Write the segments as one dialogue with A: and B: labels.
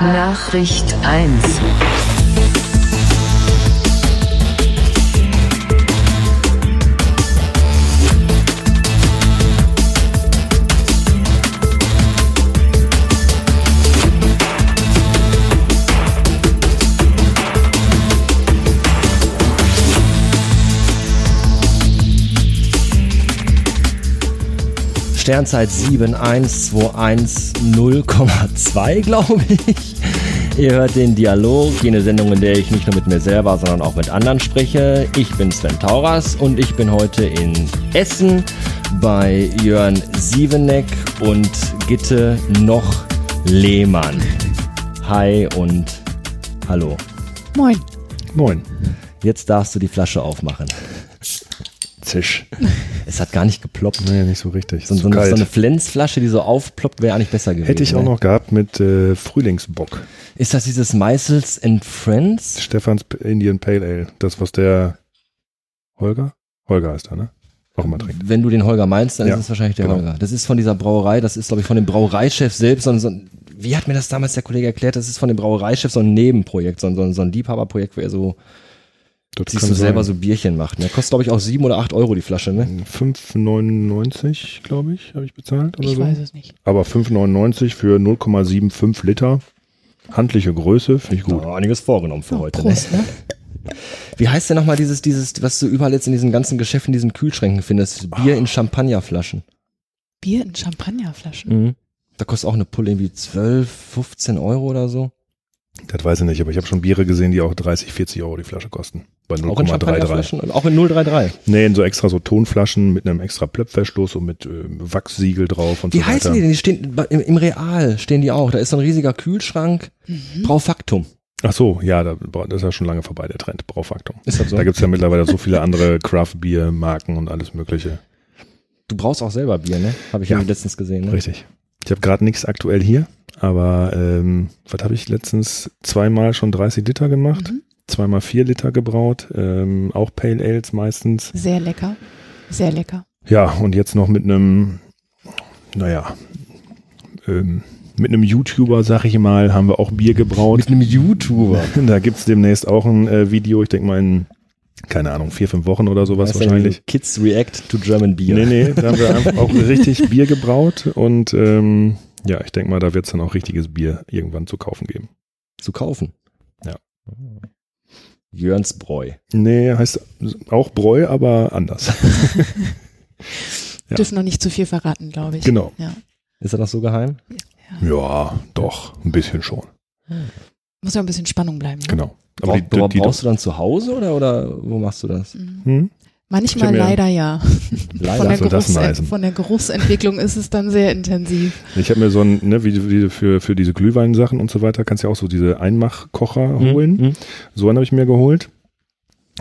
A: Nachricht 1.
B: Sternzeit 71210,2, glaube ich. Ihr hört den Dialog, jene Sendung, in der ich nicht nur mit mir selber, sondern auch mit anderen spreche. Ich bin Sven Tauras und ich bin heute in Essen bei Jörn Sieveneck und Gitte noch Lehmann. Hi und hallo.
C: Moin.
D: Moin.
B: Jetzt darfst du die Flasche aufmachen.
D: Zisch.
B: Es hat gar nicht geploppt.
D: Nee, nicht so richtig.
B: So, so, eine, so eine Flensflasche, die so aufploppt, wäre eigentlich besser gewesen.
D: Hätte ich auch
B: ne?
D: noch gehabt mit äh, Frühlingsbock.
B: Ist das dieses Meißels and Friends?
D: Stefans Indian Pale Ale. Das, was der Holger? Holger heißt er, ne? Auch immer trinkt.
B: Wenn du den Holger meinst, dann
D: Ja,
B: ist es wahrscheinlich der
D: genau.
B: Holger. Das ist von dieser Brauerei, das ist, glaube ich, von dem Brauereichef selbst. So, ein- so, ein- wie hat mir das damals der Kollege erklärt? Das ist von dem Brauereichef so ein Nebenprojekt, so ein, so ein, so ein Liebhaberprojekt, wo er so
D: Das kann
B: so selber so Bierchen macht. Der kostet, glaube ich, auch sieben oder acht Euro die Flasche, ne?
D: 5,99 glaube ich, habe ich bezahlt oder
C: Ich
D: so.
C: weiß es nicht.
D: Aber 5,99 für 0,75 Liter. Handliche Größe, finde ich gut.
B: Da einiges vorgenommen für
C: Oh,
B: heute. Ne?
C: Prost, ne?
B: Wie heißt denn nochmal dieses, dieses, was du überall jetzt in diesen ganzen Geschäften, in diesen Kühlschränken findest? Bier in Champagnerflaschen.
C: Bier in Champagnerflaschen.
B: Mhm. Da kostet auch eine Pulle irgendwie 12, 15 Euro oder so.
D: Das weiß ich nicht, aber ich habe schon Biere gesehen, die auch 30, 40 Euro die Flasche kosten. Bei
B: Auch in
D: 0,33.
B: Champagnerflaschen? Auch in 033.
D: Nee, in so extra so Tonflaschen mit einem extra Plöpfverschluss und mit äh, Wachssiegel drauf und
B: Wie
D: so weiter.
B: heißen die denn? Die stehen im, im Real stehen die auch. Da ist so ein riesiger Kühlschrank. Braufaktum.
D: Ach so, ja, da, das ist ja schon lange vorbei, der Trend, Braufaktum.
B: Ist das so?
D: Da gibt's ja mittlerweile so viele andere Craft-Bier-Marken und alles mögliche.
B: Du brauchst auch selber Bier, ne? Habe ich
D: Ja.
B: ja letztens gesehen. Ne?
D: Richtig. Ich habe gerade nichts aktuell hier, aber ähm, was habe ich letztens zweimal schon 30 Liter gemacht,
C: Mhm.
D: zweimal 4 Liter gebraut, ähm, auch Pale Ales meistens.
C: Sehr lecker. Sehr lecker.
D: Ja, und jetzt noch mit einem, naja, ähm, mit einem YouTuber, sag ich mal, haben wir auch Bier gebraut.
B: Mit einem YouTuber.
D: Da gibt's demnächst auch ein äh, Video, ich denke mal in, keine Ahnung, vier, fünf Wochen oder sowas
B: Weißt du,
D: wahrscheinlich.
B: Kids React to German Beer.
D: Nee, nee, da haben wir einfach auch richtig Bier gebraut und ähm, ja, ich denke mal, da wird's dann auch richtiges Bier irgendwann zu kaufen geben.
B: Zu kaufen.
D: Ja.
B: Jörns Bräu.
D: Nee, heißt auch Bräu, aber anders. Ja.
C: Dürfen noch nicht zu viel verraten, glaube ich.
D: Genau.
C: Ja.
B: Ist er noch so geheim?
D: Ja, doch, ein bisschen schon.
C: Muss ja ein bisschen Spannung bleiben. Ne?
D: Genau.
B: Brauch,
D: Aber die, die, die,
B: brauchst du dann zu Hause oder, oder wo machst du das?
C: Mhm.
D: hm?
C: Manchmal leider ja.
B: Leider.
C: Von der,
D: heißen?
C: von der Geruchsentwicklung ist es dann sehr intensiv.
D: Ich habe mir so ein, ne, wie, wie für, für diese Glühweinsachen und so weiter, kannst ja auch so diese Einmachkocher holen.
B: Mhm.
D: So einen habe ich mir geholt.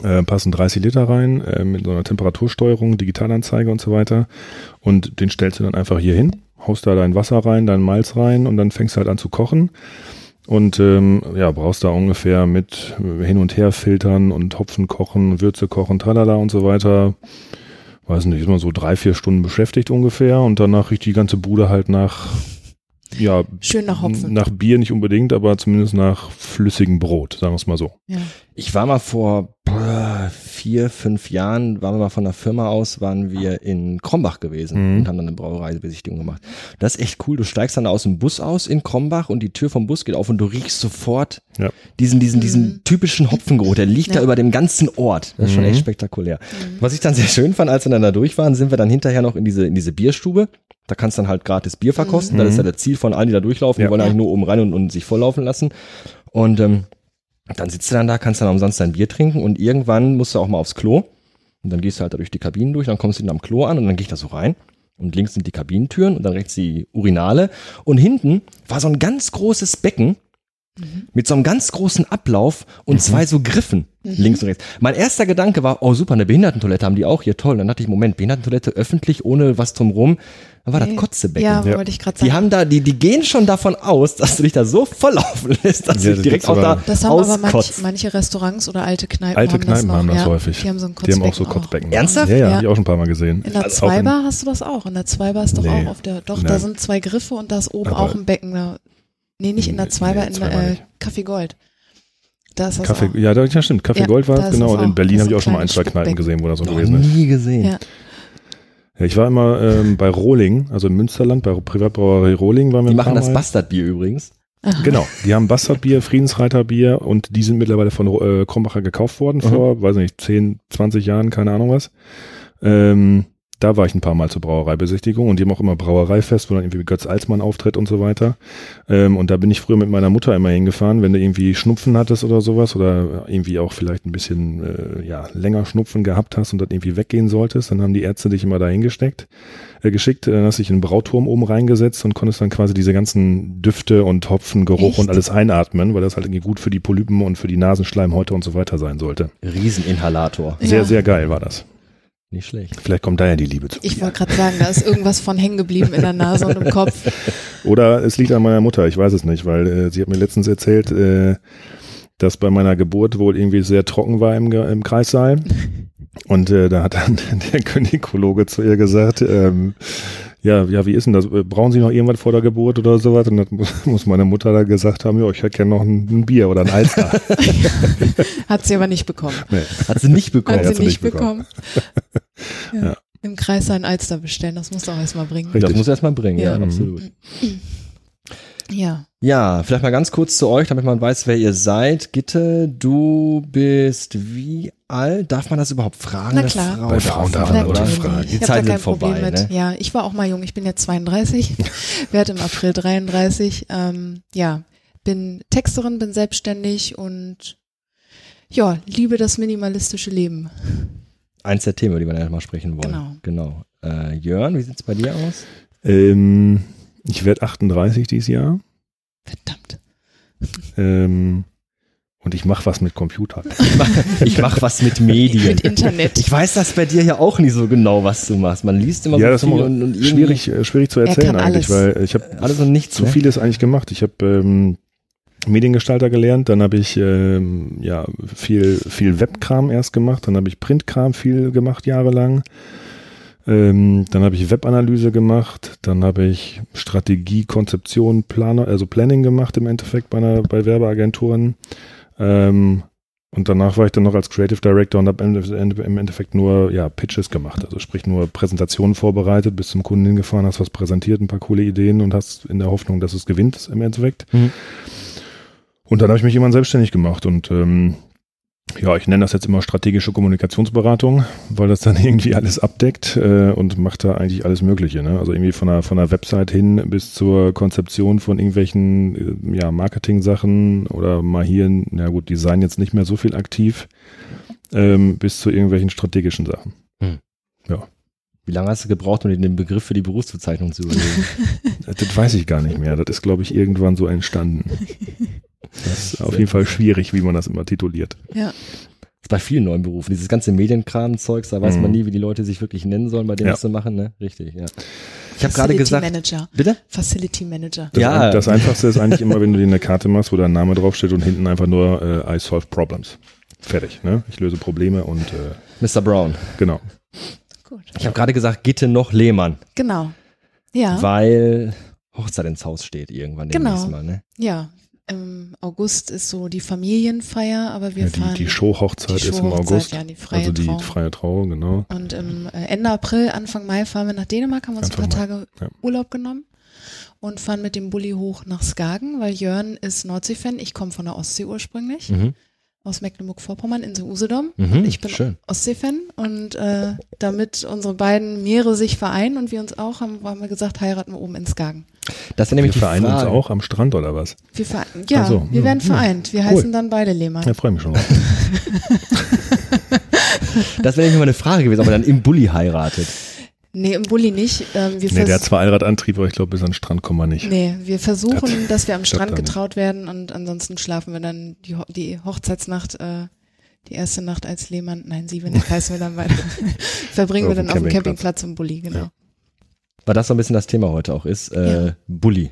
D: Äh, passen 30 Liter rein, äh, mit so einer Temperatursteuerung, Digitalanzeige und so weiter. Und den stellst du dann einfach hier hin, haust da dein Wasser rein, dein Malz rein und dann fängst du halt an zu kochen. Und ähm, ja, brauchst da ungefähr mit äh, hin und her filtern und Hopfen kochen, Würze kochen, tralala und so weiter. Weiß nicht, ist man so drei, vier Stunden beschäftigt ungefähr und danach riecht die ganze Bude halt nach, ja,
C: Schön nach Hopfen.
D: nach Bier nicht unbedingt, aber zumindest nach flüssigem Brot, sagen wir es mal so.
C: Ja.
B: Ich war mal vor vier, fünf Jahren, waren wir mal von der Firma aus, waren wir in Krombach gewesen
D: Mhm.
B: und haben dann eine Brauereibesichtigung gemacht. Das ist echt cool. Du steigst dann aus dem Bus aus in Krombach und die Tür vom Bus geht auf und du riechst sofort
D: Ja.
B: diesen, diesen, diesen
C: Mhm.
B: typischen Hopfengeruch. Der liegt da
C: Ja.
B: über dem ganzen Ort. Das ist schon
D: Mhm.
B: echt spektakulär. Was ich dann sehr schön fand, als wir dann da durch waren, sind wir dann hinterher noch in diese, in diese Bierstube. Da kannst du dann halt gratis Bier verkosten. Das ist ja das Ziel von allen, die da durchlaufen.
D: Ja.
B: Die wollen eigentlich nur oben rein und, und sich volllaufen lassen. Und ähm, dann sitzt du dann da, kannst dann umsonst dein Bier trinken und irgendwann musst du auch mal aufs Klo. Und dann gehst du halt da durch die Kabinen durch, dann kommst du dann am Klo an und dann gehe ich da so rein. Und links sind die Kabinentüren und dann rechts die Urinale. Und hinten war so ein ganz großes Becken mit so einem ganz großen Ablauf und zwei so Griffen links und rechts. Mein erster Gedanke war, oh super, eine Behindertentoilette haben die auch hier, toll. Dann dachte ich, Moment, Behindertentoilette öffentlich, ohne was drumrum. Dann war das
C: Nee.
B: Kotzebecken.
C: Ja,
D: Ja.
C: wollte ich gerade sagen.
B: Die haben da, die, die gehen schon davon aus, dass du dich da so volllaufen lässt, dass
D: Ja,
B: du dich
D: das
B: direkt auch da
C: das haben aber manch,
B: auskotzt.
C: manche Restaurants oder alte Kneipen
D: Alte
C: haben
D: Kneipen
C: das noch.
D: haben das
C: ja.
D: häufig.
C: Die haben so ein
D: Die haben auch so
C: Kotzbecken
D: Kotzbecken.
B: Ernsthaft?
D: Ja, ja,
C: Ja.
D: hab ich auch schon ein paar Mal gesehen.
C: In der
D: Also auch
C: Zweibar hast du das auch. In der Zweibar ist doch
D: Nee.
C: auch auf der, doch,
D: Nein.
C: da sind zwei Griffe und da ist oben
D: Aber-
C: auch ein Becken. Da, Nee, nicht in der
D: Nee,
C: Zweiber, in
D: Zweiber
C: der äh. Café Gold. Da ist das
D: Kaffee,
C: auch.
D: ja, da, ja, stimmt. Kaffee
C: Ja,
D: Gold war es, genau. Und in. Berlin habe ich auch schon mal ein, zwei Kneipen gesehen, wo das so
B: Noch
D: gewesen ist.
B: nie gesehen.
C: Ja.
D: Ja, ich war immer ähm, bei Rohling, also im Münsterland, bei Privatbrauerei Rohling waren wir
B: Die machen das. Bastardbier übrigens.
C: Aha.
D: Genau, die haben Bastardbier, Friedensreiterbier und die sind mittlerweile von äh, Krombacher gekauft worden
B: Mhm.
D: vor, weiß nicht, 10, 20 Jahren, keine Ahnung was. Ähm, da war ich ein paar Mal zur Brauereibesichtigung und die haben auch immer Brauereifest, wo dann irgendwie Götz Alsmann auftritt und so weiter. Ähm, und da bin ich früher mit meiner Mutter immer hingefahren, wenn du irgendwie Schnupfen hattest oder sowas oder irgendwie auch vielleicht ein bisschen äh, ja, länger Schnupfen gehabt hast und dann irgendwie weggehen solltest, dann haben die Ärzte dich immer dahin gesteckt, äh, geschickt, dann hast du dich in einen Brauturm oben reingesetzt und konntest dann quasi diese ganzen Düfte und Hopfengeruch
C: Echt?
D: und alles einatmen, weil das halt irgendwie gut für die Polypen und für die Nasenschleimhäute und so weiter sein sollte.
B: Rieseninhalator.
C: Ja.
D: Sehr, sehr geil war das.
B: Nicht schlecht.
D: Vielleicht kommt daher die Liebe zu.
C: Ich wollte gerade sagen, da ist irgendwas von hängen geblieben in der Nase und im Kopf.
D: Oder es liegt an meiner Mutter, ich weiß es nicht, weil äh, sie hat mir letztens erzählt, äh, dass bei meiner Geburt wohl irgendwie sehr trocken war im, im Kreissaal. Und äh, da hat dann der Gynäkologe zu ihr gesagt, ähm, ja, ja, wie ist denn das? Brauchen Sie noch irgendwas vor der Geburt oder sowas? Und dann muss, muss meine Mutter da gesagt haben, ja, ich hätte gerne noch ein, ein Bier oder ein Alster.
C: Hat sie aber nicht bekommen.
D: nee.
B: Hat sie nicht bekommen.
C: Hat
D: hat
C: sie
D: sie
C: nicht
D: nicht
C: bekommen. Ja.
D: Ja.
C: Im Kreis sein Alster bestellen, das musst du auch erstmal bringen.
D: Richtig.
B: Das muss erst mal bringen, ja,
C: Ja.
D: Mhm.
B: absolut.
C: Ja.
B: Ja, vielleicht mal ganz kurz zu euch, damit man weiß, wer ihr seid. Gitte, du bist wie alt? Darf man das überhaupt fragen?
C: Na klar.
B: Frau
D: Bei Frauen darf
B: man, oder?
D: das fragen.
B: Die
C: Ich habe da
B: Zeiten
C: kein
B: sind vorbei,
C: Problem mit.
B: ne?
C: Ja, ich war auch mal jung. Ich bin jetzt 32, werde im April 33. Ähm, ja, bin Texterin, bin selbstständig und ja, liebe das minimalistische Leben.
B: Eins der Themen, über die wir nachher mal sprechen wollen.
C: Genau.
B: genau. Äh, Jörn, wie sieht's bei dir aus?
D: ähm, ich werde 38 dieses Jahr.
C: Verdammt.
D: Ähm, und ich mache was mit Computern.
B: Ich mach, ich mach was mit Medien.
C: Mit Internet.
B: Ich weiß das bei dir ja auch nicht so genau, was du machst. Man liest immer
D: ja,
B: so
D: das ist
B: viel
D: immer
B: und, und
D: schwierig, äh, schwierig zu
C: Er
D: erzählen eigentlich,
C: alles.
D: weil ich habe
B: alles und nichts.
D: zu
B: ne?
D: vieles eigentlich gemacht. Ich habe ähm, Mediengestalter gelernt, dann habe ich ähm, ja viel viel Webkram erst gemacht, dann habe ich Printkram viel gemacht jahrelang. Ähm, dann habe ich Webanalyse gemacht, dann habe ich Strategie, Konzeption, Planer, also Planning gemacht im Endeffekt bei, einer, bei Werbeagenturen. Ähm, und danach war ich dann noch als Creative Director und habe im Endeffekt nur ja, Pitches gemacht, also sprich nur Präsentationen vorbereitet, bis zum Kunden hingefahren, hast was präsentiert, ein paar coole Ideen und hast in der Hoffnung, dass es gewinnt im Endeffekt.
B: Mhm.
D: Und dann habe ich mich jemand selbstständig gemacht und ähm, ja, ich nenne das jetzt immer strategische Kommunikationsberatung, weil das dann irgendwie alles abdeckt äh, und macht da eigentlich alles Mögliche. Ne? Also irgendwie von der, von der Website hin bis zur Konzeption von irgendwelchen äh, ja, Marketing-Sachen oder mal hier, na gut, Design jetzt nicht mehr so viel aktiv, ähm, bis zu irgendwelchen strategischen Sachen.
B: Wie lange hast du gebraucht, um dir den Begriff für die Berufsbezeichnung zu überlegen?
D: Das weiß ich gar nicht mehr. Das ist, glaube ich, irgendwann so entstanden. Das ist auf jeden Fall schwierig, wie man das immer tituliert.
C: Ja.
B: Das ist bei vielen neuen Berufen. Dieses ganze Medienkram-Zeugs, da weiß
D: Mhm.
B: man nie, wie die Leute sich wirklich nennen sollen, bei dem,
D: Ja.
B: was sie machen, ne? Richtig, ja. Ich habe gerade
C: Facility
B: gesagt.
C: Manager.
B: Bitte?
C: Facility Manager.
D: Das,
B: Ja.
D: das Einfachste ist eigentlich immer, wenn du dir eine Karte machst, wo dein Name draufsteht und hinten einfach nur äh, I solve problems. Fertig, ne? Ich löse Probleme und äh,
B: Mr. Brown.
D: genau.
C: Gut.
B: Ich habe gerade gesagt, Gitte noch Lehmann,
C: Genau. Ja.
B: weil Hochzeit ins Haus steht irgendwann
C: Genau.
B: demnächst mal, ne?
C: Ja. Im August ist so die Familienfeier, aber wir
D: Ja,
C: fahren.
D: die die Showhochzeit
C: die
D: ist im August.
C: Ja, die freie
D: also die
C: Trauung.
D: freie Trauung, genau.
C: Und im äh, Ende April, Anfang Mai fahren wir nach Dänemark, haben uns ein paar
D: Anfang
C: Tage
D: ja.
C: Urlaub genommen und fahren mit dem Bulli hoch nach Skagen, weil Jörn ist Nordsee-Fan. Ich komme von der Ostsee ursprünglich,
B: Mhm.
C: Aus Mecklenburg-Vorpommern, Insel Usedom.
B: Mhm.
C: Ich bin
B: Schön.
C: Ostsee-Fan und äh, damit unsere beiden Meere sich vereinen und wir uns auch, haben, haben wir gesagt, heiraten wir oben in Skagen.
B: Das wäre
D: Wir
B: nämlich die
D: vereinen uns
B: Frage.
D: auch am Strand oder was?
C: Wir ja,
D: so,
C: wir
D: ja,
C: werden
D: ja.
C: vereint. Wir
D: Cool.
C: heißen dann beide Lehmann.
D: Ja, freue mich schon.
B: Das wäre nämlich mal eine Frage gewesen, ob man dann im Bulli heiratet.
C: Nee, im Bulli nicht. Ähm, wir
D: nee, der hat zwar Allradantrieb, aber ich glaube, bis an den Strand kommen wir nicht.
C: Nee, wir versuchen,
D: Das
C: dass wir am Strand getraut werden und ansonsten schlafen wir dann die, Ho die Hochzeitsnacht, äh, die erste Nacht als Lehmann, nein, sieben Nacht heißen wir dann weiter. Verbringen wir dann auf dem
D: Campingplatz.
C: Campingplatz im Bulli, genau.
D: Ja.
B: Weil das so ein bisschen das Thema heute auch ist. Äh,
C: Ja.
B: Bulli.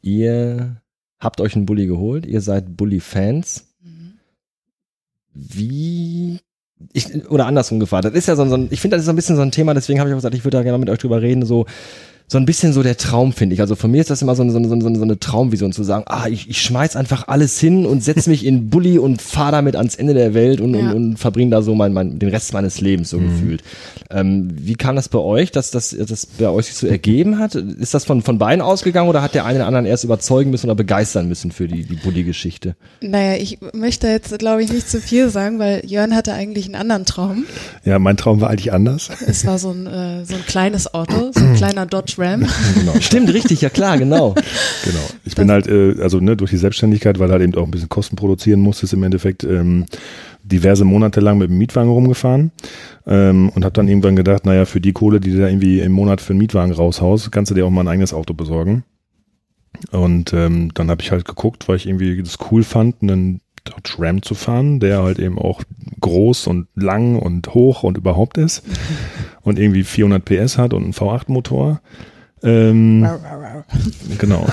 B: Ihr habt euch einen Bulli geholt, ihr seid Bulli-Fans.
C: Mhm.
B: Wie ich, oder andersrum gefragt. Das ist ja so, ein- so ein, ich finde, das ist so ein bisschen so ein Thema, deswegen habe ich auch gesagt, ich würde da gerne mit euch drüber reden, so, so ein bisschen so der Traum, finde ich. Also von mir ist das immer so eine, so eine, so eine, so eine Traumvision zu sagen, ah, ich, ich schmeiß einfach alles hin und setze mich in Bulli und fahre damit ans Ende der Welt und,
C: Ja.
B: und, und verbringe da so mein, mein, den Rest meines Lebens so gefühlt. Ähm, wie kam das bei euch, dass das, das bei euch sich so ergeben hat? Ist das von, von beiden ausgegangen oder hat der eine den anderen erst überzeugen müssen oder begeistern müssen für die, die Bulli-Geschichte?
C: Naja, ich möchte jetzt, glaube ich, nicht zu viel sagen, weil Jörn hatte eigentlich einen anderen Traum.
D: Ja, mein Traum war eigentlich anders.
C: Es war so ein, äh, so ein kleines Auto, so ein kleiner Dodge Ram.
D: genau.
B: Stimmt, richtig, ja klar, genau.
D: Genau. Ich bin halt, äh, also ne, durch die Selbstständigkeit, weil halt eben auch ein bisschen Kosten produzieren musstest, im Endeffekt ähm, diverse Monate lang mit dem Mietwagen rumgefahren ähm, und habe dann irgendwann gedacht, naja, für die Kohle, die du da irgendwie im Monat für einen Mietwagen raushaust, kannst du dir auch mal ein eigenes Auto besorgen. Und ähm, dann habe ich halt geguckt, weil ich irgendwie das cool fand, einen Dodge Ram zu fahren, der halt eben auch groß und lang und hoch und überhaupt ist und irgendwie 400 PS hat und einen V8-Motor. Ähm, Genau.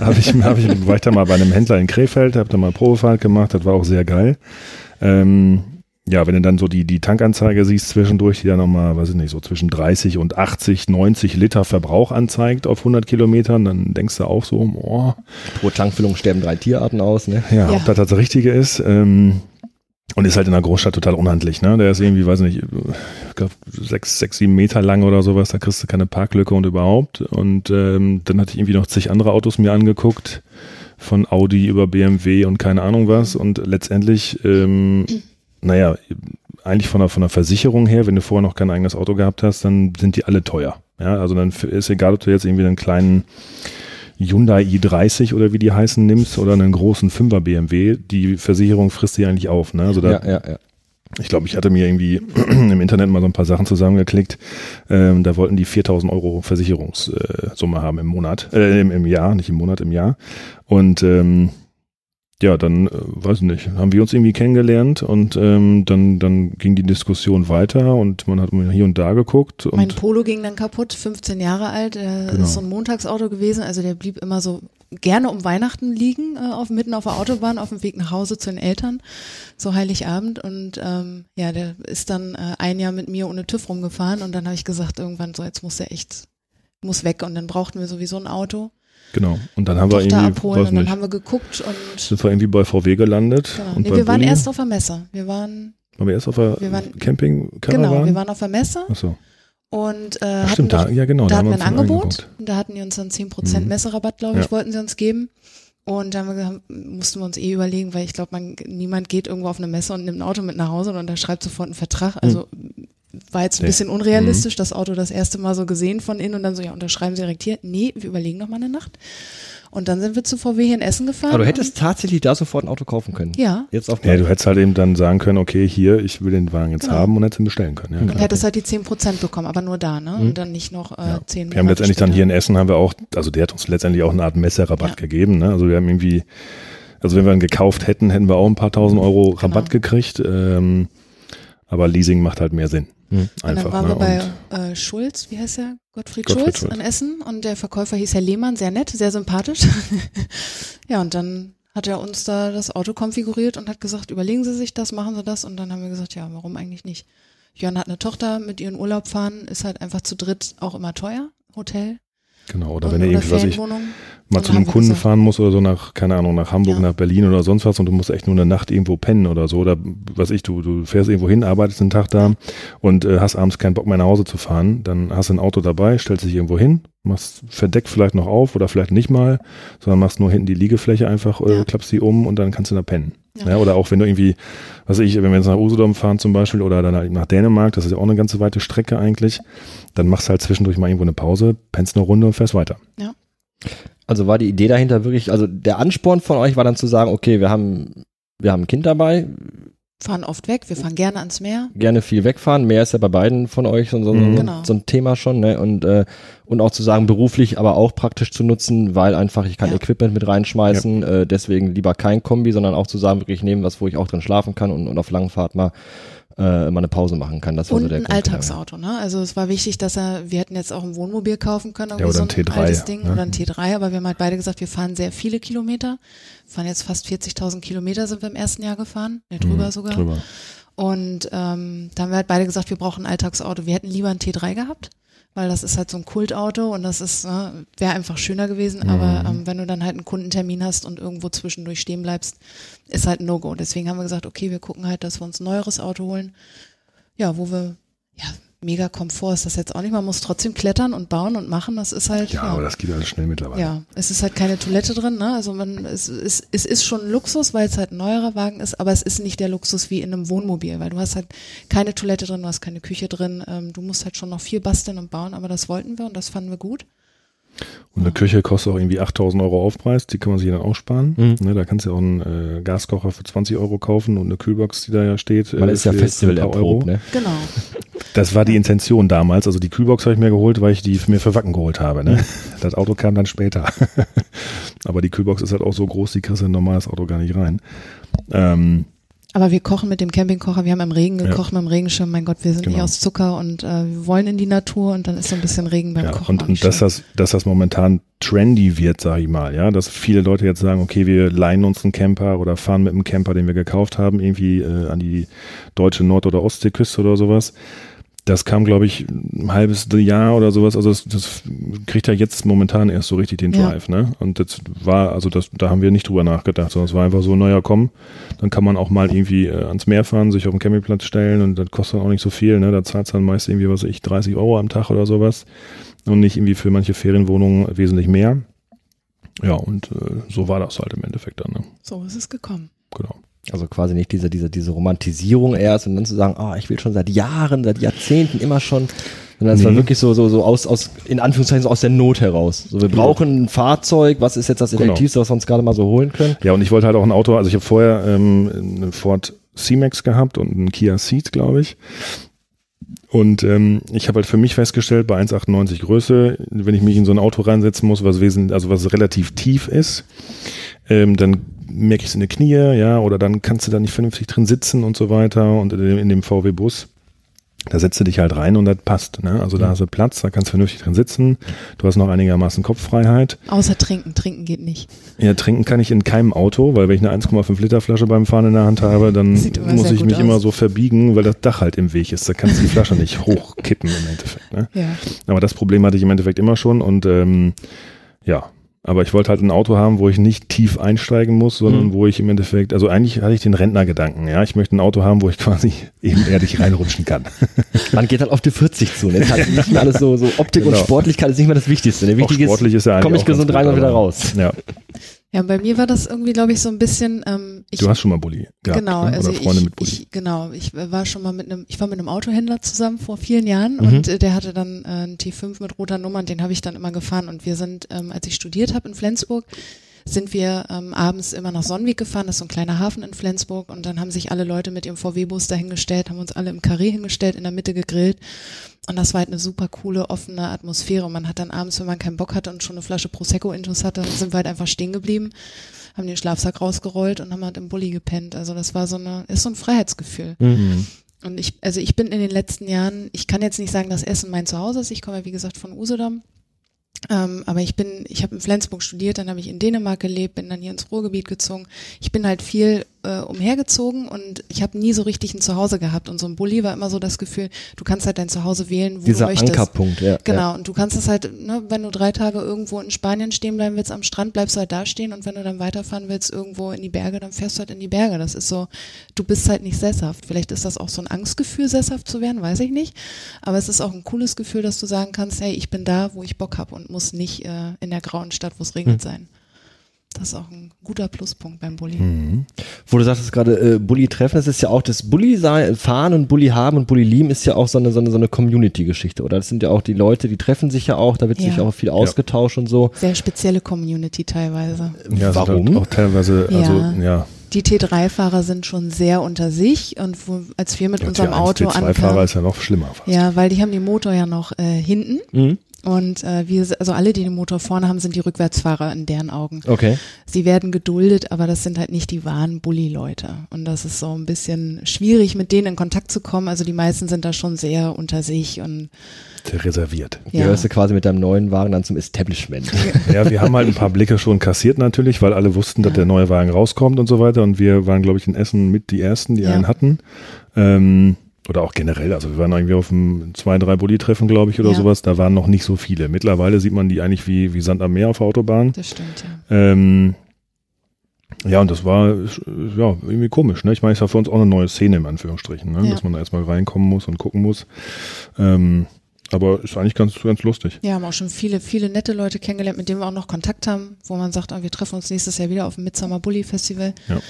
D: hab ich, hab ich, war ich da mal bei einem Händler in Krefeld, habe da mal Probefahrt gemacht, das war auch sehr geil. Ähm, ja, wenn du dann so die, die Tankanzeige siehst zwischendurch, die dann nochmal, weiß ich nicht, so zwischen 30 und 80, 90 Liter Verbrauch anzeigt auf 100 Kilometern, dann denkst du auch so, oh,
B: Pro Tankfüllung sterben drei Tierarten aus, ne?
D: ja,
C: Ja.
D: ob das das Richtige ist. Ähm, und ist halt in der Großstadt total unhandlich, ne? Der ist irgendwie, weiß nicht, ich glaube, sechs, sechs, sieben Meter lang oder sowas, da kriegst du keine Parklücke und überhaupt. Und ähm, dann hatte ich irgendwie noch zig andere Autos mir angeguckt, von Audi über BMW und keine Ahnung was. Und letztendlich, ähm, naja, eigentlich von der, von der Versicherung her, wenn du vorher noch kein eigenes Auto gehabt hast, dann sind die alle teuer. Ja, also dann ist egal, ob du jetzt irgendwie einen kleinen Hyundai i30 oder wie die heißen nimmst oder einen großen 5er BMW, die Versicherung frisst die eigentlich auf. Ne? Also da,
B: Ja, ja, ja.
D: ich glaube, ich hatte mir irgendwie im Internet mal so ein paar Sachen zusammengeklickt. Ähm, da wollten die 4000 Euro Versicherungssumme haben im Monat, äh, im, im Jahr, nicht im Monat, im Jahr. Und ähm, ja, dann, äh, weiß nicht, haben wir uns irgendwie kennengelernt und ähm, dann, dann ging die Diskussion weiter und man hat mal hier und da geguckt. Und
C: Mein Polo ging dann kaputt, 15 Jahre alt. Äh,
D: Genau.
C: ist so ein Montagsauto gewesen, also der blieb immer so gerne um Weihnachten liegen, äh, auf, mitten auf der Autobahn, auf dem Weg nach Hause zu den Eltern, so Heiligabend. Und ähm, ja, der ist dann äh, ein Jahr mit mir ohne TÜV rumgefahren und dann habe ich gesagt, irgendwann so, jetzt muss der echt, muss weg. Und dann brauchten wir sowieso ein Auto.
D: Genau. Und dann haben wir
C: Tochter
D: irgendwie,
C: abholen und dann
D: nicht,
C: haben wir geguckt und
D: sind wir irgendwie bei VW gelandet.
C: genau.
D: Und
C: nee, wir waren
D: Bulli.
C: erst auf der Messe. Wir waren,
D: Waren wir erst auf der
C: Wir waren-
D: Camping
C: genau, wir waren auf der Messe
D: Achso.
C: und äh,
D: Ach,
C: hatten
D: stimmt,
C: doch-
D: da, ja genau.
C: da hatten
D: haben
C: wir ein Angebot.
D: angeguckt.
C: Und da hatten die uns dann 10%
D: Mhm.
C: Messerabatt, glaube ich,
D: Ja.
C: wollten sie uns geben. Und da wir, gesagt, mussten wir uns eh überlegen, weil ich glaube, man niemand geht irgendwo auf eine Messe und nimmt ein Auto mit nach Hause und unterschreibt sofort einen Vertrag. Also war jetzt ein
D: Nee.
C: bisschen unrealistisch, das Auto das erste Mal so gesehen von innen und dann so, ja, unterschreiben Sie direkt hier. Nee, wir überlegen noch mal eine Nacht. Und dann sind wir zu VW hier in Essen gefahren.
B: Aber du hättest tatsächlich da sofort ein Auto kaufen können.
C: ja,
B: Jetzt auf
D: Ja, du hättest halt eben dann sagen können, okay, hier, ich will den Wagen jetzt
C: Genau.
D: haben und hättest ihn bestellen können. Ja,
C: und
D: klar.
C: hättest halt die 10% bekommen, aber nur da, ne? Und dann nicht noch äh,
D: Ja.
C: 10
D: Wir haben letztendlich dann
C: später.
D: hier in Essen haben wir auch, also der hat uns letztendlich auch eine Art Messerabatt
C: Ja.
D: gegeben. Ne? Also wir haben irgendwie, also wenn wir ihn gekauft hätten, hätten wir auch ein paar tausend Euro Rabatt
C: Genau.
D: gekriegt. Ähm, aber Leasing macht halt mehr Sinn.
B: Hm.
C: Und
D: Einfach.
C: dann waren
D: ne?
C: wir bei
D: Und-
C: äh, Schulz, wie heißt der? Gottfried,
D: Gottfried
C: Schulz,
D: Schulz.
C: in Essen und der Verkäufer hieß Herr Lehmann, sehr nett, sehr sympathisch. ja, und dann hat er uns da das Auto konfiguriert und hat gesagt, überlegen Sie sich das, machen Sie das und dann haben wir gesagt, ja, warum eigentlich nicht? Jörn hat eine Tochter, mit ihren Urlaub fahren, ist halt einfach zu dritt auch immer teuer, Hotel
D: genau, oder
C: und,
D: wenn er
C: oder
D: irgendwie, was ich. Mal zu einem Kunden
C: gesagt-
D: fahren muss oder so nach, keine Ahnung, nach Hamburg,
C: Ja.
D: nach Berlin oder sonst was und du musst echt nur eine Nacht irgendwo pennen oder so oder was ich, du, du fährst irgendwo hin, arbeitest einen Tag da und äh, hast abends keinen Bock mehr nach Hause zu fahren, dann hast du ein Auto dabei, stellst dich irgendwo hin, machst verdeckt vielleicht noch auf oder vielleicht nicht mal, sondern machst nur hinten die Liegefläche einfach, äh,
C: Ja.
D: klappst die um und dann kannst du da pennen.
C: Ja.
D: Ja. oder auch wenn du irgendwie, was ich, wenn wir jetzt nach Usedom fahren zum Beispiel oder dann halt nach Dänemark, das ist ja auch eine ganze weite Strecke eigentlich, dann machst du halt zwischendurch mal irgendwo eine Pause, pennst eine Runde und fährst weiter.
B: Also war die Idee dahinter wirklich, also der Ansporn von euch war dann zu sagen, okay, wir haben, wir haben ein Kind dabei,
C: Fahren oft weg, wir fahren gerne ans Meer.
B: gerne viel wegfahren. Mehr ist ja bei beiden von euch so, so,
D: Mhm.
B: so,
C: Genau.
B: so ein Thema schon, ne? Und, äh, und auch zu sagen, beruflich, aber auch praktisch zu nutzen, weil einfach ich kann
C: Ja.
B: Equipment mit reinschmeißen, äh, deswegen lieber kein Kombi, sondern auch zu sagen, wirklich nehmen was, wo ich auch drin schlafen kann und, und auf langen Fahrt mal, äh, mal eine Pause machen kann. Das war
C: Und
B: so der
C: ein
B: Grund,
C: Alltagsauto, ne? Also es war wichtig, dass er, wir hätten jetzt auch ein Wohnmobil kaufen können, irgendwie
D: oder
C: so
D: ein
C: ein
D: T3,
C: altes Ding
D: ne?
C: oder ein T3, aber wir haben halt beide gesagt, wir fahren sehr viele Kilometer. Wir fahren jetzt fast 40.000 Kilometer sind wir im ersten Jahr gefahren, ne, drüber
D: Mhm,
C: sogar.
D: Drüber.
C: Und ähm, da haben wir halt beide gesagt, wir brauchen ein Alltagsauto. Wir hätten lieber ein T3 gehabt, weil das ist halt so ein Kultauto und das ist, ne, wäre einfach schöner gewesen,
B: Mhm.
C: aber ähm, wenn du dann halt einen Kundentermin hast und irgendwo zwischendurch stehen bleibst, ist halt ein No-Go. Deswegen haben wir gesagt, okay, wir gucken halt, dass wir uns ein neueres Auto holen. Ja, wo wir, ja, mega Komfort ist das jetzt auch nicht. Man muss trotzdem klettern und bauen und machen. Das ist halt.
D: Ja, aber das geht alles schnell mittlerweile.
C: Ja, es ist halt keine Toilette drin, ne? Also man, es, es, es ist schon ein Luxus, weil es halt ein neuerer Wagen ist, aber es ist nicht der Luxus wie in einem Wohnmobil, weil du hast halt keine Toilette drin, du hast keine Küche drin, ähm, du musst halt schon noch viel basteln und bauen, aber das wollten wir und das fanden wir gut.
D: Und eine Küche kostet auch irgendwie 8000 Euro Aufpreis, die kann man sich dann auch sparen.
B: Mhm.
D: Ne, da kannst du ja auch einen äh, Gaskocher für 20 Euro kaufen und eine Kühlbox, die da ja steht.
B: Man
D: äh,
B: ist ja
D: für
B: Festival
D: paar Euro.
B: erprobt, ne?
C: Genau.
D: Das war die Intention damals. Also die Kühlbox habe ich mir geholt, weil ich die mir für Wacken geholt habe. Ne? Das Auto kam dann später. Aber die Kühlbox ist halt auch so groß, die kriegst du in ein normales Auto gar nicht rein. Ähm,
C: Aber wir kochen mit dem Campingkocher, wir haben im Regen
D: Ja.
C: gekocht mit dem Regenschirm, mein Gott, wir sind nicht
D: Genau.
C: aus Zucker und äh, wir wollen in die Natur und dann ist so ein bisschen Regen beim
D: ja,
C: Kochen.
D: und,
C: nicht
D: und dass das, dass das momentan trendy wird, sage ich mal, ja, dass viele Leute jetzt sagen, okay, wir leihen uns einen Camper oder fahren mit einem Camper, den wir gekauft haben, irgendwie äh, an die deutsche Nord- oder Ostseeküste oder sowas. Das kam, glaube ich, ein halbes Jahr oder sowas. Also das, das kriegt ja jetzt momentan erst so richtig den
C: Ja.
D: Drive, ne? Und das war, also das, da haben wir nicht drüber nachgedacht, sondern es war einfach so, naja, komm, dann kann man auch mal irgendwie äh, ans Meer fahren, sich auf den Campingplatz stellen und das kostet dann auch nicht so viel, ne? Da zahlt dann meist irgendwie, was weiß ich, 30 Euro am Tag oder sowas und nicht irgendwie für manche Ferienwohnungen wesentlich mehr. Ja, und äh, so war das halt im Endeffekt dann, ne?
C: So ist es gekommen.
D: Genau.
B: Also quasi nicht diese, diese, diese Romantisierung erst und dann zu sagen, ah, ich will schon seit Jahren, seit Jahrzehnten immer schon. Sondern es war
D: Nee.
B: wirklich so, so, so aus, aus, in Anführungszeichen so aus der Not heraus. So, wir brauchen ein Fahrzeug, was ist jetzt das
D: Genau.
B: Effektivste, was wir uns gerade mal so holen können?
D: Ja, und ich wollte halt auch ein Auto, also ich habe vorher ähm, einen Ford C-Max gehabt und einen Kia Ceed, glaube ich. Und ähm, ich habe halt für mich festgestellt, bei 1,98 Größe, wenn ich mich in so ein Auto reinsetzen muss, was wesentlich, also was relativ tief ist, ähm, dann merke ich es in den Knie, ja, oder dann kannst du da nicht vernünftig drin sitzen und so weiter und in dem, in dem VW-Bus. Da setzt du dich halt rein und das passt. Ne? Also da hast du Platz, da kannst du vernünftig drin sitzen. Du hast noch einigermaßen Kopffreiheit.
C: Außer trinken, trinken geht nicht.
D: Ja, trinken kann ich in keinem Auto, weil wenn ich eine 1,5 Liter Flasche beim Fahren in der Hand habe, dann muss ich mich
C: aus.
D: immer so verbiegen, weil das Dach halt im Weg ist. Da kannst du die Flasche nicht hochkippen im Endeffekt. Ne?
C: Ja.
D: Aber das Problem hatte ich im Endeffekt immer schon und ähm, ja, aber ich wollte halt ein Auto haben, wo ich nicht tief einsteigen muss, sondern
B: Mhm.
D: wo ich im Endeffekt, also eigentlich hatte ich den Rentnergedanken, ja, ich möchte ein Auto haben, wo ich quasi ebenerdig reinrutschen kann.
B: Man geht halt auf die 40 zu. Ne? Jetzt hat nicht mehr alles so, so Optik und
D: Genau.
B: Sportlichkeit ist nicht mehr das Wichtigste. Ne?
D: Auch
B: Wichtig
D: sportlich ist ja eigentlich
B: komme ich gesund rein und wieder raus.
D: Ja,
C: Ja, bei mir war das irgendwie, glaube ich, so ein bisschen, ähm, ich,
D: du hast schon mal Bulli gehabt,
C: genau,
D: ne?
C: also
D: oder Freunde
C: ich,
D: mit Bulli.
C: ich, genau, ich war schon mal mit einem, ich war mit einem Autohändler zusammen vor vielen Jahren
B: Mhm.
C: und äh, der hatte dann äh, einen T5 mit roter Nummer und den habe ich dann immer gefahren und wir sind, ähm, als ich studiert habe in Flensburg, sind wir ähm, abends immer nach Sonnenweg gefahren, das ist so ein kleiner Hafen in Flensburg und dann haben sich alle Leute mit ihrem VW-Bus dahingestellt, haben uns alle im Karree hingestellt, in der Mitte gegrillt und das war halt eine super coole, offene Atmosphäre und man hat dann abends, wenn man keinen Bock hatte und schon eine Flasche Prosecco intus hatte, sind wir halt einfach stehen geblieben, haben den Schlafsack rausgerollt und haben halt im Bulli gepennt. Also das war so eine, ist so ein Freiheitsgefühl.
D: Mhm.
C: Und ich, also ich bin in den letzten Jahren, ich kann jetzt nicht sagen, dass Essen mein Zuhause ist. Ich komme ja wie gesagt von Usedom. Ähm, aber ich bin, ich habe in Flensburg studiert, dann habe ich in Dänemark gelebt, bin dann hier ins Ruhrgebiet gezogen. Ich bin halt viel äh, umhergezogen und ich habe nie so richtig ein Zuhause gehabt. Und so ein Bulli war immer so das Gefühl, du kannst halt dein Zuhause wählen, wo
B: Dieser
C: du möchtest.
B: Ankerpunkt, ja.
C: Genau,
B: Ja.
C: und du kannst es halt, ne, wenn du drei Tage irgendwo in Spanien stehen bleiben willst am Strand, bleibst du halt da stehen und wenn du dann weiterfahren willst irgendwo in die Berge, dann fährst du halt in die Berge. Das ist so, du bist halt nicht sesshaft. Vielleicht ist das auch so ein Angstgefühl, sesshaft zu werden, weiß ich nicht. Aber es ist auch ein cooles Gefühl, dass du sagen kannst, hey, ich bin da, wo ich Bock habe und muss nicht äh, in der grauen Stadt, wo es regnet, sein. Das ist auch ein guter Pluspunkt beim Bulli.
D: Mhm.
B: Wo du sagtest gerade, äh, Bulli treffen, das ist ja auch das Bulli fahren und Bulli haben und Bulli lieben ist ja auch so eine, so eine, so eine Community-Geschichte, oder? Das sind ja auch die Leute, die treffen sich ja auch, da wird sich
C: Ja.
B: auch viel ausgetauscht und so.
C: Sehr spezielle Community teilweise.
D: Ja, sind
B: Warum?
D: Halt auch teilweise, also
C: Ja.
D: ja,
C: Die T3-Fahrer sind schon sehr unter sich und wo, als wir mit
D: Ja,
C: unserem
D: T1,
C: Auto
D: T2-Fahrer
C: ankamen,
D: ist ja noch schlimmer. Fast.
C: Ja, weil die haben den Motor ja noch äh, hinten
B: Mhm.
C: Und äh, wir, also alle, die den Motor vorne haben, sind die Rückwärtsfahrer in deren Augen.
B: Okay.
C: Sie werden geduldet, aber das sind halt nicht die wahren Bully-Leute. Und das ist so ein bisschen schwierig, mit denen in Kontakt zu kommen. Also die meisten sind da schon sehr unter sich und
D: reserviert.
C: ja.
B: Gehörst du quasi mit deinem neuen Wagen dann zum Establishment.
D: Ja, wir haben halt ein paar Blicke schon kassiert natürlich, weil alle wussten, dass der neue Wagen rauskommt und so weiter. Und wir waren, glaube ich, in Essen mit die Ersten, die
C: Ja.
D: einen hatten. Ähm, oder auch generell, also wir waren irgendwie auf einem zwei, drei Bulli-Treffen, glaube ich, oder
C: Ja.
D: sowas, da waren noch nicht so viele. Mittlerweile sieht man die eigentlich wie, wie Sand am Meer auf der Autobahn.
C: Das stimmt, ja.
D: Ähm, ja, und das war ja irgendwie komisch. Ne? Ich meine, es war für uns auch eine neue Szene im Anführungsstrichen, ne?
C: Ja.
D: dass man da erstmal reinkommen muss und gucken muss. Ähm, aber ist eigentlich ganz, ganz lustig.
C: Ja, haben auch schon viele, viele nette Leute kennengelernt, mit denen wir auch noch Kontakt haben, wo man sagt, ah, wir treffen uns nächstes Jahr wieder auf dem Midsummer Bully Festival.
D: Ja.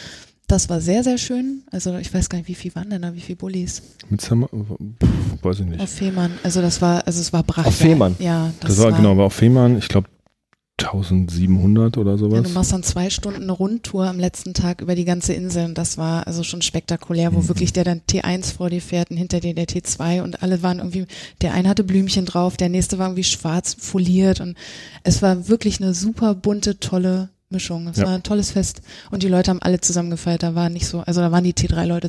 C: Das war sehr, sehr schön. Also ich weiß gar nicht, wie viel waren denn da, wie viele Bullies
D: Mit Sam, pff, weiß ich nicht.
C: auf Fehmarn. Also das war, also es war brachial.
B: Auf Fehmarn?
C: Ja, das,
D: das, war, genau, war auf Fehmarn, ich glaube 1700 oder
C: Ja,
D: sowas.
C: du machst dann zwei Stunden eine Rundtour am letzten Tag über die ganze Insel und das war also schon spektakulär, wo
D: Mhm.
C: wirklich der dann T1 vor dir fährt und hinter dir der T2 und alle waren irgendwie, der eine hatte Blümchen drauf, der nächste war irgendwie schwarz foliert und es war wirklich eine super bunte, tolle Mischung. Es
D: Ja.
C: war ein tolles Fest und die Leute haben alle zusammen gefeiert. Da war nicht so, also da waren die T3-Leute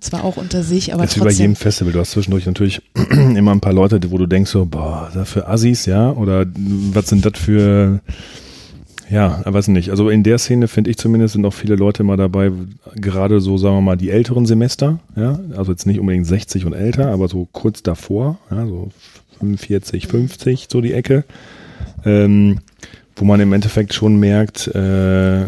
C: zwar auch unter sich, aber
D: Jetzt wie bei
C: trotzdem.
D: jedem Festival, du hast zwischendurch natürlich immer ein paar Leute, wo du denkst so, boah, da für Assis, ja, oder was sind das für, ja, weiß nicht. Also in der Szene finde ich zumindest sind auch viele Leute immer dabei, gerade so, sagen wir mal, die älteren Semester, ja, also jetzt nicht unbedingt 60 und älter, aber so kurz davor, ja, so 45, 50, so die Ecke, ähm, wo man im Endeffekt schon merkt, äh,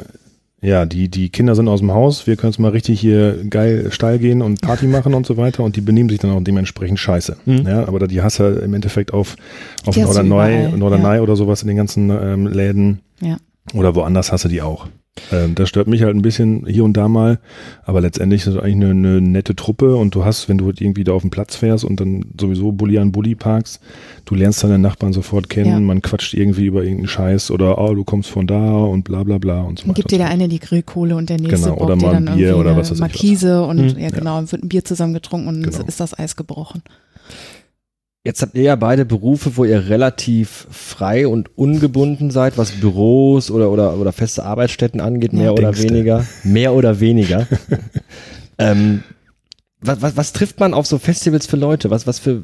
D: ja, die, die Kinder sind aus dem Haus, wir können jetzt mal richtig hier geil steil gehen und Party machen und so weiter und die benehmen sich dann auch dementsprechend scheiße.
B: Mhm.
D: Ja, aber da die hast du im Endeffekt auf, auf Norderney, Norderney
C: ja.
D: oder sowas in den ganzen ähm, Läden
C: Ja.
D: oder woanders hast du die auch. Ähm, das stört mich halt ein bisschen hier und da mal, aber letztendlich ist es eigentlich eine, eine nette Truppe und du hast, wenn du irgendwie da auf den Platz fährst und dann sowieso Bulli an Bulli parkst, du lernst deine Nachbarn sofort kennen,
C: Ja.
D: man quatscht irgendwie über irgendeinen Scheiß oder oh, du kommst von da und bla bla bla und so weiter.
C: gibt dir der eine die Grillkohle und der nächste
D: Genau, oder
C: dir
D: mal
C: dann
D: ein Bier
C: irgendwie
D: oder was weiß ich was.
C: Markise und
B: Mhm.
C: ja genau, dann wird ein Bier zusammen getrunken und
D: Genau.
C: ist das Eis gebrochen.
B: Jetzt habt ihr ja beide Berufe, wo ihr relativ frei und ungebunden seid, was Büros oder, oder, oder feste Arbeitsstätten angeht, mehr
C: Ja.
B: oder weniger. Mehr oder weniger. ähm, was, was, was trifft man auf so Festivals für Leute? Was, was für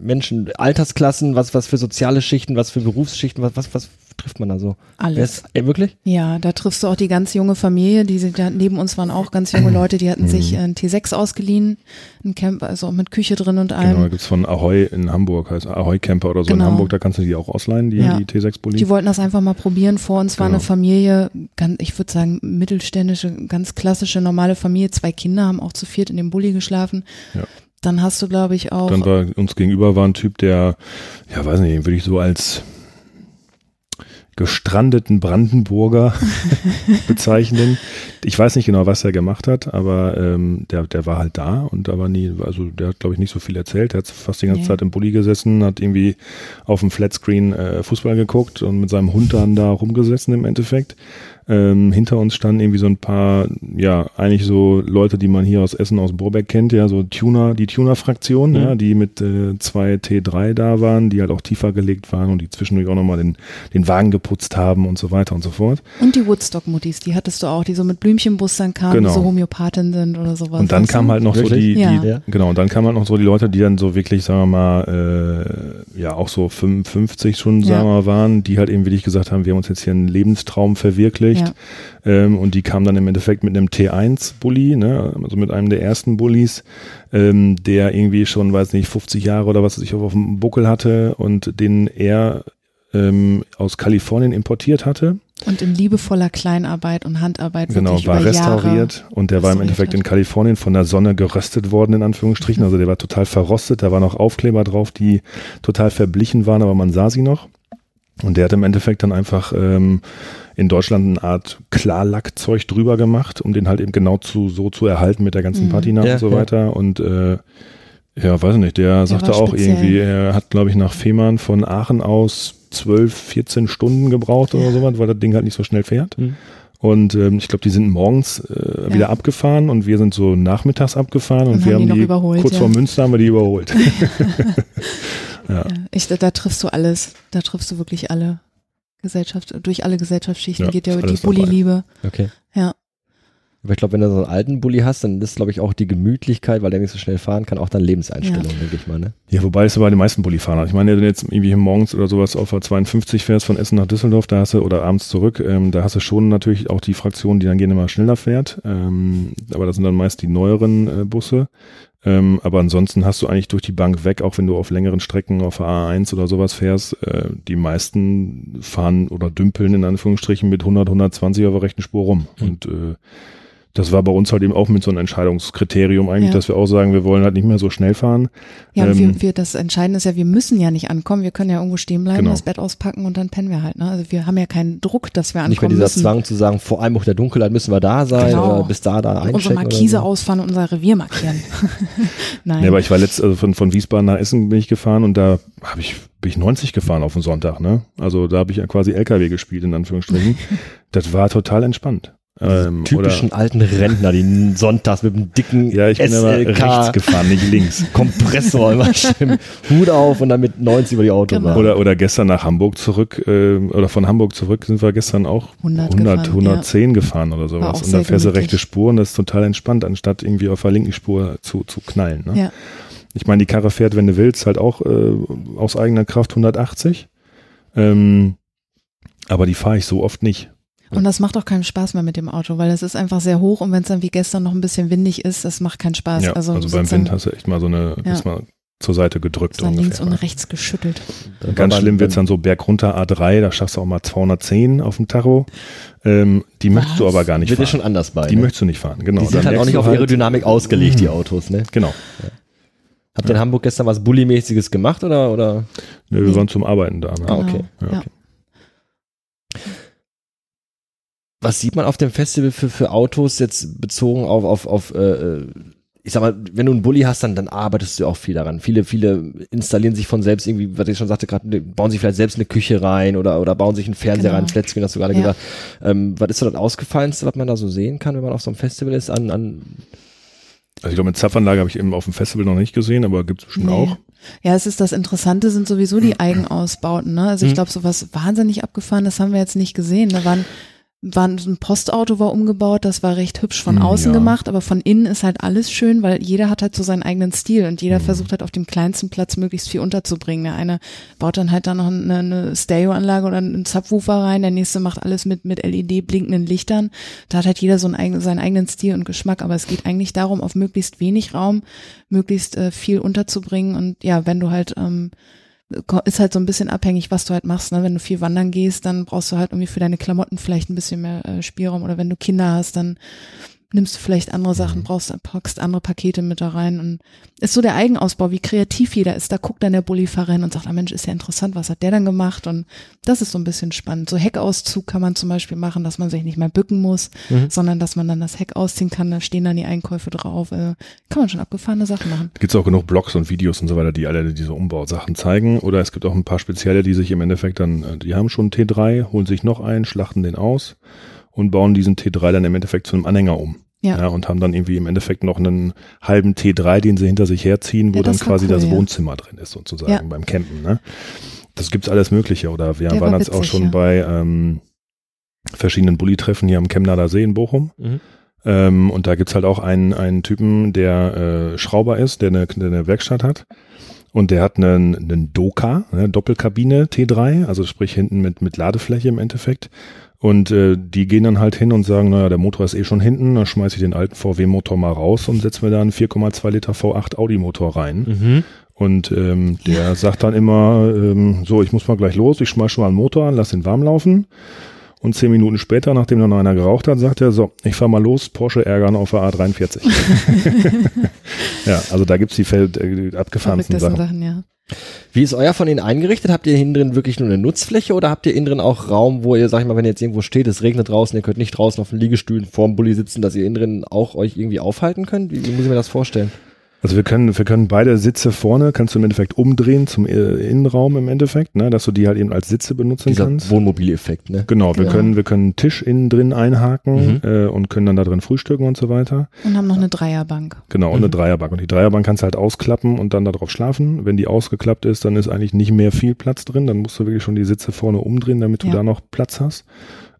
B: Menschen, Altersklassen, was, was für soziale Schichten, was für Berufsschichten, was, was, was trifft man da so? Wer
C: Alles.
B: ist, ey, wirklich?
C: Ja, da triffst du auch die ganz junge Familie, die sind da neben uns waren auch ganz junge Leute, die hatten sich äh, ein T6 ausgeliehen, ein Camp, also auch mit Küche drin und
D: Genau, da
C: allem.
D: gibt's von Ahoy in Hamburg, heißt Ahoy Camper oder so in
C: Genau.
D: Hamburg, da kannst du die auch ausleihen, die,
C: Ja.
D: die T6-Bulli.
C: Die wollten das einfach mal probieren. Vor uns war
D: Genau.
C: eine Familie, ganz, ich würde sagen mittelständische, ganz klassische, normale Familie. Zwei Kinder haben auch zu viert in dem Bulli geschlafen.
D: Ja.
C: Dann hast du, glaube ich, auch.
D: Dann war uns gegenüber war ein Typ, der, ja weiß nicht, würde ich so als gestrandeten Brandenburger bezeichnen. Ich weiß nicht genau, was er gemacht hat, aber ähm, der, der war halt da und da war nie, also der hat glaube ich nicht so viel erzählt. Der hat fast die ganze
C: Nee.
D: Zeit im Bulli gesessen, hat irgendwie auf dem Flatscreen äh, Fußball geguckt und mit seinem Hund dann da rumgesessen im Endeffekt. Ähm, hinter uns standen irgendwie so ein paar, ja, eigentlich so Leute, die man hier aus Essen, aus Borbeck kennt, ja, so Tuner, die Tuner-Fraktion,
B: Mhm.
D: ja, die mit äh, zwei T3 da waren, die halt auch tiefer gelegt waren und die zwischendurch auch nochmal den, den Wagen geputzt haben und so weiter und so fort.
C: und die Woodstock-Muttis, die hattest du auch, die so mit Blümchenbustern kamen,
D: Genau.
C: die so Homöopathen sind oder sowas.
D: Und dann kam halt noch so
B: Wirklich?
D: die, die
C: Ja.
D: Genau, und dann kamen halt noch so die Leute, die dann so wirklich, sagen wir mal, äh, ja, auch so 55 schon,
C: Ja.
D: sagen wir mal, waren, die halt eben wirklich gesagt haben, wir haben uns jetzt hier einen Lebenstraum verwirklicht.
C: Ja.
D: Ähm, und die kamen dann im Endeffekt mit einem T1-Bully, ne, also mit einem der ersten Bullies, ähm, der irgendwie schon, weiß nicht, 50 Jahre oder was ich auf dem Buckel hatte und den er ähm, aus Kalifornien importiert hatte.
C: Und in liebevoller Kleinarbeit und Handarbeit
D: Genau, war restauriert und der war im Endeffekt
C: hat.
D: in Kalifornien von der Sonne geröstet worden, in Anführungsstrichen. Also der war total verrostet, da waren noch Aufkleber drauf, die total verblichen waren, aber man sah sie noch. Und der hat im Endeffekt dann einfach ähm, in Deutschland eine Art Klarlackzeug drüber gemacht, um den halt eben genau zu, so zu erhalten mit der ganzen
C: Mhm.
D: Patina
B: Ja,
D: und so
B: ja.
D: weiter. Und äh, ja, weiß ich nicht, der sagte
C: war
D: auch
C: speziell.
D: irgendwie, er hat, glaube ich, nach Fehmarn von Aachen aus 12, 14 Stunden gebraucht oder
C: Ja.
D: sowas, weil das Ding halt nicht so schnell fährt.
B: Mhm.
D: Und ähm, ich glaube, die sind morgens äh,
C: Ja.
D: wieder abgefahren und wir sind so nachmittags abgefahren und,
C: Und
D: wir
C: haben die
D: die
C: überholt,
D: kurz
C: ja.
D: vor Münster haben wir die überholt.
C: Ja, ich, da, da triffst du alles. Da triffst du wirklich alle Gesellschaft, durch alle Gesellschaftsschichten
D: Ja,
C: geht ja die. Bulli-Liebe.
B: Okay.
C: Ja.
B: Aber ich glaube, wenn du so einen alten Bulli hast, dann ist, glaube ich, auch die Gemütlichkeit, weil der nicht so schnell fahren kann, auch dann Lebenseinstellung, denke ich mal. Ne?
D: Ja, wobei es bei den meisten Bullifahrern. Ich meine, wenn du jetzt irgendwie morgens oder sowas auf der 52 fährst von Essen nach Düsseldorf, da hast du, oder abends zurück, ähm, da hast du schon natürlich auch die Fraktion, die dann gerne mal schneller fährt. Ähm, aber das sind dann meist die neueren äh, Busse. Ähm, aber ansonsten hast du eigentlich durch die Bank weg, auch wenn du auf längeren Strecken auf der A1 oder sowas fährst, äh, die meisten fahren oder dümpeln in Anführungsstrichen mit 100, 120 auf der rechten Spur rum.
B: Mhm.
D: Und äh, das war bei uns halt eben auch mit so einem Entscheidungskriterium eigentlich,
C: Ja.
D: dass wir auch sagen, wir wollen halt nicht mehr so schnell fahren.
C: Ja,
D: Ähm,
C: wir, wir, das Entscheidende ist ja, wir müssen ja nicht ankommen. Wir können ja irgendwo stehen bleiben,
D: Genau.
C: das Bett auspacken und dann pennen wir halt. Ne? Also wir haben ja keinen Druck, dass wir
B: Nicht mehr
C: ankommen
B: dieser
C: müssen.
B: Zwang zu sagen, vor Einbruch der Dunkelheit müssen wir da sein
C: Genau.
B: oder bis da, da
C: unsere
B: einchecken.
C: Markise
B: oder so.
C: ausfahren und unser Revier markieren. Nein.
D: Ja, aber ich war letzt, also von, von Wiesbaden nach Essen bin ich gefahren und da habe ich, bin ich 90 gefahren auf den Sonntag, ne? Also da habe ich ja quasi LKW gespielt, in Anführungsstrichen. das war total entspannt. Ähm,
B: Typischen alten Rentner, die sonntags mit einem dicken
D: oder, ja, ich bin aber rechts
B: SLK
D: gefahren, nicht links.
B: Kompressor immer schön Hut auf und dann mit 90 über die Autobahn.
C: Genau.
D: Oder, oder gestern nach Hamburg zurück, ähm, oder von Hamburg zurück sind wir gestern auch
C: 100
D: 100,
C: gefahren,
D: 110 gefahren oder sowas. Und dann fährst du rechte Spur und das ist total entspannt, anstatt irgendwie auf der linken Spur zu, zu knallen. Ne?
C: Ja.
D: Ich meine, die Karre fährt, wenn du willst, halt auch äh, aus eigener Kraft 180. Ähm, aber die fahre ich so oft nicht.
C: Und das macht auch keinen Spaß mehr mit dem Auto, weil es ist einfach sehr hoch und wenn es dann wie gestern noch ein bisschen windig ist, das macht keinen Spaß.
D: ja,
C: also,
D: also, beim Wind
C: dann,
D: hast du echt mal so eine,
C: Ja.
D: mal zur Seite gedrückt.
C: dann links und rechts geschüttelt.
B: Dann
D: Ganz schlimm wird's dann so bergunter A3, da schaffst du auch mal 210 auf dem Tacho. Ähm, die möchtest du
C: Was?
D: aber gar nicht
B: Wird dir
D: fahren.
B: schon anders bei.
D: die
B: ne?
D: möchtest du nicht fahren, genau.
B: die sind
D: Dann
B: halt auch nicht auf Aerodynamik ausgelegt, die Autos, ne?
D: Genau.
B: Habt ihr in Hamburg gestern was Bulli-mäßiges gemacht oder, oder?
D: Nö, wir
C: Nee.
D: waren zum Arbeiten da. Ne?
B: Ah, okay.
D: Ja,
C: Ja.
D: okay.
B: Was sieht man auf dem Festival für, für Autos jetzt bezogen auf, auf, auf äh, äh, ich sag mal, wenn du einen Bulli hast, dann, dann arbeitest du auch viel daran. Viele, viele installieren sich von selbst irgendwie, was ich schon sagte, gerade bauen sich vielleicht selbst eine Küche rein oder, oder bauen sich einen Fernseher
C: Genau.
B: rein, Flatscreen, hast du gerade
C: Ja.
B: gesagt. Ähm, was ist so das Ausgefallenste, was man da so sehen kann, wenn man auf so einem Festival ist? An, an
D: Also ich glaube, eine Zapfanlage habe ich eben auf dem Festival noch nicht gesehen, aber gibt's bestimmt
C: Nee.
D: auch.
C: Ja, es ist das Interessante, sind sowieso die Eigenausbauten. Ne? Also ich
B: Mhm.
C: glaube, so was wahnsinnig abgefahren, das haben wir jetzt nicht gesehen. Da waren, so ein Postauto war umgebaut, das war recht hübsch von
D: Mhm,
C: außen
D: ja.
C: gemacht, aber von innen ist halt alles schön, weil jeder hat halt so seinen eigenen Stil und jeder versucht halt auf dem kleinsten Platz möglichst viel unterzubringen. Der eine baut dann halt da noch eine, eine Stereoanlage oder einen Subwoofer rein, der nächste macht alles mit, mit LED blinkenden Lichtern. Da hat halt jeder so einen, seinen eigenen Stil und Geschmack, aber es geht eigentlich darum, auf möglichst wenig Raum möglichst äh, viel unterzubringen und ja, wenn du halt ähm, ist halt so ein bisschen abhängig, was du halt machst. Ne? Wenn du viel wandern gehst, dann brauchst du halt irgendwie für deine Klamotten vielleicht ein bisschen mehr äh, Spielraum. Oder wenn du Kinder hast, dann nimmst du vielleicht andere Sachen, brauchst, packst andere Pakete mit da rein. Und ist so der Eigenausbau, wie kreativ jeder ist. Da guckt dann der Bullifahrer hin und sagt, ah Mensch, ist ja interessant, was hat der dann gemacht? Und das ist so ein bisschen spannend. So Heckauszug kann man zum Beispiel machen, dass man sich nicht mehr bücken muss,
B: Mhm.
C: sondern dass man dann das Heck ausziehen kann. Da stehen dann die Einkäufe drauf. Äh, kann man schon abgefahrene Sachen machen.
D: Gibt es auch genug Blogs und Videos und so weiter, die alle diese Umbausachen zeigen. Oder es gibt auch ein paar spezielle, die sich im Endeffekt dann, äh, die haben schon einen T3, holen sich noch einen, schlachten den aus und bauen diesen T3 dann im Endeffekt zu einem Anhänger um.
C: Ja.
D: und haben dann irgendwie im Endeffekt noch einen halben T3, den sie hinter sich herziehen, wo
C: Ja,
D: dann quasi
C: cool,
D: das
C: ja.
D: Wohnzimmer drin ist, sozusagen
C: Ja.
D: beim Campen. Ne? Das gibt's alles Mögliche. Oder wir
C: Der
D: waren
C: war
D: jetzt auch schon
C: ja.
D: bei ähm, verschiedenen Bulli-Treffen hier am Chemnader See in Bochum.
B: Mhm.
D: Ähm, und da gibt's halt auch einen, einen Typen, der äh, Schrauber ist, der eine, der eine Werkstatt hat. Und der hat einen, einen Doka, ne, Doppelkabine T3, also sprich hinten mit, mit Ladefläche im Endeffekt. Und äh, die gehen dann halt hin und sagen, naja, der Motor ist eh schon hinten, dann schmeiße ich den alten VW-Motor mal raus und setze mir da einen 4,2 Liter V8 Audi-Motor rein.
B: Mhm.
D: Und ähm, der sagt dann immer, ähm, so, ich muss mal gleich los, ich schmeiß schon mal einen Motor an, lass den warm laufen. Und zehn Minuten später, nachdem dann noch einer geraucht hat, sagt er, so, ich fahr mal los, Porsche ärgern auf der A43. ja, also da gibt's die Feld, äh, abgefahrensten Sachen.
C: Sachen, ja.
B: Wie ist euer von Ihnen eingerichtet? Habt ihr innen drin wirklich nur eine Nutzfläche oder habt ihr innen drin auch Raum, wo ihr, sag ich mal, wenn ihr jetzt irgendwo steht, es regnet draußen, ihr könnt nicht draußen auf den Liegestühlen vorm Bulli sitzen, dass ihr innen drin auch euch irgendwie aufhalten könnt? Wie, wie muss ich mir das vorstellen?
D: Also wir können, wir können beide Sitze vorne, kannst du im Endeffekt umdrehen zum äh, Innenraum im Endeffekt, ne, dass du die halt eben als Sitze benutzen
B: Dieser
D: kannst.
B: Wohnmobileffekt, ne?
D: Genau, wir
C: Genau.
D: können, wir können einen Tisch innen drin einhaken
B: Mhm.
D: äh, und können dann da drin frühstücken und so weiter.
C: Und haben noch eine Dreierbank.
D: Genau, und eine
B: Mhm.
D: Dreierbank. Und die Dreierbank kannst du halt ausklappen und dann darauf schlafen. Wenn die ausgeklappt ist, dann ist eigentlich nicht mehr viel Platz drin. Dann musst du wirklich schon die Sitze vorne umdrehen, damit du
C: Ja.
D: da noch Platz hast.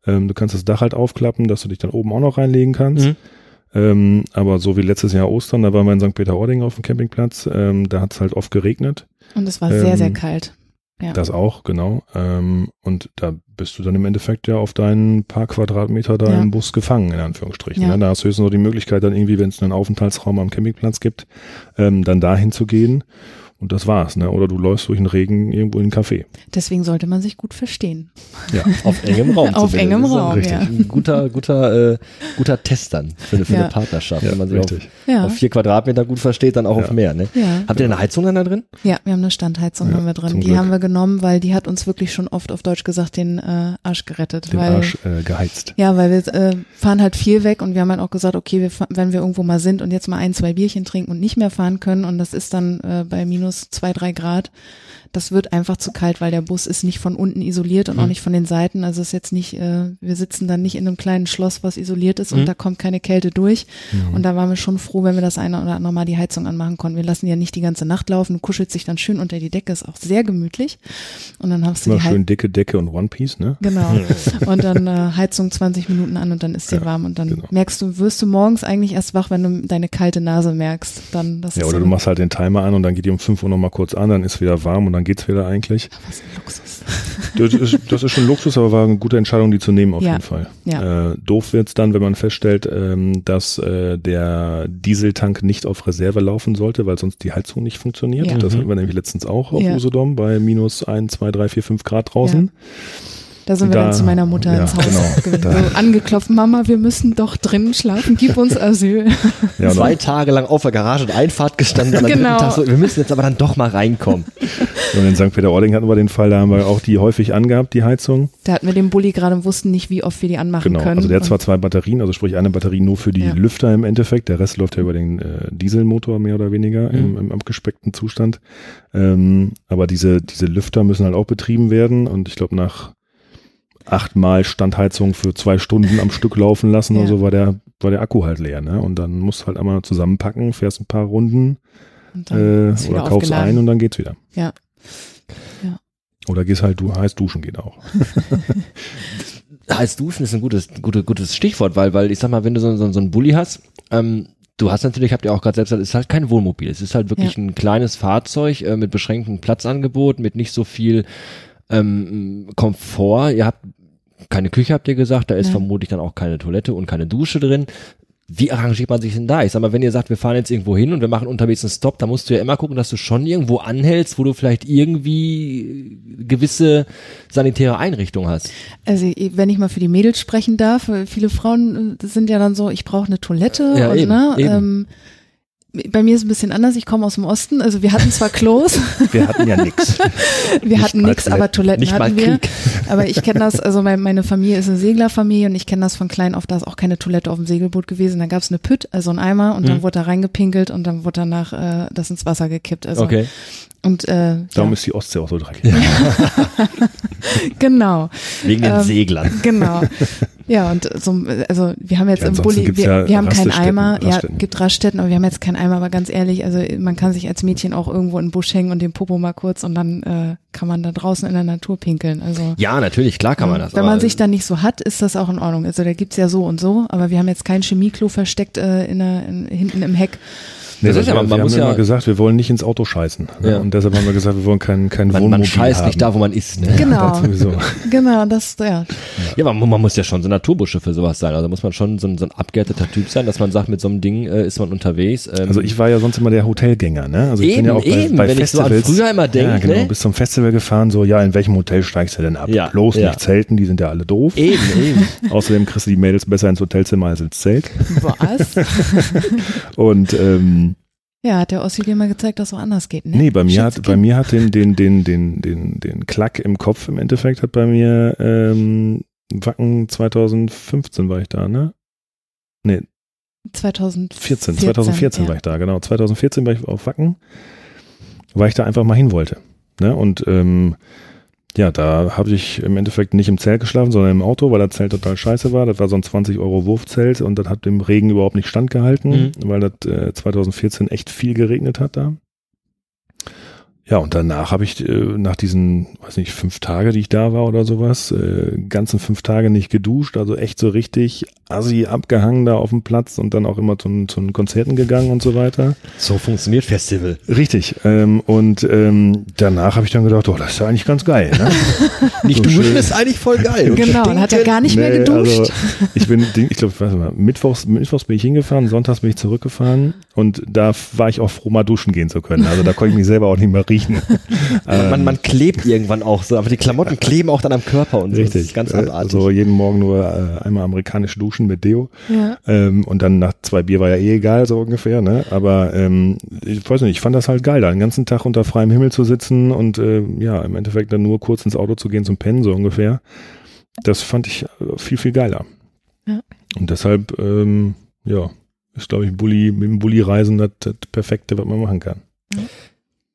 D: Ähm, du kannst das Dach halt aufklappen, dass du dich dann oben auch noch reinlegen kannst.
B: Mhm.
D: Ähm, aber so wie letztes Jahr Ostern, da waren wir in St. Peter-Ording auf dem Campingplatz, ähm, da hat es halt oft geregnet.
C: Und es war sehr,
D: Ähm,
C: sehr kalt. Ja.
D: Das auch, genau. Ähm, und da bist du dann im Endeffekt ja auf deinen paar Quadratmeter da
C: Ja.
D: im Bus gefangen, in Anführungsstrichen.
C: Ja.
D: Ne? Da hast du höchstens noch die Möglichkeit, dann irgendwie, wenn es einen Aufenthaltsraum am Campingplatz gibt, ähm, dann dahin zu gehen. Und das war's, ne? Oder du läufst durch den Regen irgendwo in einen Café.
C: Deswegen sollte man sich gut verstehen.
D: Ja.
B: Auf engem Raum.
C: Auf
B: zumindest.
C: engem Raum,
B: richtig.
C: ja.
B: Ein guter, guter, äh, guter Test dann für, eine- für
C: Ja.
B: eine Partnerschaft,
D: Ja,
B: wenn man sich auf,
D: richtig.
C: Ja.
B: auf vier Quadratmeter gut versteht, dann auch
D: Ja.
B: auf mehr. Ne?
C: Ja.
B: Habt ihr eine Heizung dann da drin?
C: Ja, wir haben eine Standheizung
D: Ja,
C: haben wir drin. Die
D: Glück.
C: haben wir genommen, weil die hat uns wirklich schon oft auf Deutsch gesagt den äh, Arsch gerettet.
D: Den
C: weil,
D: Arsch äh, geheizt.
C: Ja, weil wir äh, fahren halt viel weg und wir haben halt auch gesagt, okay, wir, wenn wir irgendwo mal sind und jetzt mal ein, zwei Bierchen trinken und nicht mehr fahren können und das ist dann äh, bei minus zwei, drei Grad, das wird einfach zu kalt, weil der Bus ist nicht von unten isoliert und auch
B: Mhm.
C: nicht von den Seiten. Also ist jetzt nicht, äh, wir sitzen dann nicht in einem kleinen Schloss, was isoliert ist
B: Mhm.
C: und da kommt keine Kälte durch.
D: Mhm.
C: Und da waren wir schon froh, wenn wir das eine oder andere Mal die Heizung anmachen konnten. Wir lassen ja nicht die ganze Nacht laufen, du kuschelst sich dann schön unter die Decke, ist auch sehr gemütlich. Und dann hast du
D: Immer
C: die
D: schön dicke Decke und One Piece, ne?
C: Genau. Und dann äh, Heizung 20 Minuten an und dann ist dir
D: Ja,
C: warm und dann
D: genau.
C: merkst du, wirst du morgens eigentlich erst wach, wenn du deine kalte Nase merkst. Dann das
D: Ja, oder
C: so,
D: du machst halt den Timer an und dann geht die um 5 Uhr nochmal kurz an, dann ist wieder warm und dann geht's wieder eigentlich.
C: was ein Luxus.
D: Das ist, das ist schon Luxus, aber war eine gute Entscheidung, die zu nehmen auf
C: Ja.
D: jeden Fall.
C: Ja.
D: Äh, doof wird's dann, wenn man feststellt, ähm, dass äh, der Dieseltank nicht auf Reserve laufen sollte, weil sonst die Heizung nicht funktioniert.
C: Ja.
D: Das
B: Mhm.
D: hatten wir nämlich letztens auch auf
C: Ja.
D: Usedom bei minus 1, 2, 3, 4, 5 Grad draußen.
C: Da sind wir
D: Da-
C: dann zu meiner Mutter
D: ja,
C: ins Haus
D: genau.
C: so angeklopft, Mama, wir müssen doch drinnen schlafen, gib uns Asyl.
D: Ja,
B: Zwei
D: dann,
B: Tage lang auf der Garage und Einfahrt gestanden. Und am
C: Genau.
B: dritten Tag so, wir müssen jetzt aber dann doch mal reinkommen.
D: und in St. Peter-Ording hatten wir den Fall, da haben wir auch die häufig angehabt, die Heizung.
C: Da hatten wir den Bulli gerade und wussten nicht, wie oft wir die anmachen
D: Genau,
C: können.
D: also der hat zwar zwei Batterien, also sprich eine Batterie nur für die
C: Ja.
D: Lüfter im Endeffekt, der Rest läuft ja über den äh, Dieselmotor mehr oder weniger im, im abgespeckten Zustand. Ähm, aber diese, diese Lüfter müssen halt auch betrieben werden und ich glaube nach achtmal Standheizung für zwei Stunden am Stück laufen lassen
C: Ja.
D: oder so war der, war der Akku halt leer, ne? Und dann musst du halt einmal zusammenpacken, fährst ein paar Runden
C: und
D: äh, oder kaufst
C: aufgeladen.
D: ein und dann geht's wieder.
C: Ja. Ja.
D: Oder gehst halt du heiß duschen geht auch.
B: Heiß duschen ist ein gutes, gutes, gutes Stichwort, weil, weil ich sag mal, wenn du so, so, so einen Bulli hast, ähm, du hast natürlich, habt ihr auch gerade selbst gesagt, es ist halt kein Wohnmobil. Es ist halt wirklich ein kleines Fahrzeug äh, mit beschränktem Platzangebot, mit nicht so viel ähm, Komfort. Ihr habt keine Küche, habt ihr gesagt, da ist
C: Nein.
B: vermutlich dann auch keine Toilette und keine Dusche drin. Wie arrangiert man sich denn da? Ich sag mal, wenn ihr sagt, wir fahren jetzt irgendwo hin und wir machen unterwegs einen Stop, da musst du ja immer gucken, dass du schon irgendwo anhältst, wo du vielleicht irgendwie gewisse sanitäre Einrichtungen hast.
C: Also wenn ich mal für die Mädels sprechen darf, viele Frauen sind ja dann so, ich brauche eine Toilette
B: Ja,
C: und
B: eben,
C: ne,
B: eben.
C: Ähm, bei mir ist es ein bisschen anders, ich komme aus dem Osten, also wir hatten zwar Klos,
D: Wir hatten ja nix.
C: wir
D: Nicht
C: hatten nichts, aber Toiletten
B: Nicht
C: hatten wir. Aber ich kenne das, also mein, meine Familie ist eine Seglerfamilie und ich kenne das von klein auf, da ist auch keine Toilette auf dem Segelboot gewesen. Da gab es eine Pütt, also ein Eimer und dann
B: Mhm.
C: wurde da reingepinkelt und dann wurde danach äh, das ins Wasser gekippt. Also
B: Okay.
C: und äh,
D: Darum
C: ja,
D: ist die Ostsee auch so dreckig.
C: genau.
B: Wegen den
C: Ähm,
B: Seglern.
C: Genau. Ja, und so, also wir haben jetzt
D: Ja,
C: im Bulli, wir,
D: ja
C: wir haben keinen Eimer, ja, gibt Raststätten, aber wir haben jetzt keinen Eimer, aber ganz ehrlich, also man kann sich als Mädchen auch irgendwo in den Busch hängen und den Popo mal kurz und dann äh, kann man da draußen in der Natur pinkeln. Also
B: Ja, natürlich, klar kann man das.
C: wenn man sich dann nicht so hat, ist das auch in Ordnung. Also da gibt's ja so und so, aber wir haben jetzt kein Chemieklo versteckt äh, in der, in, hinten im Heck.
D: Nee,
B: Das ist ja,
D: wir,
B: man
D: wir
B: muss
D: haben
B: ja-
D: immer gesagt, wir wollen nicht ins Auto scheißen. ne?
B: Ja.
D: Und deshalb haben wir gesagt, wir wollen kein, kein
B: man,
D: Wohnmobil
B: man scheißt
D: haben.
B: nicht da, wo man ist. Ne?
C: Genau, genau, das, ja.
B: Ja, aber man muss ja schon so ein Naturbusche für sowas sein. Also muss man schon so ein, so ein abgehärteter Typ sein, dass man sagt, mit so einem Ding äh, ist man unterwegs. Ähm,
D: Also ich war ja sonst immer der Hotelgänger, ne? Also ich bin
B: Eben,
D: ja auch bei,
B: eben,
D: bei
B: wenn ich so an
D: Festivals.
B: früher immer denk,
D: ja, genau,
B: ne?
D: bis zum Festival gefahren, so, ja, in welchem Hotel steigst du denn ab?
B: Ja,
D: Bloß
B: ja.
D: nicht zelten, die sind ja alle doof.
B: eben, eben.
D: Außerdem kriegst du die Mädels besser ins Hotelzimmer als ins Zelt.
C: Was?
D: Und ähm,
C: Ja, hat der Ossi dir mal gezeigt, dass es auch anders geht, ne?
D: nee, bei mir hat, bei mir hat den, den, den, den, den, den Klack im Kopf im Endeffekt hat bei mir ähm, Wacken 2015 war ich da, ne? Nee,
C: 2014.
D: 14, 2014
C: ja.
D: war ich da, genau. 2014 war ich auf Wacken, weil ich da einfach mal hin wollte. Ne? Und ähm, ja, da habe ich im Endeffekt nicht im Zelt geschlafen, sondern im Auto, weil das Zelt total scheiße war. Das war so ein 20 Euro Wurfzelt und das hat dem Regen überhaupt nicht standgehalten, weil das äh, 2014 echt viel geregnet hat da. Ja, und danach habe ich äh, nach diesen, weiß nicht, fünf Tage, die ich da war oder sowas, äh, ganzen fünf Tage nicht geduscht, also echt so richtig assi abgehangen da auf dem Platz und dann auch immer zu, zu den Konzerten gegangen und so weiter.
B: So funktioniert Festival.
D: Richtig. Ähm, und ähm, danach habe ich dann gedacht, oh, das ist ja eigentlich ganz geil. Ne?
B: Nicht
D: So
B: duschen ist eigentlich voll geil.
C: Genau, dann hat er gar nicht mehr
D: Nee,
C: geduscht.
D: Also, ich bin, ich glaube, ich weiß nicht mehr, mittwochs, mittwochs bin ich hingefahren, sonntags bin ich zurückgefahren und da war ich auch froh, mal duschen gehen zu können. Also da konnte ich mich selber auch nicht mehr riechen.
B: man, man, man klebt irgendwann auch so, aber die Klamotten kleben auch dann am Körper und so. Das
D: Richtig.
B: ist ganz
D: Äh,
B: abartig.
D: Also jeden Morgen nur äh, einmal amerikanisch duschen mit Deo.
C: Ja.
D: Ähm, und dann nach zwei Bier war ja eh egal, so ungefähr, ne? Aber ähm, ich weiß nicht, ich fand das halt geil, da den ganzen Tag unter freiem Himmel zu sitzen und äh, ja, im Endeffekt dann nur kurz ins Auto zu gehen zum Pennen, so ungefähr. Das fand ich äh, viel, viel geiler.
C: Ja.
D: Und deshalb, ähm, ja, ist, glaube ich, Bulli, mit dem Bulli reisen das, das Perfekte, was man machen kann.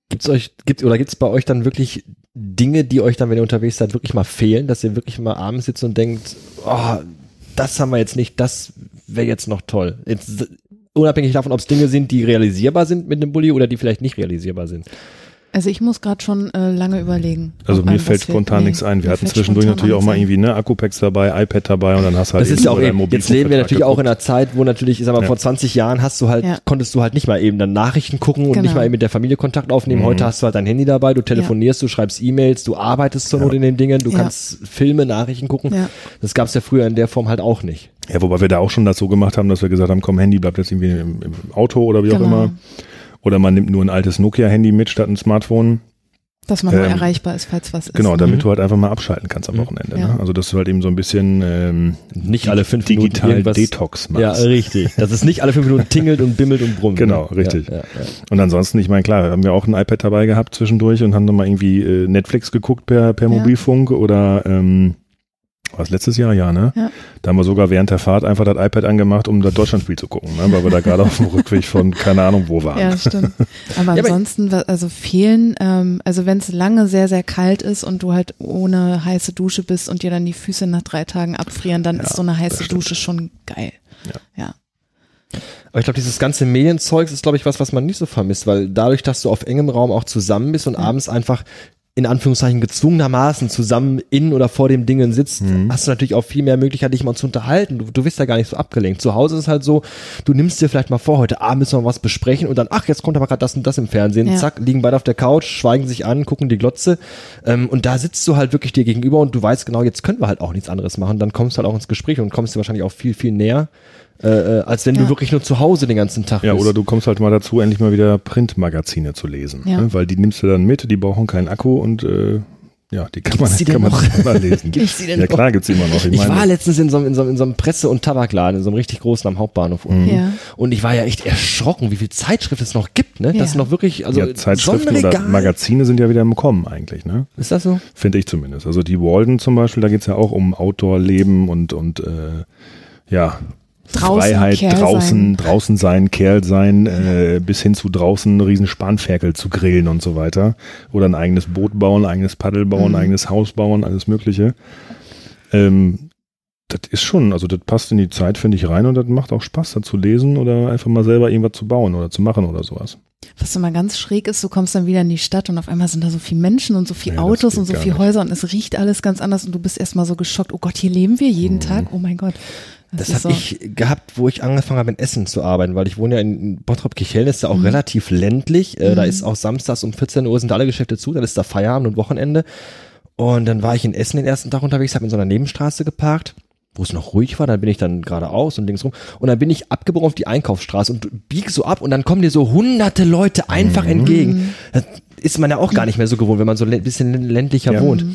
B: Gibt's euch, gibt, oder gibt's bei euch dann wirklich Dinge, die euch dann, wenn ihr unterwegs seid, wirklich mal fehlen, dass ihr wirklich mal abends sitzt und denkt, oh, das haben wir jetzt nicht, das wäre jetzt noch toll. Jetzt, unabhängig davon, ob es Dinge sind, die realisierbar sind mit einem Bulli oder die vielleicht nicht realisierbar sind.
C: Also ich muss gerade schon äh, lange überlegen.
D: Also mir
C: einem
D: fällt spontan
C: Nee,
D: nichts ein. Wir hatten
C: fällt
D: zwischendurch natürlich auch mal irgendwie ne Akku-Packs dabei, iPad dabei und dann hast du halt
B: Das ist ja auch eben, jetzt leben wir natürlich auch in
D: geguckt.
B: einer Zeit, wo natürlich, ich sag mal,
D: Ja.
B: vor 20 Jahren hast du halt,
C: Ja.
B: konntest du halt nicht mal eben dann Nachrichten gucken und
C: Genau.
B: nicht mal eben mit der Familie Kontakt aufnehmen.
D: Mhm.
B: Heute hast du halt dein Handy dabei, du telefonierst, du schreibst E-Mails, du arbeitest zur
D: Ja.
B: Not in den Dingen, du
C: Ja.
B: kannst Filme, Nachrichten gucken.
C: Ja.
B: Das gab's ja früher in der Form halt auch nicht.
D: Ja, wobei wir da auch schon das so gemacht haben, dass wir gesagt haben, komm, Handy bleibt jetzt irgendwie im, im Auto oder wie auch
C: Genau.
D: immer. Oder man nimmt nur ein altes Nokia-Handy mit statt ein Smartphone.
C: Dass man nur
D: Ähm,
C: erreichbar ist, falls was ist.
D: Genau, damit
B: Mhm.
D: du halt einfach mal abschalten kannst am
B: Mhm.
D: Wochenende.
C: Ja.
D: Ne? Also dass du halt eben so ein bisschen ähm,
B: Nicht alle fünf Minuten
D: digital
B: irgendwas-
D: Detox
B: Ja,
D: machst.
B: richtig. Das ist nicht alle fünf Minuten tingelt und bimmelt und brummt.
D: Genau,
B: ne?
D: richtig.
B: Ja, ja, ja.
D: Und ansonsten, ich meine, klar, haben wir auch ein iPad dabei gehabt zwischendurch und haben dann mal irgendwie äh, Netflix geguckt per, per
C: Ja.
D: Mobilfunk oder ähm, was letztes Jahr, ja, ne?
C: Ja.
D: Da haben wir sogar während der Fahrt einfach das iPad angemacht, um das Deutschlandspiel zu gucken, ne? weil wir da gerade auf dem Rückweg von keine Ahnung wo waren.
C: Ja, stimmt. Aber
B: Ja,
C: ansonsten, also fehlen, ähm, also wenn es lange sehr, sehr kalt ist und du halt ohne heiße Dusche bist und dir dann die Füße nach drei Tagen abfrieren, dann
D: Ja,
C: ist so eine heiße. Dusche schon geil.
D: Ja.
C: ja.
B: Aber ich glaube, dieses ganze Medienzeugs ist, glaube ich, was, was man nicht so vermisst, weil dadurch, dass du auf engem Raum auch zusammen bist und
C: Ja.
B: abends einfach in Anführungszeichen gezwungenermaßen zusammen in oder vor dem Dingen sitzt,
D: Mhm.
B: hast du natürlich auch viel mehr Möglichkeit, dich mal zu unterhalten. Du, du bist ja gar nicht so abgelenkt. Zu Hause ist es halt so, du nimmst dir vielleicht mal vor, heute Abend müssen wir was besprechen und dann, ach, jetzt kommt aber gerade das und das im Fernsehen.
C: Ja.
B: Zack, liegen beide auf der Couch, schweigen sich an, gucken die Glotze. Ähm, und da sitzt du halt wirklich dir gegenüber und du weißt genau, jetzt können wir halt auch nichts anderes machen. Dann kommst du halt auch ins Gespräch und kommst dir wahrscheinlich auch viel, viel näher, äh, äh, als wenn du
C: Ja.
B: wirklich nur zu Hause den ganzen Tag
D: Ja,
B: bist.
D: oder du kommst halt mal dazu, endlich mal wieder Printmagazine zu lesen.
C: Ja.
D: Ne? Weil die nimmst du dann mit, die brauchen keinen Akku und äh, ja, die kann man,
B: Gibt's die denn
D: kann man
B: noch?
D: lesen.
B: Gibt's die denn
D: ja klar gibt's die immer noch. Ich,
B: Ich
D: meine,
B: war letztens in so, einem- in, so, in so einem Presse- und Tabakladen, in so einem richtig großen am Hauptbahnhof unten.
C: Ja.
B: Und ich war ja echt erschrocken, wie viel Zeitschrift es noch gibt, ne?
C: Ja.
B: Das ist noch wirklich, also
D: ja, Zeitschriften oder. Magazine sind ja wieder im Kommen eigentlich, ne?
B: Ist das so?
D: Finde ich zumindest. Also die Walden zum Beispiel, da geht's ja auch um Outdoor-Leben und, und äh, ja,
C: Draußen,
D: Freiheit,
C: Kerl
D: draußen,
C: sein.
D: draußen sein, Kerl sein, äh, bis hin zu draußen einen riesen Spanferkel zu grillen und so weiter. Oder ein eigenes Boot bauen, ein eigenes Paddel bauen,
C: Mhm.
D: ein eigenes Haus bauen, alles Mögliche. Ähm, das ist schon, also das passt in die Zeit, finde ich, rein und das macht auch Spaß, da zu lesen oder einfach mal selber irgendwas zu bauen oder zu machen oder sowas.
C: Was immer ganz schräg ist, du kommst dann wieder in die Stadt und auf einmal sind da so viele Menschen und so viele
D: das
C: Autos und so viele. Häuser und es riecht alles ganz anders und du bist erstmal so geschockt, oh Gott, hier leben wir jeden Tag, oh mein Gott.
B: Das
C: ist
B: habe ich gehabt, wo ich angefangen habe, in Essen zu arbeiten, weil ich wohne ja in Bottrop-Kicheln, ist ja auch
C: Mhm.
B: relativ ländlich. Äh, Da
C: Mhm.
B: ist auch samstags um 14 Uhr sind alle Geschäfte zu, dann ist da Feierabend und Wochenende. Und dann war ich in Essen den ersten Tag unterwegs, habe in so einer Nebenstraße geparkt, wo es noch ruhig war, dann bin ich dann geradeaus und links rum und dann bin ich abgebogen auf die Einkaufsstraße und bieg so ab und dann kommen dir so hunderte Leute einfach entgegen. Das ist man ja auch gar nicht mehr so gewohnt, wenn man so ein bisschen ländlicher
D: Ja.
B: wohnt.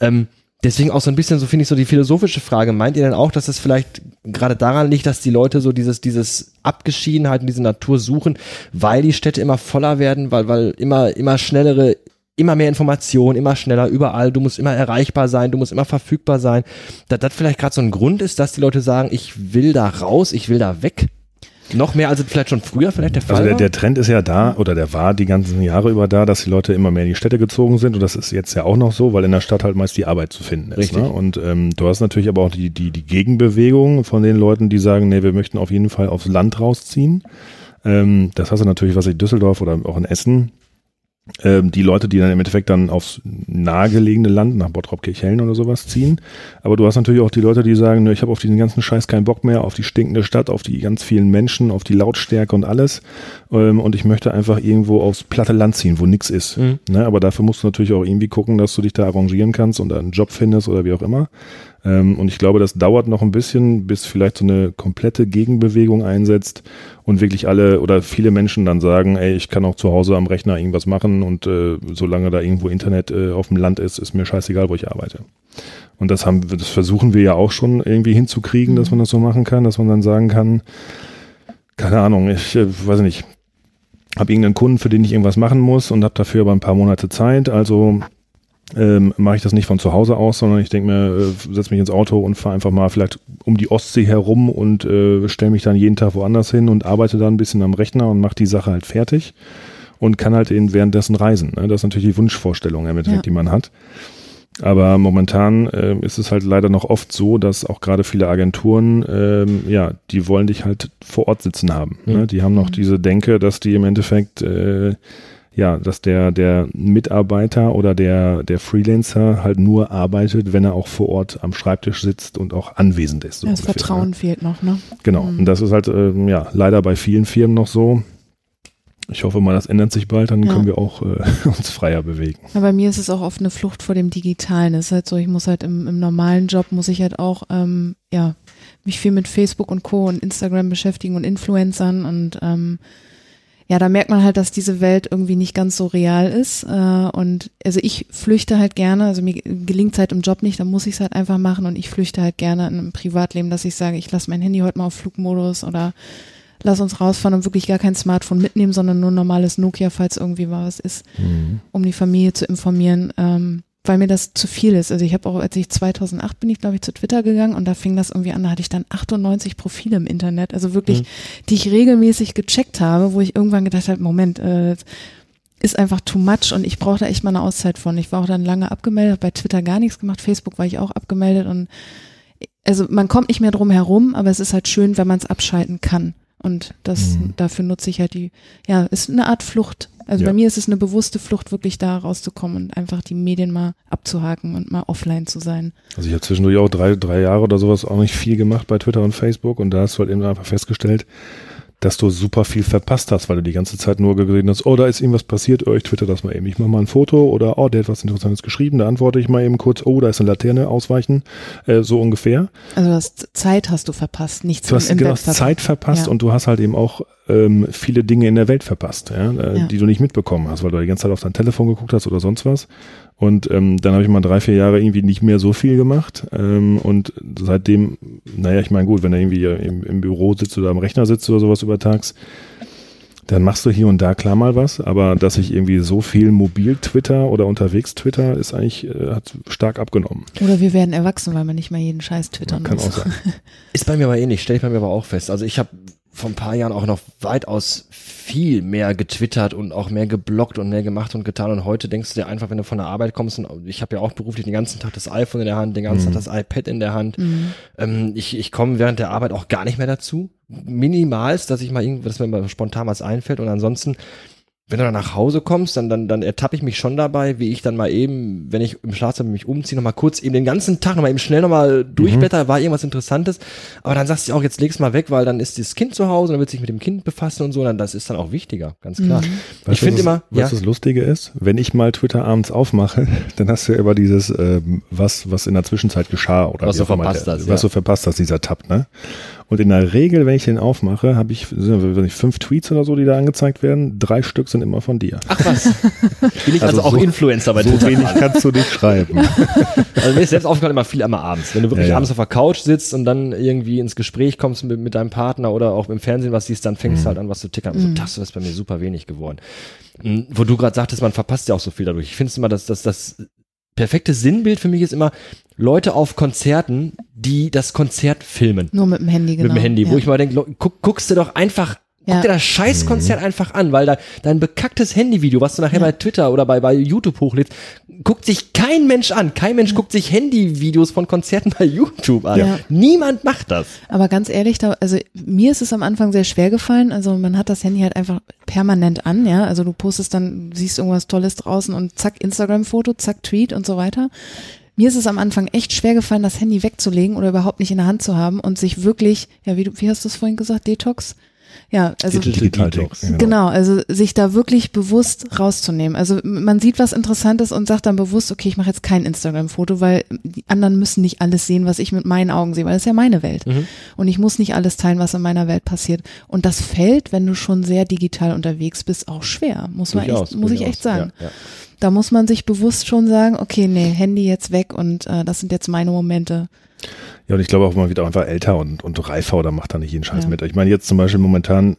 B: Ähm, deswegen auch so ein bisschen, so finde ich, so die philosophische Frage. Meint ihr denn auch, dass es vielleicht gerade daran liegt, dass die Leute so dieses, dieses Abgeschiedenheit und diese Natur suchen, weil die Städte immer voller werden, weil, weil immer, immer schnellere, immer mehr Informationen, immer schneller, überall, du musst immer erreichbar sein, du musst immer verfügbar sein. Dass das vielleicht gerade so ein Grund ist, dass die Leute sagen, ich will da raus, ich will da weg. Noch mehr als vielleicht schon früher vielleicht der Fall
D: Also der, der Trend ist ja da, oder der war die ganzen Jahre über da, dass die Leute immer mehr in die Städte gezogen sind und das ist jetzt ja auch noch so, weil in der Stadt halt meist die Arbeit zu finden ist.
B: Richtig.
D: Ne? Und ähm, du hast natürlich aber auch die, die, die Gegenbewegung von den Leuten, die sagen, nee, wir möchten auf jeden Fall aufs Land rausziehen. Ähm, das hast du natürlich, was in Düsseldorf oder auch in Essen, ähm, die Leute, die dann im Endeffekt dann aufs nahegelegene Land, nach Bottrop-Kirchhellen oder sowas ziehen. Aber du hast natürlich auch die Leute, die sagen, ne, ich habe auf diesen ganzen Scheiß keinen Bock mehr, auf die stinkende Stadt, auf die ganz vielen Menschen, auf die Lautstärke und alles. Ähm, und ich möchte einfach irgendwo aufs platte Land ziehen, wo nichts ist.
B: Mhm.
D: Ne, aber dafür musst du natürlich auch irgendwie gucken, dass du dich da arrangieren kannst und einen Job findest oder wie auch immer. Ähm, und ich glaube, das dauert noch ein bisschen, bis vielleicht so eine komplette Gegenbewegung einsetzt und wirklich alle oder viele Menschen dann sagen, ey, ich kann auch zu Hause am Rechner irgendwas machen und äh, solange da irgendwo Internet äh, auf dem Land ist, ist mir scheißegal, wo ich arbeite. Und das haben das versuchen wir ja auch schon irgendwie hinzukriegen, dass man das so machen kann, dass man dann sagen kann, keine Ahnung, ich äh, weiß nicht, habe irgendeinen Kunden, für den ich irgendwas machen muss und habe dafür aber ein paar Monate Zeit, also ähm, mache ich das nicht von zu Hause aus, sondern ich denke mir, äh, setze mich ins Auto und fahre einfach mal vielleicht um die Ostsee herum und äh, stelle mich dann jeden Tag woanders hin und arbeite dann ein bisschen am Rechner und mache die Sache halt fertig und kann halt eben währenddessen reisen. Ne? Das ist natürlich die Wunschvorstellung,
C: Ja.
D: die man hat. Aber momentan äh, ist es halt leider noch oft so, dass auch gerade viele Agenturen, ähm, ja, die wollen dich halt vor Ort sitzen haben.
B: Mhm.
D: Ne? Die haben noch
C: Mhm.
D: diese Denke, dass die im Endeffekt äh, ja, dass der, der Mitarbeiter oder der, der Freelancer halt nur arbeitet, wenn er auch vor Ort am Schreibtisch sitzt und auch anwesend ist. so
C: das
D: ungefähr,
C: Vertrauen
D: Ne?
C: fehlt noch, ne?
D: Genau.
C: Mhm.
D: Und das ist halt, ähm, ja, leider bei vielen Firmen noch so. Ich hoffe mal, das ändert sich bald, dann
C: Ja.
D: können wir auch äh, uns freier bewegen.
C: Ja, bei mir ist es auch oft eine Flucht vor dem Digitalen. Es ist halt so, ich muss halt im, im normalen Job, muss ich halt auch, ähm, ja, mich viel mit Facebook und Co. und Instagram beschäftigen und Influencern und ähm, ja, da merkt man halt, dass diese Welt irgendwie nicht ganz so real ist. Äh, und also ich flüchte halt gerne, also mir gelingt es halt im Job nicht, dann muss ich es halt einfach machen und ich flüchte halt gerne in einem Privatleben, dass ich sage, ich lasse mein Handy heute mal auf Flugmodus oder lass uns rausfahren und wirklich gar kein Smartphone mitnehmen, sondern nur ein normales Nokia, falls irgendwie mal was ist um die Familie zu informieren, ähm, weil mir das zu viel ist. Also ich habe auch, als ich 2008 bin ich, glaube ich, zu Twitter gegangen und da fing das irgendwie an, da hatte ich dann 98 Profile im Internet, also wirklich,
B: Mhm.
C: die ich regelmäßig gecheckt habe, wo ich irgendwann gedacht habe, Moment, äh, ist einfach too much und ich brauche da echt mal eine Auszeit von. Ich war auch dann lange abgemeldet, bei Twitter gar nichts gemacht, Facebook war ich auch abgemeldet und also man kommt nicht mehr drum herum, aber es ist halt schön, wenn man es abschalten kann. Und das,
D: Mhm.
C: dafür nutze ich halt die, ja, ist eine Art Flucht. Also
D: Ja.
C: bei mir ist es eine bewusste Flucht, wirklich da rauszukommen und einfach die Medien mal abzuhaken und mal offline zu sein.
D: Also ich habe zwischendurch auch drei, drei Jahre oder sowas auch nicht viel gemacht bei Twitter und Facebook und da hast du halt eben einfach festgestellt, dass du super viel verpasst hast, weil du die ganze Zeit nur gesehen hast, oh, da ist irgendwas passiert, oh, ich twitter das mal eben, ich mache mal ein Foto oder oh, der hat was Interessantes geschrieben, da antworte ich mal eben kurz, oh, da ist eine Laterne, ausweichen, äh, so ungefähr.
C: Also das Zeit hast du verpasst, nichts
D: Du hast
C: im
D: genau. Zeit verpasst
C: Ja.
D: und du hast halt eben auch ähm, viele Dinge in der Welt verpasst, ja, äh,
C: Ja.
D: die du nicht mitbekommen hast, weil du die ganze Zeit auf dein Telefon geguckt hast oder sonst was. Und ähm, dann habe ich mal drei, vier Jahre irgendwie nicht mehr so viel gemacht. Ähm, und seitdem, naja, ich meine, gut, wenn du irgendwie im, im Büro sitzt oder am Rechner sitzt oder sowas übertags, dann machst du hier und da klar mal was, aber dass ich irgendwie so viel mobil Twitter oder unterwegs Twitter ist eigentlich, äh, hat stark abgenommen.
C: Oder wir werden erwachsen, weil man nicht mal jeden Scheiß twittern
D: Kann
C: muss.
D: auch sein.
B: Ist bei mir aber ähnlich, stelle ich bei mir aber auch fest. Also ich habe vor ein paar Jahren auch noch weitaus viel mehr getwittert und auch mehr geblockt und mehr gemacht und getan. Und heute denkst du dir einfach, wenn du von der Arbeit kommst, und ich habe ja auch beruflich den ganzen Tag das iPhone in der Hand, den ganzen
D: Mhm.
B: Tag das iPad in der Hand.
C: Mhm.
B: Ähm, ich ich komme während der Arbeit auch gar nicht mehr dazu. Minimalst, dass ich mal irgendwas, dass mir mal spontan was einfällt. Und ansonsten, wenn du dann nach Hause kommst, dann, dann, dann ertappe ich mich schon dabei, wie ich dann mal eben, wenn ich im Schlafzimmer mich umziehe, nochmal kurz eben den ganzen Tag nochmal eben schnell nochmal durchblätter, war irgendwas Interessantes. Aber dann sagst du auch, jetzt leg's mal weg, weil dann ist das Kind zu Hause, dann wird sich mit dem Kind befassen und so, dann das ist dann auch wichtiger, ganz klar.
C: Mhm.
B: Ich
D: Weißt
B: finde
D: was-
B: immer,
D: was
B: ja,
D: das Lustige ist, wenn ich mal Twitter abends aufmache, dann hast du ja immer dieses, ähm, was, was in der Zwischenzeit geschah oder
B: Was du verpasst hast,
D: was
B: ja.
D: du verpasst hast, dieser Tab, ne? Und in der Regel, wenn ich den aufmache, habe ich, nicht, fünf Tweets oder so, die da angezeigt werden. Drei Stück sind immer von dir.
B: ach was, bin ich also,
D: Also
B: auch
D: so-
B: Influencer bei
D: so
B: Twitter.
D: wenig kannst du nicht schreiben.
B: Also mir ist selbst aufgefallen immer viel einmal abends. Wenn du wirklich
D: Ja, ja.
B: abends auf der Couch sitzt und dann irgendwie ins Gespräch kommst mit, mit deinem Partner oder auch im Fernsehen was siehst, dann fängst du halt an, was zu tickern. Also
C: Mhm.
B: das ist bei mir super wenig geworden. Mhm, Wo du gerade sagtest, man verpasst ja auch so viel dadurch. Ich finde es immer, dass das, das perfekte Sinnbild für mich ist immer Leute auf Konzerten, die das Konzert filmen
C: Nur mit dem Handy, genau.
B: mit dem Handy,
C: ja.
B: wo ich mal denke, guck, guckst du doch einfach
C: Ja.
B: Guck dir das Scheißkonzert einfach an, weil da dein bekacktes Handyvideo, was du nachher bei Twitter oder bei, bei YouTube hochlädst, guckt sich kein Mensch an. Kein Mensch guckt sich Handyvideos von Konzerten bei YouTube an.
C: Ja.
B: Niemand macht das.
C: Aber ganz ehrlich, da, also mir ist es am Anfang sehr schwer gefallen. Also man hat das Handy halt einfach permanent an, ja. Also du postest dann, siehst irgendwas Tolles draußen und zack, Instagram-Foto, zack, Tweet und so weiter. Mir ist es am Anfang echt schwer gefallen, das Handy wegzulegen oder überhaupt nicht in der Hand zu haben und sich wirklich, ja, wie du, wie hast du es vorhin gesagt, Detox? Ja, also
D: Digital
B: Detox.
D: Detox,
C: Genau, also sich da wirklich bewusst rauszunehmen. Also man sieht was Interessantes und sagt dann bewusst, okay, ich mache jetzt kein Instagram-Foto, weil die anderen müssen nicht alles sehen, was ich mit meinen Augen sehe, weil das ist ja meine Welt.
B: Mhm.
C: Und ich muss nicht alles teilen, was in meiner Welt passiert. Und das fällt, wenn du schon sehr digital unterwegs bist, auch schwer, muss man
B: Durchaus,
C: echt, muss ich echt sagen.
B: Ja, ja.
C: Da muss man sich bewusst schon sagen, okay, nee, Handy jetzt weg und äh, das sind jetzt meine Momente.
D: Ja, und ich glaube auch, man wird auch einfach älter und, und reifer oder macht da nicht jeden Scheiß
C: Ja.
D: mit. Ich meine, jetzt zum Beispiel momentan,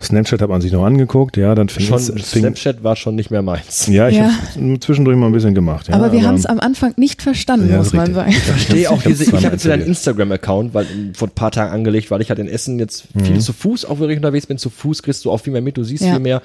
D: Snapchat hat man sich noch angeguckt, ja, dann fing
B: Schon,
D: es, fing,
B: Snapchat war schon nicht mehr meins.
D: ja, ich
C: Ja.
D: habe zwischendurch mal ein bisschen gemacht. Ja,
C: aber wir haben es am Anfang nicht verstanden,
D: Ja,
C: muss man sagen.
B: Ich verstehe auch diese, ich habe jetzt wieder einen. Instagram-Account, weil ähm, vor ein paar Tagen angelegt, weil ich halt in Essen jetzt viel zu Fuß auch wirklich unterwegs bin. Zu Fuß kriegst du auch viel mehr mit, du siehst
C: Ja.
B: viel mehr.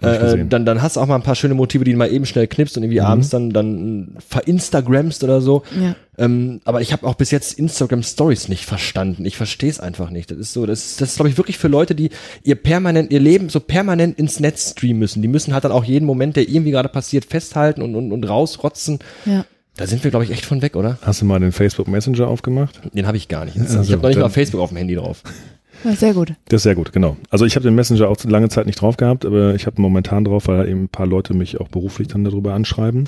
B: Äh,
D: gesehen.
B: dann, dann hast du auch mal ein paar schöne Motive, die du mal eben schnell knippst und irgendwie abends dann, dann verinstagramst oder so.
C: Ja.
B: Ähm, aber ich habe auch bis jetzt Instagram Stories nicht verstanden. Ich verstehe es einfach nicht. Das ist so, das ist, das ist glaube ich wirklich für Leute, die ihr permanent, ihr Leben so permanent ins Netz streamen müssen. Die müssen halt dann auch jeden Moment, der irgendwie gerade passiert, festhalten und, und, und rausrotzen.
C: Ja.
B: Da sind wir, glaube ich, echt von weg, oder?
D: Hast du mal den Facebook Messenger aufgemacht?
B: Den habe ich gar nicht.
D: Also,
B: ich habe noch nicht mal Facebook auf dem Handy drauf.
C: Sehr gut.
D: Das ist sehr gut, genau. Also ich habe den Messenger auch lange Zeit nicht drauf gehabt, aber ich habe momentan drauf, weil eben ein paar Leute mich auch beruflich dann darüber anschreiben.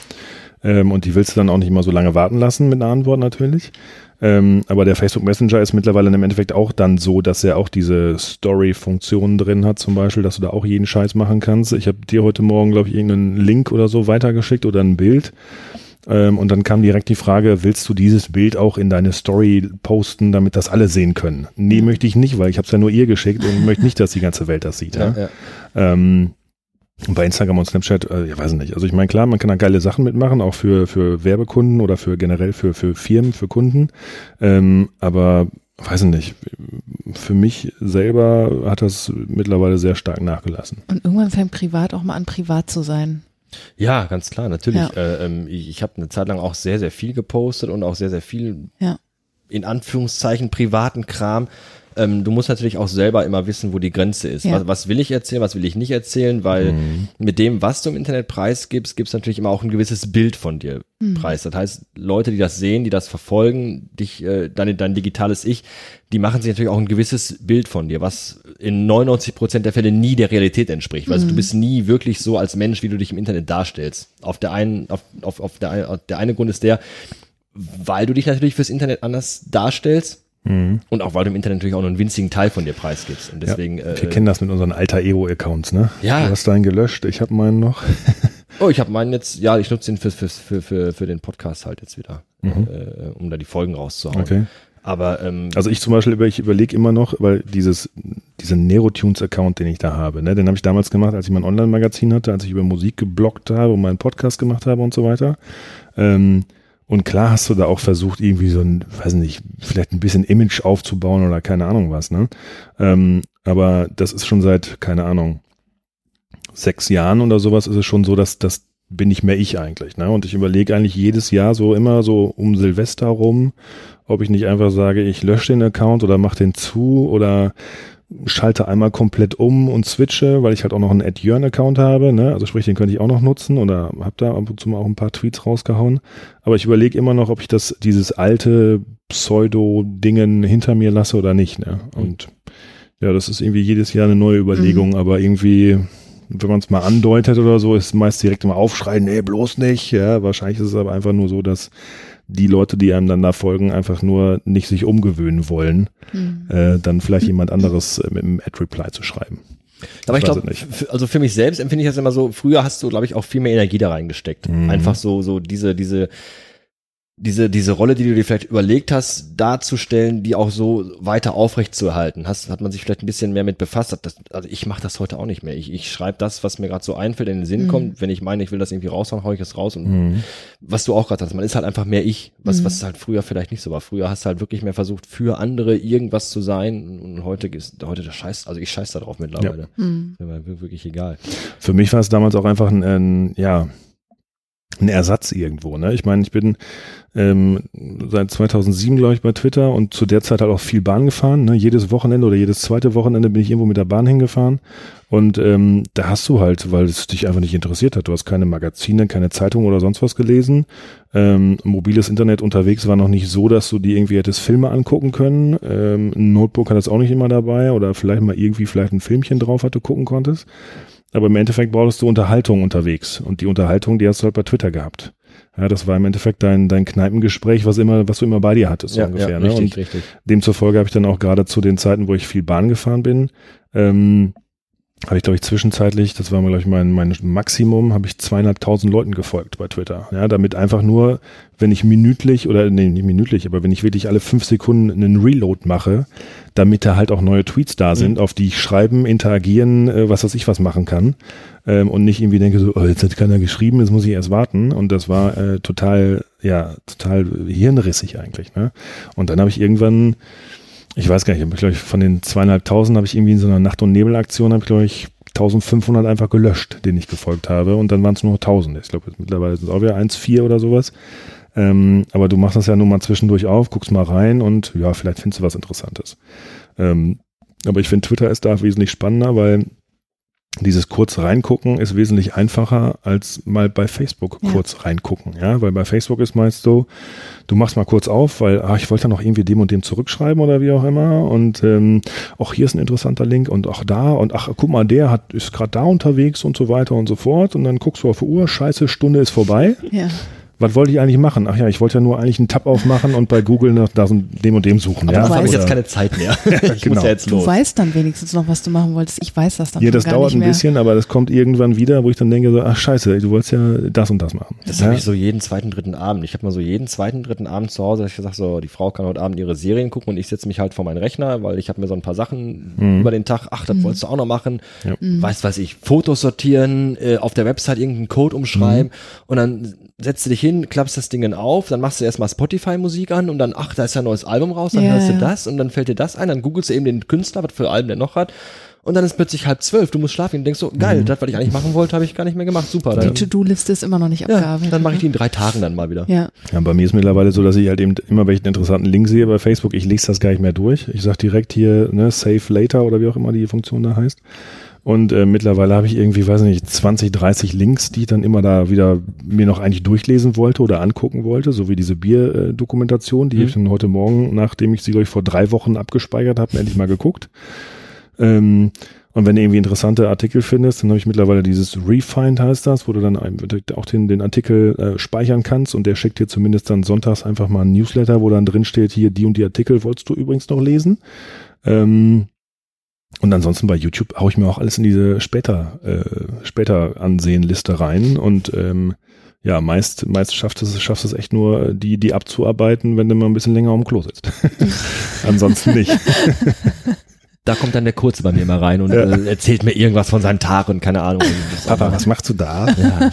D: Ähm, und die willst du dann auch nicht immer so lange warten lassen mit einer Antwort natürlich. Ähm, aber der Facebook Messenger ist mittlerweile im Endeffekt auch dann so, dass er auch diese Story-Funktionen drin hat, zum Beispiel, dass du da auch jeden Scheiß machen kannst. Ich habe dir heute Morgen, glaube ich, irgendeinen Link oder so weitergeschickt oder ein Bild. Ähm, und dann kam direkt die Frage, willst du dieses Bild auch in deine Story posten, damit das alle sehen können? Nee, möchte ich nicht, weil ich habe es ja nur ihr geschickt und möchte nicht, dass die ganze Welt das sieht. Ja?
B: ja.
D: Ähm, und bei Instagram und Snapchat, äh, ja weiß ich nicht. Also ich meine, klar, man kann da geile Sachen mitmachen, auch für, für Werbekunden oder für generell für, für Firmen, für Kunden. Ähm, aber weiß ich nicht. Für mich selber hat das mittlerweile sehr stark nachgelassen.
C: Und irgendwann fängt privat auch mal an, privat zu sein.
B: Ja, ganz klar, natürlich.
C: Ja.
B: Äh, ähm, ich ich habe eine Zeit lang auch sehr, sehr viel gepostet und auch sehr, sehr viel
C: Ja.
B: in Anführungszeichen privaten Kram. Ähm, du musst natürlich auch selber immer wissen, wo die Grenze ist.
C: Ja.
B: Was, was will ich erzählen, was will ich nicht erzählen, weil mit dem, was du im Internet preisgibst, gibst natürlich immer auch ein gewisses Bild von dir preis. Das heißt, Leute, die das sehen, die das verfolgen, dich, äh, dein, dein digitales Ich, die machen sich natürlich auch ein gewisses Bild von dir, was in 99 Prozent der Fälle nie der Realität entspricht. Also du bist nie wirklich so als Mensch, wie du dich im Internet darstellst. Auf der einen, auf, auf, auf der, der eine Grund ist der, weil du dich natürlich fürs Internet anders darstellst. Und auch weil du im Internet natürlich auch nur einen winzigen Teil von dir preisgibst. Und deswegen,
D: ja,
B: äh,
D: wir kennen das mit unseren alter Ego-Accounts, ne?
B: Ja.
D: Du hast deinen gelöscht, ich habe meinen noch.
B: oh, ich habe meinen jetzt, ja, ich nutze den für, für, für, für, für den Podcast halt jetzt wieder,
D: Mhm.
B: äh, um da die Folgen rauszuhauen.
D: Okay.
B: Aber ähm,
D: Also ich zum Beispiel, über- ich überlege immer noch, weil dieses, diesen Nerotunes-Account, den ich da habe, ne, den habe ich damals gemacht, als ich mein Online-Magazin hatte, als ich über Musik gebloggt habe und meinen Podcast gemacht habe und so weiter. Ähm, und klar hast du da auch versucht, irgendwie so ein, weiß nicht, vielleicht ein bisschen Image aufzubauen oder keine Ahnung was, ne? Ähm, aber das ist schon seit, keine Ahnung, sechs Jahren oder sowas ist es schon so, dass das bin nicht mehr ich eigentlich, ne? Und ich überlege eigentlich jedes Jahr so immer so um Silvester rum, ob ich nicht einfach sage, ich lösche den Account oder mache den zu oder schalte einmal komplett um und switche, weil ich halt auch noch einen AdYearn-Account habe, ne? also sprich, den könnte ich auch noch nutzen oder habe da ab und zu mal auch ein paar Tweets rausgehauen. Aber ich überlege immer noch, ob ich das dieses alte Pseudo-Dingen hinter mir lasse oder nicht. Ne? Und ja, das ist irgendwie jedes Jahr eine neue Überlegung, aber irgendwie, wenn man es mal andeutet oder so, ist meist direkt immer aufschreien, nee, bloß nicht. Ja, wahrscheinlich ist es aber einfach nur so, dass die Leute, die einem dann da folgen, einfach nur nicht sich umgewöhnen wollen, äh, dann vielleicht jemand anderes äh, mit einem Ad-Reply zu schreiben.
B: Aber ich
D: weiß
B: glaube, also für mich selbst empfinde ich das immer so, früher hast du, glaube ich, auch viel mehr Energie da reingesteckt.
D: Mhm.
B: Einfach so, so diese, diese, diese, diese Rolle, die du dir vielleicht überlegt hast, darzustellen, die auch so weiter aufrecht zu erhalten. Hast, hat man sich vielleicht ein bisschen mehr mit befasst. Hat das, also ich mache das heute auch nicht mehr. Ich, ich schreibe das, was mir gerade so einfällt, in den Sinn
C: Mhm.
B: kommt. Wenn ich meine, ich will das irgendwie raushauen, hau ich es raus. Und
D: Mhm.
B: was du auch gerade hast, man ist halt einfach mehr ich, was,
C: Mhm.
B: was halt früher vielleicht nicht so war. Früher hast du halt wirklich mehr versucht, für andere irgendwas zu sein. Und heute ist, heute der Scheiß, also ich scheiß da drauf mittlerweile.
C: Mhm.
B: Ist mir wirklich egal.
D: Für mich war es damals auch einfach ein, ein ja, ein Ersatz irgendwo. Ne? Ich meine, ich bin ähm, seit 2007, glaube ich, bei Twitter und zu der Zeit halt auch viel Bahn gefahren. Ne? Jedes Wochenende oder jedes zweite Wochenende bin ich irgendwo mit der Bahn hingefahren. Und ähm, da hast du halt, weil es dich einfach nicht interessiert hat, du hast keine Magazine, keine Zeitung oder sonst was gelesen. Ähm, mobiles Internet unterwegs war noch nicht so, dass du dir irgendwie hättest Filme angucken können. Ähm, ein Notebook hat das auch nicht immer dabei oder vielleicht mal irgendwie vielleicht ein Filmchen drauf hat, du gucken konntest. Aber im Endeffekt brauchst du Unterhaltung unterwegs. Und die Unterhaltung, die hast du halt bei Twitter gehabt. Ja, das war im Endeffekt dein, dein Kneipengespräch, was immer, was du immer bei dir hattest, so ungefähr. ne?
B: richtig,
D: Und
B: richtig.
D: demzufolge habe ich dann auch gerade zu den Zeiten, wo ich viel Bahn gefahren bin, ähm, habe ich, glaube ich, zwischenzeitlich, das war, glaube ich, mein, mein Maximum, habe ich zweieinhalbtausend Leuten gefolgt bei Twitter. Ja, damit einfach nur, wenn ich minütlich oder, nee, nicht minütlich, aber wenn ich wirklich alle fünf Sekunden einen Reload mache, damit da halt auch neue Tweets da sind, auf die ich schreiben, interagieren, äh, was weiß ich was machen kann. Ähm, und nicht irgendwie denke so, oh, jetzt hat keiner geschrieben, jetzt muss ich erst warten. Und das war äh, total, ja, total hirnrissig eigentlich. Ne? Und dann habe ich irgendwann, ich weiß gar nicht, glaube ich, von den zweieinhalbtausend habe ich irgendwie in so einer Nacht- und Nebelaktion, habe ich, glaube ich, 1500 einfach gelöscht, denen ich gefolgt habe. Und dann waren es nur 1000. Ich glaube, mittlerweile sind es auch wieder 1,4 oder sowas. Ähm, aber du machst das ja nur mal zwischendurch auf, guckst mal rein und ja, vielleicht findest du was Interessantes. Ähm, aber ich finde, Twitter ist da wesentlich spannender, weil dieses kurz reingucken ist wesentlich einfacher als mal bei Facebook
C: Ja.
D: kurz reingucken, ja, weil bei Facebook ist meist so, du machst mal kurz auf, weil ach, ich wollte ja noch irgendwie dem und dem zurückschreiben oder wie auch immer und ähm, auch hier ist ein interessanter Link und auch da und ach guck mal, der hat ist gerade da unterwegs und so weiter und so fort und dann guckst du auf die Uhr, scheiße, Stunde ist vorbei.
C: Ja.
D: Was wollte ich eigentlich machen? Ach ja, ich wollte ja nur eigentlich einen Tab aufmachen und bei Google nach dem und dem suchen.
B: Aber
D: ja,
B: dafür habe ich jetzt keine Zeit mehr. ich
D: genau.
B: muss ja jetzt
C: Du weißt dann wenigstens noch, was du machen wolltest. Ich weiß das dann
D: Ja,
C: schon
D: das dauert ein bisschen, aber das kommt irgendwann wieder, wo ich dann denke so, ach scheiße, du wolltest ja das und das machen.
B: Das
D: ja?
B: habe ich so jeden zweiten, dritten Abend. Ich habe mal so jeden zweiten, dritten Abend zu Hause, dass ich gesagt so, die Frau kann heute Abend ihre Serien gucken und ich setze mich halt vor meinen Rechner, weil ich habe mir so ein paar Sachen
D: Mhm.
B: über den Tag, ach, das wolltest du auch noch machen.
D: Ja.
B: Weiß, weiß ich, Fotos sortieren, äh, auf der Website irgendeinen Code umschreiben und dann setzt du dich hin, klappst das Ding auf, dann machst du erstmal Spotify-Musik an und dann, ach, da ist ja ein neues Album raus, dann
C: Ja,
B: hörst du
C: ja.
B: das und dann fällt dir das ein, dann googelst du eben den Künstler, was für Alben der noch hat. Und dann ist plötzlich halb zwölf, du musst schlafen und denkst so, geil, das, was ich eigentlich machen wollte, habe ich gar nicht mehr gemacht, super.
C: Die
B: Dann,
C: To-Do-Liste ist immer noch nicht
B: ja,
C: abgearbeitet.
B: dann mache ich die in drei Tagen dann mal wieder.
C: Ja,
D: Ja, bei mir ist mittlerweile so, dass ich halt eben immer, wenn ich einen interessanten Link sehe bei Facebook, ich lese das gar nicht mehr durch. Ich sage direkt hier, ne, Save Later oder wie auch immer die Funktion da heißt. Und äh, mittlerweile habe ich irgendwie, weiß nicht, 20, 30 Links, die ich dann immer da wieder mir noch eigentlich durchlesen wollte oder angucken wollte, so wie diese Bier-Dokumentation, die
B: Mhm.
D: habe ich dann heute Morgen, nachdem ich sie, glaube ich, vor drei Wochen abgespeichert habe, endlich mal geguckt. Ähm, und wenn du irgendwie interessante Artikel findest, dann habe ich mittlerweile dieses Refind heißt das, wo du dann auch den, den Artikel äh, speichern kannst und der schickt dir zumindest dann sonntags einfach mal ein Newsletter, wo dann drin steht, hier die und die Artikel wolltest du übrigens noch lesen. Ähm, und ansonsten bei YouTube hau ich mir auch alles in diese später, äh, später ansehen Liste rein und ähm, ja, meist, meist schafft es, schaffst es echt nur, die, die abzuarbeiten, wenn du mal ein bisschen länger am Klo sitzt. Ansonsten nicht.
B: Da kommt dann der Kurze bei mir mal rein und
D: Ja.
B: äh, erzählt mir irgendwas von seinem Tag und keine Ahnung.
D: Papa, was machst du da?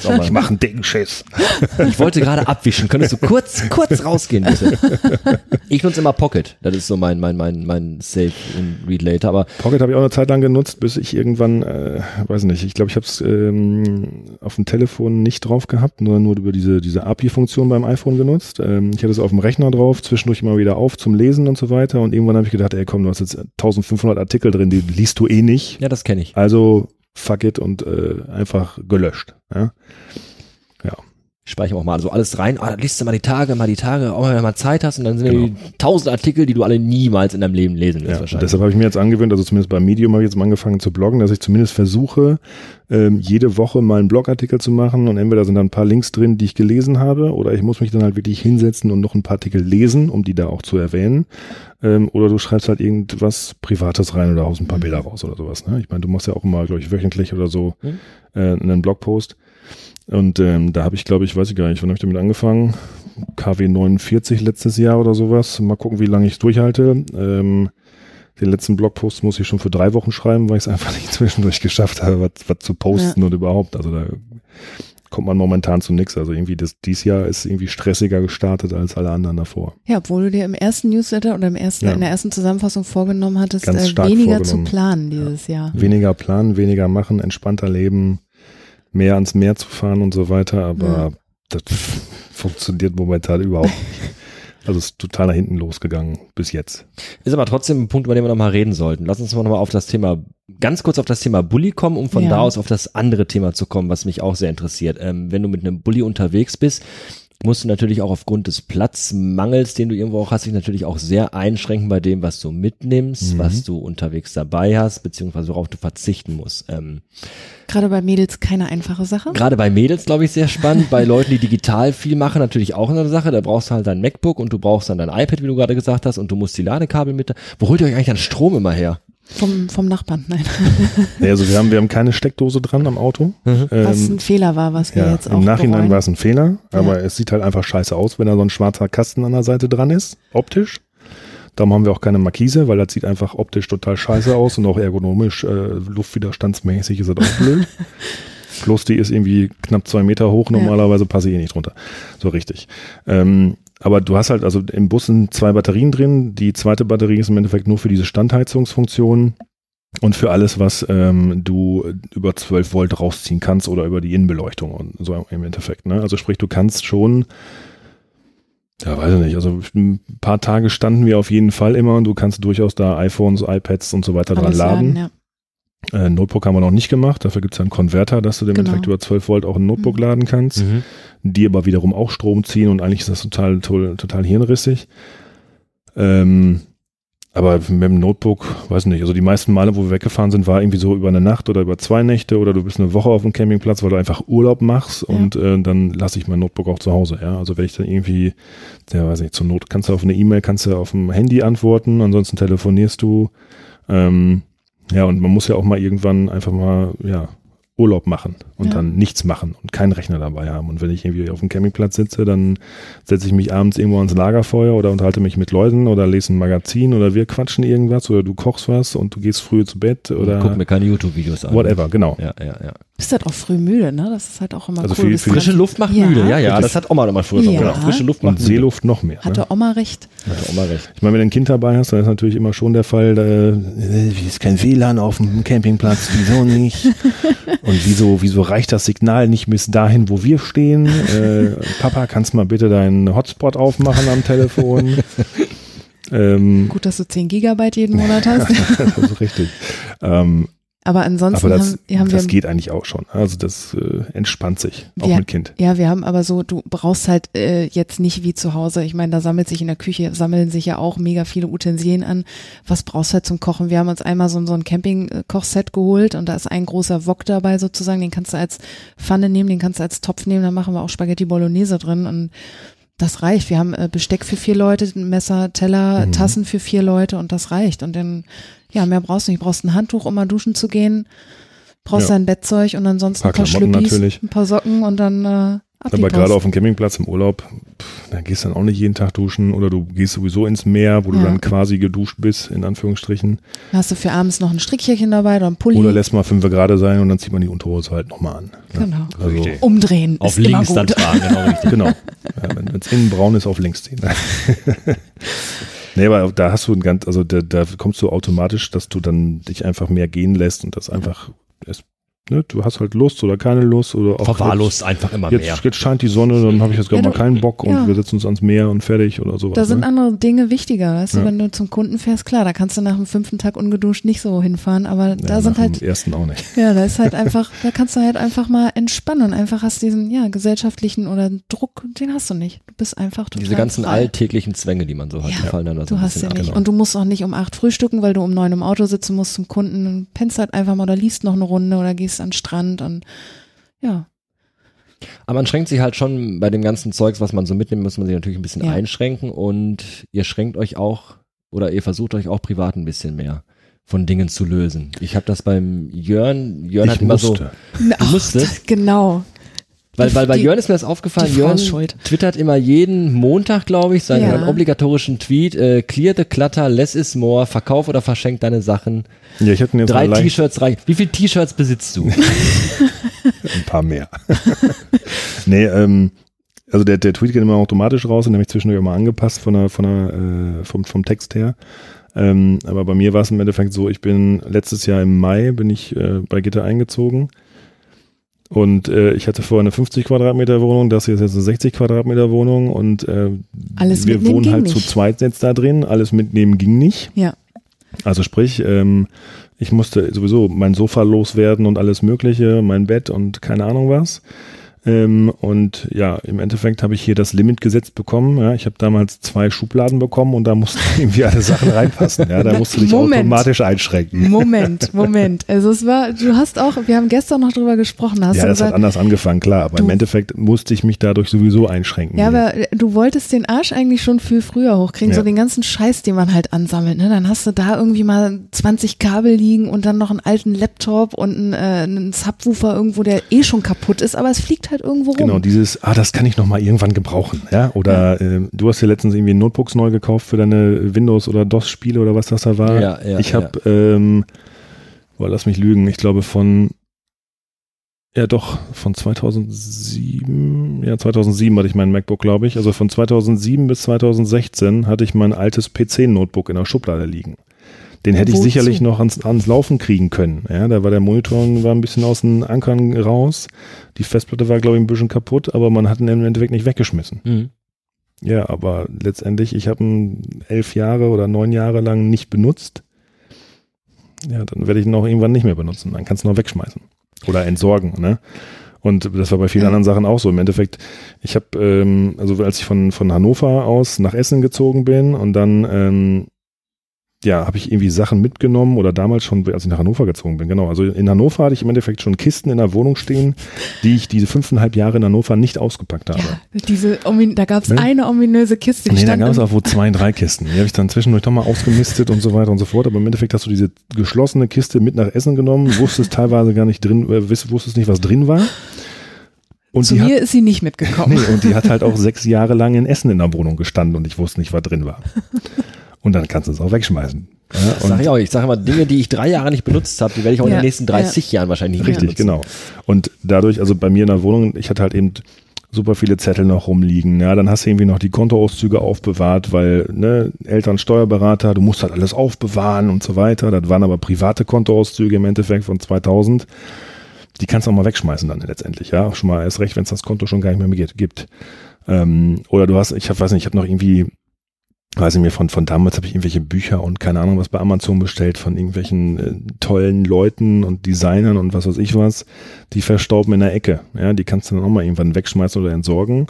B: Ja,
D: Ich mache einen dicken Schiss.
B: Ich wollte gerade abwischen. Könntest du kurz, kurz rausgehen, bitte? Ich nutze immer Pocket. Das ist so mein, mein, mein, mein Save und Read Later. Aber
D: Pocket habe ich auch eine Zeit lang genutzt, bis ich irgendwann, äh, weiß nicht, ich glaube, ich habe es ähm, auf dem Telefon nicht drauf gehabt, nur, nur über diese, diese API-Funktion beim iPhone genutzt. Ähm, ich hatte es auf dem Rechner drauf, zwischendurch immer wieder auf zum Lesen und so weiter. Und irgendwann habe ich gedacht, ey komm, du hast jetzt 1500 Artikel drin, die liest du eh nicht.
B: ja, das kenne ich.
D: Also fuck it und äh, einfach gelöscht. Ja?
B: Ich speichere auch mal so alles rein. Ah, dann liest du mal die Tage, mal die Tage, auch wenn du mal Zeit hast und dann sind
D: Genau.
B: die tausend Artikel, die du alle niemals in deinem Leben lesen wirst
D: Ja,
B: wahrscheinlich.
D: deshalb habe ich mir jetzt angewöhnt, also zumindest bei Medium habe ich jetzt mal angefangen zu bloggen, dass ich zumindest versuche, ähm, jede Woche mal einen Blogartikel zu machen und entweder sind da ein paar Links drin, die ich gelesen habe, oder ich muss mich dann halt wirklich hinsetzen und noch ein paar Artikel lesen, um die da auch zu erwähnen. Ähm, oder du schreibst halt irgendwas Privates rein oder haust ein paar Bilder raus oder sowas. Ne? Ich meine, du machst ja auch immer, glaube ich, wöchentlich oder so
B: Mhm.
D: äh, einen Blogpost. Und ähm, da habe ich, glaube ich, weiß ich gar nicht, wann habe ich damit angefangen? KW 49 letztes Jahr oder sowas. Mal gucken, wie lange ich durchhalte. Ähm, den letzten Blogpost muss ich schon für drei Wochen schreiben, weil ich es einfach nicht zwischendurch geschafft habe, was, was zu posten und überhaupt. Also da kommt man momentan zu nichts. Also irgendwie das dies Jahr ist irgendwie stressiger gestartet als alle anderen davor.
C: Ja, obwohl du dir im ersten Newsletter oder im ersten,
D: Ja.
C: in der ersten Zusammenfassung vorgenommen hattest, äh, weniger zu planen dieses Jahr.
D: Weniger planen, weniger machen, entspannter leben, mehr ans Meer zu fahren und so weiter, aber das funktioniert momentan überhaupt nicht. Also es ist total nach hinten losgegangen bis jetzt.
B: Ist aber trotzdem ein Punkt, über den wir nochmal reden sollten. Lass uns mal nochmal auf das Thema, ganz kurz auf das Thema Bully kommen, um von
C: Ja.
B: da aus auf das andere Thema zu kommen, was mich auch sehr interessiert. Ähm, wenn du mit einem Bully unterwegs bist, musst du natürlich auch aufgrund des Platzmangels, den du irgendwo auch hast, dich natürlich auch sehr einschränken bei dem, was du mitnimmst,
D: Mhm.
B: was du unterwegs dabei hast, beziehungsweise worauf du verzichten musst. Ähm,
C: Gerade bei Mädels keine einfache Sache.
B: Gerade bei Mädels, glaube ich, sehr spannend. bei Leuten, die digital viel machen, natürlich auch eine Sache. Da brauchst du halt dein MacBook und du brauchst dann dein iPad, wie du gerade gesagt hast, und du musst die Ladekabel mit. Wo holt ihr euch eigentlich dann Strom immer her?
C: Vom, vom Nachbarn, nein.
D: Ja, also wir haben, wir haben keine Steckdose dran am Auto.
C: Was
D: Ähm,
C: ein Fehler war, was wir
D: ja,
C: jetzt auch
D: Im Nachhinein
C: bereuen.
D: war es ein Fehler, aber
C: Ja.
D: es sieht halt einfach scheiße aus, wenn da so ein schwarzer Kasten an der Seite dran ist, optisch. Darum haben wir auch keine Markise, weil das sieht einfach optisch total scheiße aus und auch ergonomisch, äh, luftwiderstandsmäßig ist das auch blöd. Plus die ist irgendwie knapp zwei Meter hoch,
C: Ja.
D: normalerweise passe ich eh nicht drunter. So richtig. Ähm, aber du hast halt, also im Bus sind zwei Batterien drin. Die zweite Batterie ist im Endeffekt nur für diese Standheizungsfunktion und für alles, was ähm, du über 12 Volt rausziehen kannst oder über die Innenbeleuchtung und so im Endeffekt. Ne? Also sprich, du kannst schon, ja, weiß ich nicht, also ein paar Tage standen wir auf jeden Fall immer und du kannst durchaus da iPhones, iPads und so weiter dran
C: Alles
D: laden.
C: ja.
D: Äh, Notebook haben wir noch nicht gemacht, dafür gibt es einen Konverter, dass du im
C: Genau.
D: Endeffekt über 12 Volt auch ein Notebook
C: Mhm.
D: laden kannst die aber wiederum auch Strom ziehen und eigentlich ist das total, total, total hirnrissig. Ähm, aber mit dem Notebook, weiß nicht, also die meisten Male, wo wir weggefahren sind, war irgendwie so über eine Nacht oder über zwei Nächte oder du bist eine Woche auf dem Campingplatz, weil du einfach Urlaub machst
C: Ja.
D: und äh, dann lasse ich mein Notebook auch zu Hause, ja. Also wenn ich dann irgendwie, ja weiß nicht, zur Not kannst du auf eine E-Mail, kannst du auf dem Handy antworten, ansonsten telefonierst du. Ähm, ja, und man muss ja auch mal irgendwann einfach mal, ja, Urlaub machen und
C: Ja.
D: dann nichts machen und keinen Rechner dabei haben. Und wenn ich irgendwie auf dem Campingplatz sitze, dann setze ich mich abends irgendwo ans Lagerfeuer oder unterhalte mich mit Leuten oder lese ein Magazin oder wir quatschen irgendwas oder du kochst was und du gehst früh zu Bett oder
B: Guck mir keine YouTube-Videos an.
D: whatever, genau.
B: Ja, ja, ja.
C: Bist halt auch früh müde, ne? Das ist halt auch immer
D: Also
C: cool. dran-
B: Frische Luft macht
C: Ja.
B: müde, ja, ja. Das hat Oma immer früher
C: Ja.
B: gesagt. Frische Luft macht
D: Und. Seeluft noch mehr. Ne?
C: Hatte Oma recht.
B: Hatte Oma recht.
D: Ich meine, wenn du ein Kind dabei hast, dann ist natürlich immer schon der Fall, äh, wie ist kein WLAN auf dem Campingplatz, wieso nicht? Und wieso, wieso reicht das Signal nicht bis dahin, wo wir stehen? Äh, Papa, kannst mal bitte deinen Hotspot aufmachen am Telefon? ähm,
C: Gut, dass du 10 Gigabyte jeden Monat hast.
D: das ist richtig. Ähm,
C: Aber ansonsten
D: aber das,
C: haben, haben
D: das
C: wir
D: geht eigentlich auch schon. Also das äh, entspannt sich, auch
C: Ja.
D: mit Kind.
C: Ja, wir haben aber so, du brauchst halt äh, jetzt nicht wie zu Hause. Ich meine, da sammelt sich in der Küche, sammeln sich ja auch mega viele Utensilien an. Was brauchst du halt zum Kochen? Wir haben uns einmal so, so ein Camping-Kochset geholt und da ist ein großer Wok dabei sozusagen. Den kannst du als Pfanne nehmen, den kannst du als Topf nehmen. Da machen wir auch Spaghetti Bolognese drin und das reicht. Wir haben äh, Besteck für vier Leute, Messer, Teller,
D: Mhm.
C: Tassen für vier Leute und das reicht. Und dann, ja, mehr brauchst du nicht. Du brauchst ein Handtuch, um mal duschen zu gehen. Brauchst
D: Ja.
C: dein Bettzeug und ansonsten
D: Paar
C: ein paar Schlüppis,
D: natürlich.
C: ein paar Socken und dann äh, ab
D: Aber gerade auf dem Campingplatz im Urlaub, da gehst du dann auch nicht jeden Tag duschen oder du gehst sowieso ins Meer, wo du
C: Ja.
D: dann quasi geduscht bist, in Anführungsstrichen.
C: Dann hast du für abends noch ein Strickchen dabei oder ein Pulli.
D: Oder lässt mal fünf gerade sein und dann zieht man die Unterhose halt nochmal an. Ja.
C: Genau.
D: Also,
B: Richtig.
C: Umdrehen
B: Auf
C: ist immer
B: links dann tragen, genau richtig.
D: genau. Ja, wenn es innen braun ist, auf links ziehen. nee, aber da hast du ein ganz, also da, da kommst du automatisch, dass du dann dich einfach mehr gehen lässt und das einfach, es, ne, du hast halt Lust oder keine Lust oder auch
B: Verwahrlost einfach immer
D: Jetzt,
B: mehr.
D: jetzt, scheint die Sonne, dann habe ich jetzt gar
C: Ja,
D: mal
C: du-
D: keinen Bock und
C: ja.
D: wir setzen uns ans Meer und fertig oder sowas.
C: Da sind
D: ne?
C: andere Dinge wichtiger. Weißt du,
D: Ja.
C: wenn du zum Kunden fährst, klar, da kannst du nach dem fünften Tag ungeduscht nicht so hinfahren, aber
D: Ja,
C: da sind halt,
D: dem ersten auch nicht.
C: ja, da ist halt einfach, da kannst du halt einfach mal entspannen und einfach hast diesen, ja, gesellschaftlichen oder Druck, den hast du nicht. Du bist einfach total
B: Diese ganzen
C: frei.
B: alltäglichen Zwänge, die man so hat,
C: Ja.
B: die fallen dann da so
C: Du hast
B: ab.
C: nicht. Und du musst auch nicht um acht frühstücken, weil du um neun im Auto sitzen musst zum Kunden. Und pennst halt einfach mal oder liest noch eine Runde oder gehst an den Strand und ja.
B: Aber man schränkt sich halt schon bei dem ganzen Zeugs, was man so mitnimmt, muss man sich natürlich ein bisschen
C: Ja.
B: einschränken und ihr schränkt euch auch oder ihr versucht euch auch privat ein bisschen mehr von Dingen zu lösen. Ich habe das beim Jörn, Jörn hat
D: Ich
B: immer so,
D: musste.
C: Ach,
B: musstest?
C: das- Genau.
B: Weil, weil bei
C: die-
B: Jörn ist mir das aufgefallen, Jörn
C: ist schuld.
B: twittert immer jeden Montag, glaube ich, seinen
C: Ja.
B: obligatorischen Tweet, äh, clear the clutter, less is more, verkauf oder verschenk deine Sachen.
D: Ja, ich hätte jetzt
B: Drei T-Shirts reich. Wie viele T-Shirts besitzt du?
D: ein paar mehr. nee, ähm, also der, der Tweet geht immer automatisch raus und der habe ich zwischendurch immer angepasst von der, von der, äh, vom, vom Text her. Ähm, aber bei mir war es im Endeffekt so, ich bin letztes Jahr im Mai bin ich äh, bei Gitter eingezogen und äh, ich hatte vorher eine 50 Quadratmeter Wohnung, das hier ist jetzt eine 60 Quadratmeter Wohnung und äh,
C: Alles
D: wir wohnen halt
C: nicht.
D: zu zweit jetzt da drin, alles mitnehmen ging nicht.
C: Ja.
D: Also sprich, ähm, ich musste sowieso mein Sofa loswerden und alles Mögliche, mein Bett und keine Ahnung was. Ähm, und ja, im Endeffekt habe ich hier das Limit gesetzt bekommen. Ja, ich habe damals zwei Schubladen bekommen und da mussten irgendwie alle Sachen reinpassen. Ja, da musst du dich
C: Moment.
D: automatisch einschränken.
C: Moment, Moment. Also es war, du hast auch, wir haben gestern noch drüber gesprochen, hast
D: ja, das hat
C: gesagt,
D: anders angefangen, klar, aber im Endeffekt musste ich mich dadurch sowieso einschränken.
C: ja, aber du wolltest den Arsch eigentlich schon viel früher hochkriegen,
D: Ja.
C: so den ganzen Scheiß, den man halt ansammelt. Ne? Dann hast du da irgendwie mal 20 Kabel liegen und dann noch einen alten Laptop und einen, äh, einen Subwoofer irgendwo, der eh schon kaputt ist, aber es fliegt halt irgendwo rum.
D: Genau, dieses, ah, das kann ich noch mal irgendwann gebrauchen, ja. Oder ähm, du hast ja letztens irgendwie Notebooks neu gekauft für deine Windows- oder DOS-Spiele oder was das da war.
B: Ja, ja,
D: ich habe, ähm, boah, lass mich lügen, ich glaube von, ja doch, von 2007, ja 2007 hatte ich mein MacBook, glaube ich. Also von 2007 bis 2016 hatte ich mein altes PC-Notebook in der Schublade liegen. Den hätte ich
C: Wozu?
D: sicherlich noch ans, ans Laufen kriegen können. Ja, da war der Monitor war ein bisschen aus den Ankern raus. Die Festplatte war, glaube ich, ein bisschen kaputt, aber man hat ihn im Endeffekt nicht weggeschmissen.
B: Mhm.
D: Ja, aber letztendlich, ich habe ihn elf Jahre oder neun Jahre lang nicht benutzt. Ja, dann werde ich ihn auch irgendwann nicht mehr benutzen. Dann kannst du ihn noch wegschmeißen. Oder entsorgen, ne? Und das war bei vielen anderen Sachen auch so. Im Endeffekt, ich habe, ähm, also als ich von, von Hannover aus nach Essen gezogen bin und dann, ähm, ja, habe ich irgendwie Sachen mitgenommen oder damals schon, als ich nach Hannover gezogen bin, genau. Also in Hannover hatte ich im Endeffekt schon Kisten in der Wohnung stehen, die ich diese fünfeinhalb Jahre in Hannover nicht ausgepackt habe.
C: ja, diese, da gab es
D: Ne?
C: eine ominöse Kiste, die
D: Nee, da gab es auch wohl zwei, drei Kisten. Die habe ich dann zwischendurch doch mal ausgemistet und so weiter und so fort. Aber im Endeffekt hast du diese geschlossene Kiste mit nach Essen genommen, wusstest teilweise gar nicht drin, äh, wusstest nicht, was drin war. Und
C: Zu mir
D: hat,
C: ist sie nicht mitgekommen.
D: nee, und die hat halt auch sechs Jahre lang in Essen in der Wohnung gestanden und ich wusste nicht, was drin war. Und dann kannst du es auch wegschmeißen. Ja,
B: Sag ich auch. Ich sage immer, Dinge, die ich drei Jahre nicht benutzt habe, die werde ich auch in
C: Ja,
B: den nächsten 30 Jahren wahrscheinlich nicht mehr
D: Richtig,
B: benutzen.
D: genau. Und dadurch, also bei mir in der Wohnung, ich hatte halt eben super viele Zettel noch rumliegen. Ja, dann hast du irgendwie noch die Kontoauszüge aufbewahrt, weil ne, Eltern, Steuerberater, du musst halt alles aufbewahren und so weiter. Das waren aber private Kontoauszüge im Endeffekt von 2000. Die kannst du auch mal wegschmeißen dann letztendlich, ja. Schon mal erst recht, wenn es das Konto schon gar nicht mehr gibt- gibt. Ähm, oder du hast, ich hab, weiß nicht, ich habe noch irgendwie weiß ich mir von, von damals habe ich irgendwelche Bücher und keine Ahnung was bei Amazon bestellt von irgendwelchen äh, tollen Leuten und Designern und was weiß ich was, die verstauben in der Ecke. Ja, die kannst du dann auch mal irgendwann wegschmeißen oder entsorgen.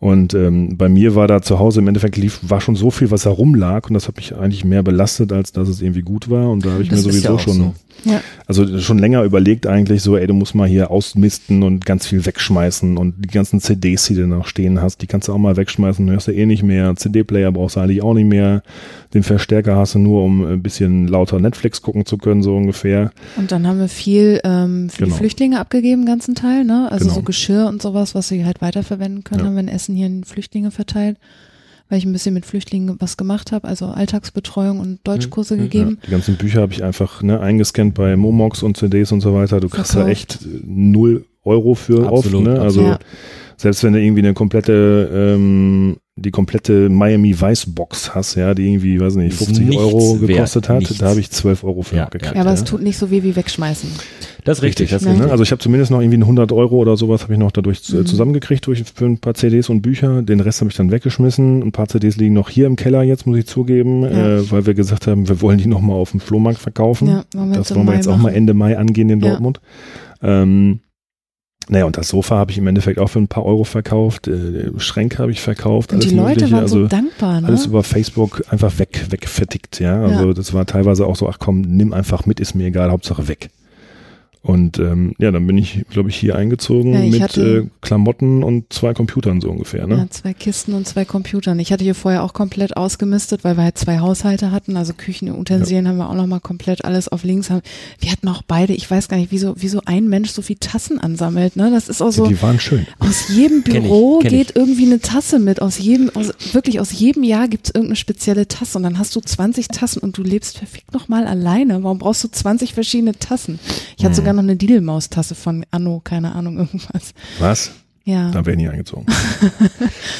D: Und ähm, bei mir war da zu Hause im Endeffekt lief, war schon so viel, was da rumlag und das hat mich eigentlich mehr belastet, als dass es irgendwie gut war. Und da habe ich
B: Das
D: mir sowieso
B: ja
D: schon,
B: so.
C: Ja.
D: also schon länger überlegt eigentlich so, ey, du musst mal hier ausmisten und ganz viel wegschmeißen und die ganzen CDs, die du noch stehen hast, die kannst du auch mal wegschmeißen, hörst du eh nicht mehr. CD-Player brauchst du eigentlich auch nicht mehr. Den Verstärker hast du nur, um ein bisschen lauter Netflix gucken zu können, so ungefähr.
C: Und dann haben wir viel ähm, für
D: Genau.
C: die Flüchtlinge abgegeben, den ganzen Teil, ne? Also
D: Genau.
C: so Geschirr und sowas, was sie halt weiterverwenden können,
D: Ja.
C: haben wir in Essen hier in Flüchtlinge verteilt, weil ich ein bisschen mit Flüchtlingen was gemacht habe, also Alltagsbetreuung und Deutschkurse
B: Mhm.
C: gegeben.
D: Ja, die ganzen Bücher habe ich einfach ne, eingescannt bei Momox und CDs und so weiter. Du kriegst da echt äh, null Euro für
B: Absolut,
D: oft. Ne? Also
C: Ja.
D: Selbst wenn du irgendwie eine komplette, ähm, die komplette Miami Vice Box hast, ja, die irgendwie, weiß nicht,
B: Ist
D: 50
B: nichts
D: Euro gekostet hat,
B: nichts.
D: da habe ich 12 Euro für
B: Ja,
D: gekriegt.
C: Ja, aber es
D: ja.
C: tut nicht so weh wie wegschmeißen.
B: Das ist richtig. Das ist
C: Ja.
B: richtig.
D: Ne? Also ich habe zumindest noch irgendwie 100 Euro oder sowas habe ich noch dadurch zu-
C: Mhm.
D: zusammengekriegt durch für ein paar CDs und Bücher. Den Rest habe ich dann weggeschmissen. Ein paar CDs liegen noch hier im Keller jetzt, muss ich zugeben,
C: Ja.
D: äh, weil wir gesagt haben, wir wollen die nochmal auf dem Flohmarkt verkaufen.
C: Ja, wollen wir
D: das wollen wir jetzt auch mal
C: machen.
D: Ende Mai angehen in
C: Ja.
D: Dortmund. Ähm, naja, und das Sofa habe ich im Endeffekt auch für ein paar Euro verkauft. Äh, Schränke habe ich verkauft.
C: Und
D: alles
C: die Leute
D: Mögliche.
C: waren
D: also
C: so dankbar, ne?
D: alles über Facebook einfach weg, wegvertickt, ja. Also
C: Ja.
D: das war teilweise auch so, ach komm, nimm einfach mit, ist mir egal, Hauptsache weg. Und ähm, ja, dann bin ich, glaube ich, hier eingezogen
C: Ja, ich
D: mit
C: hatte-
D: äh, Klamotten und zwei Computern so ungefähr. Ne?
C: Ja, zwei Kisten und zwei Computern. Ich hatte hier vorher auch komplett ausgemistet, weil wir halt zwei Haushalte hatten. Also Küchenutensilien haben wir auch nochmal komplett alles auf links. Wir hatten auch beide, ich weiß gar nicht, wieso, wieso ein Mensch so viel Tassen ansammelt. Ne? Das ist auch so,
D: Die waren schön.
C: aus jedem
B: Kenn ich,
C: Büro
B: kenn ich.
C: geht irgendwie eine Tasse mit. Aus jedem, aus, wirklich aus jedem Jahr gibt's irgendeine spezielle Tasse. Und dann hast du 20 Tassen und du lebst verfickt nochmal alleine. Warum brauchst du 20 verschiedene Tassen? Ich
D: Mhm.
C: hatte sogar noch eine Didelmaus-Tasse von Anno, keine Ahnung, irgendwas.
D: Was?
C: Ja.
D: Da wäre ich nie eingezogen.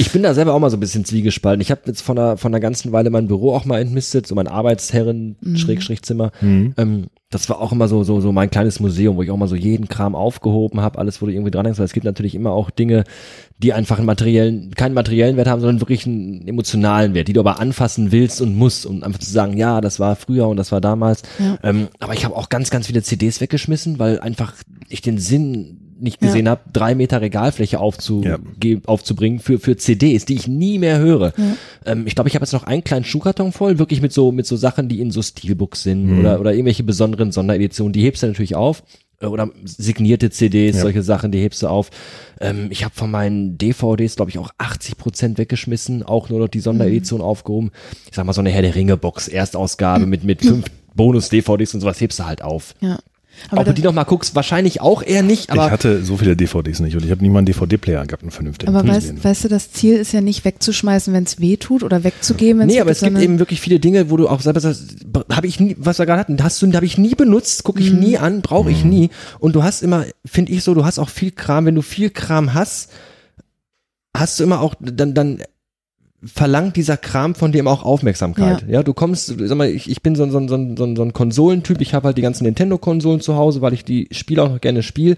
B: Ich bin da selber auch mal so ein bisschen zwiegespalten. Ich habe jetzt von einer, von einer ganzen Weile mein Büro auch mal entmistet, so mein Arbeitsherren, Schrägstrich Zimmer.
D: Mhm.
B: Ähm, das war auch immer so, so, so mein kleines Museum, wo ich auch mal so jeden Kram aufgehoben habe, alles, wo du irgendwie dran hängst, weil es gibt natürlich immer auch Dinge, die einfach einen materiellen, keinen materiellen Wert haben, sondern wirklich einen emotionalen Wert, die du aber anfassen willst und musst, um einfach zu sagen, ja, das war früher und das war damals.
C: Ja.
B: Ähm, aber ich habe auch ganz, ganz viele CDs weggeschmissen, weil einfach ich den Sinn nicht gesehen
C: Ja.
B: habe, drei Meter Regalfläche aufzu
D: Ja.
B: ge- aufzubringen für, für CDs, die ich nie mehr höre. Ähm, ich glaube, ich habe jetzt noch einen kleinen Schuhkarton voll, wirklich mit so, mit so Sachen, die in so Steelbooks sind
D: Mhm.
B: oder, oder irgendwelche besonderen Sondereditionen, die hebst du natürlich auf. Äh, Oder signierte CDs,
D: Ja.
B: solche Sachen, die hebst du auf. Ähm, ich habe von meinen DVDs, glaube ich, auch 80 Prozent weggeschmissen, auch nur noch die Sonderedition aufgehoben. Ich sag mal, so eine Herr der Ringe-Box, Erstausgabe mit, mit fünf Bonus-DVDs und sowas hebst du halt auf.
C: Ja.
B: Ob du die noch mal guckst, wahrscheinlich auch eher nicht, aber
D: ich hatte so viele DVDs nicht und ich habe nie mal einen DVD-Player gehabt, einen vernünftigen.
C: Aber weißt, weißt du, das Ziel ist ja nicht wegzuschmeißen, wenn es weh tut oder wegzugeben, wenn
B: Nee, aber es gibt eben wirklich viele Dinge, wo du auch selber sagst, habe ich nie, was wir gerade hatten, hast du, habe ich nie benutzt, gucke ich nie an, brauche ich nie. Und du hast immer, finde ich so, du hast auch viel Kram, wenn du viel Kram hast, hast du immer auch, dann, dann verlangt dieser Kram von dir immer auch Aufmerksamkeit. Ja, du kommst, sag mal, ich, ich bin so, ein- so, ein- so, ein- so, ein- so ein Konsolentyp, ich habe halt die ganzen Nintendo-Konsolen zu Hause, weil ich die Spiele auch noch gerne spiele,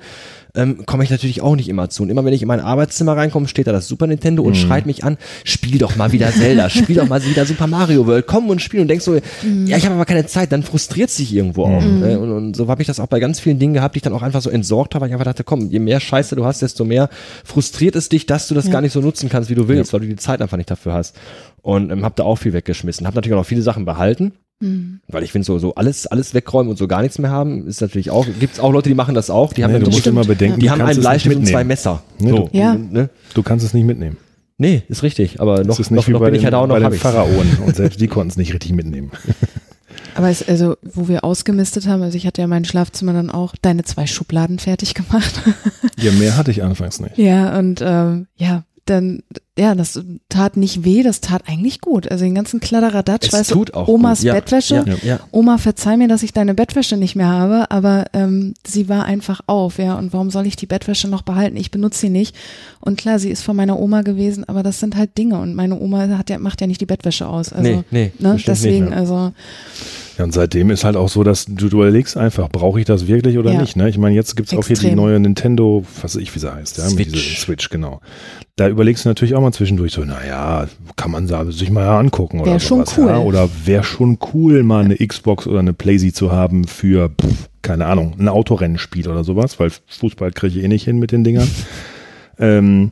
B: ähm, komme ich natürlich auch nicht immer zu. Und immer wenn ich in mein Arbeitszimmer reinkomme, steht da das Super Nintendo und schreit mich an, spiel doch mal wieder Zelda, spiel doch mal wieder Super Mario World, komm und spiel und denkst so, ja, ich habe aber keine Zeit, dann frustriert sich irgendwo auch. Ne? Und, und so habe ich das auch bei ganz vielen Dingen gehabt, die ich dann auch einfach so entsorgt habe, weil ich einfach dachte, komm, je mehr Scheiße du hast, desto mehr frustriert es dich, dass du das gar nicht so nutzen kannst, wie du willst, weil du die Zeit einfach nicht dafür hast. Und ähm, habe da auch viel weggeschmissen. Habe natürlich auch noch viele Sachen behalten.
C: Mhm.
B: Weil ich finde, so, so alles, alles wegräumen und so gar nichts mehr haben, ist natürlich auch, gibt's auch Leute, die machen das auch, die haben,
D: Nee,
B: dann
D: du musst immer bedenken,
B: die
D: du
B: haben einen
D: es
B: Bleistift und zwei Messer.
D: Nee,
B: so,
D: du-
C: Ja.
B: Ne?
D: Du kannst es nicht mitnehmen.
B: Nee, ist richtig, aber noch,
D: Das ist nicht
B: noch, noch bin
D: den,
B: ich halt auch noch
D: bei
B: hab
D: den. Pharaonen und selbst die konnten es nicht richtig mitnehmen.
C: Aber es, also, wo wir ausgemistet haben, also ich hatte ja mein Schlafzimmer dann auch deine zwei Schubladen fertig gemacht.
D: Ja, mehr hatte ich anfangs nicht.
C: ja, und ähm, ja, dann, ja, das tat nicht weh, das tat eigentlich gut. Also den ganzen Kladderadatsch,
B: Es
C: weißt
B: tut
C: du,
B: auch
C: Omas
B: gut.
C: Bettwäsche.
B: Ja, ja.
C: Oma, verzeih mir, dass ich deine Bettwäsche nicht mehr habe, aber ähm, sie war einfach auf, ja. Und warum soll ich die Bettwäsche noch behalten? Ich benutze sie nicht. Und klar, sie ist von meiner Oma gewesen, aber das sind halt Dinge. Und meine Oma hat ja, macht ja nicht die Bettwäsche aus. Also,
B: Nee, nee,
C: ne, deswegen, also
D: Ja, und seitdem ist halt auch so, dass du, du überlegst einfach, brauche ich das wirklich oder
C: Ja.
D: nicht? Ne? Ich meine, jetzt gibt's auch hier die neue Nintendo, was weiß ich, wie sie heißt, ja, mit
B: Switch.
D: Switch, genau. Da überlegst du natürlich auch mal zwischendurch so, naja, kann man sich mal angucken oder
C: Wär schon
D: sowas,
C: cool.
D: Ja? Oder wäre schon cool, mal eine Xbox oder eine Playsee zu haben für, pff, keine Ahnung, ein Autorennenspiel oder sowas, weil Fußball kriege ich eh nicht hin mit den Dingern. ähm,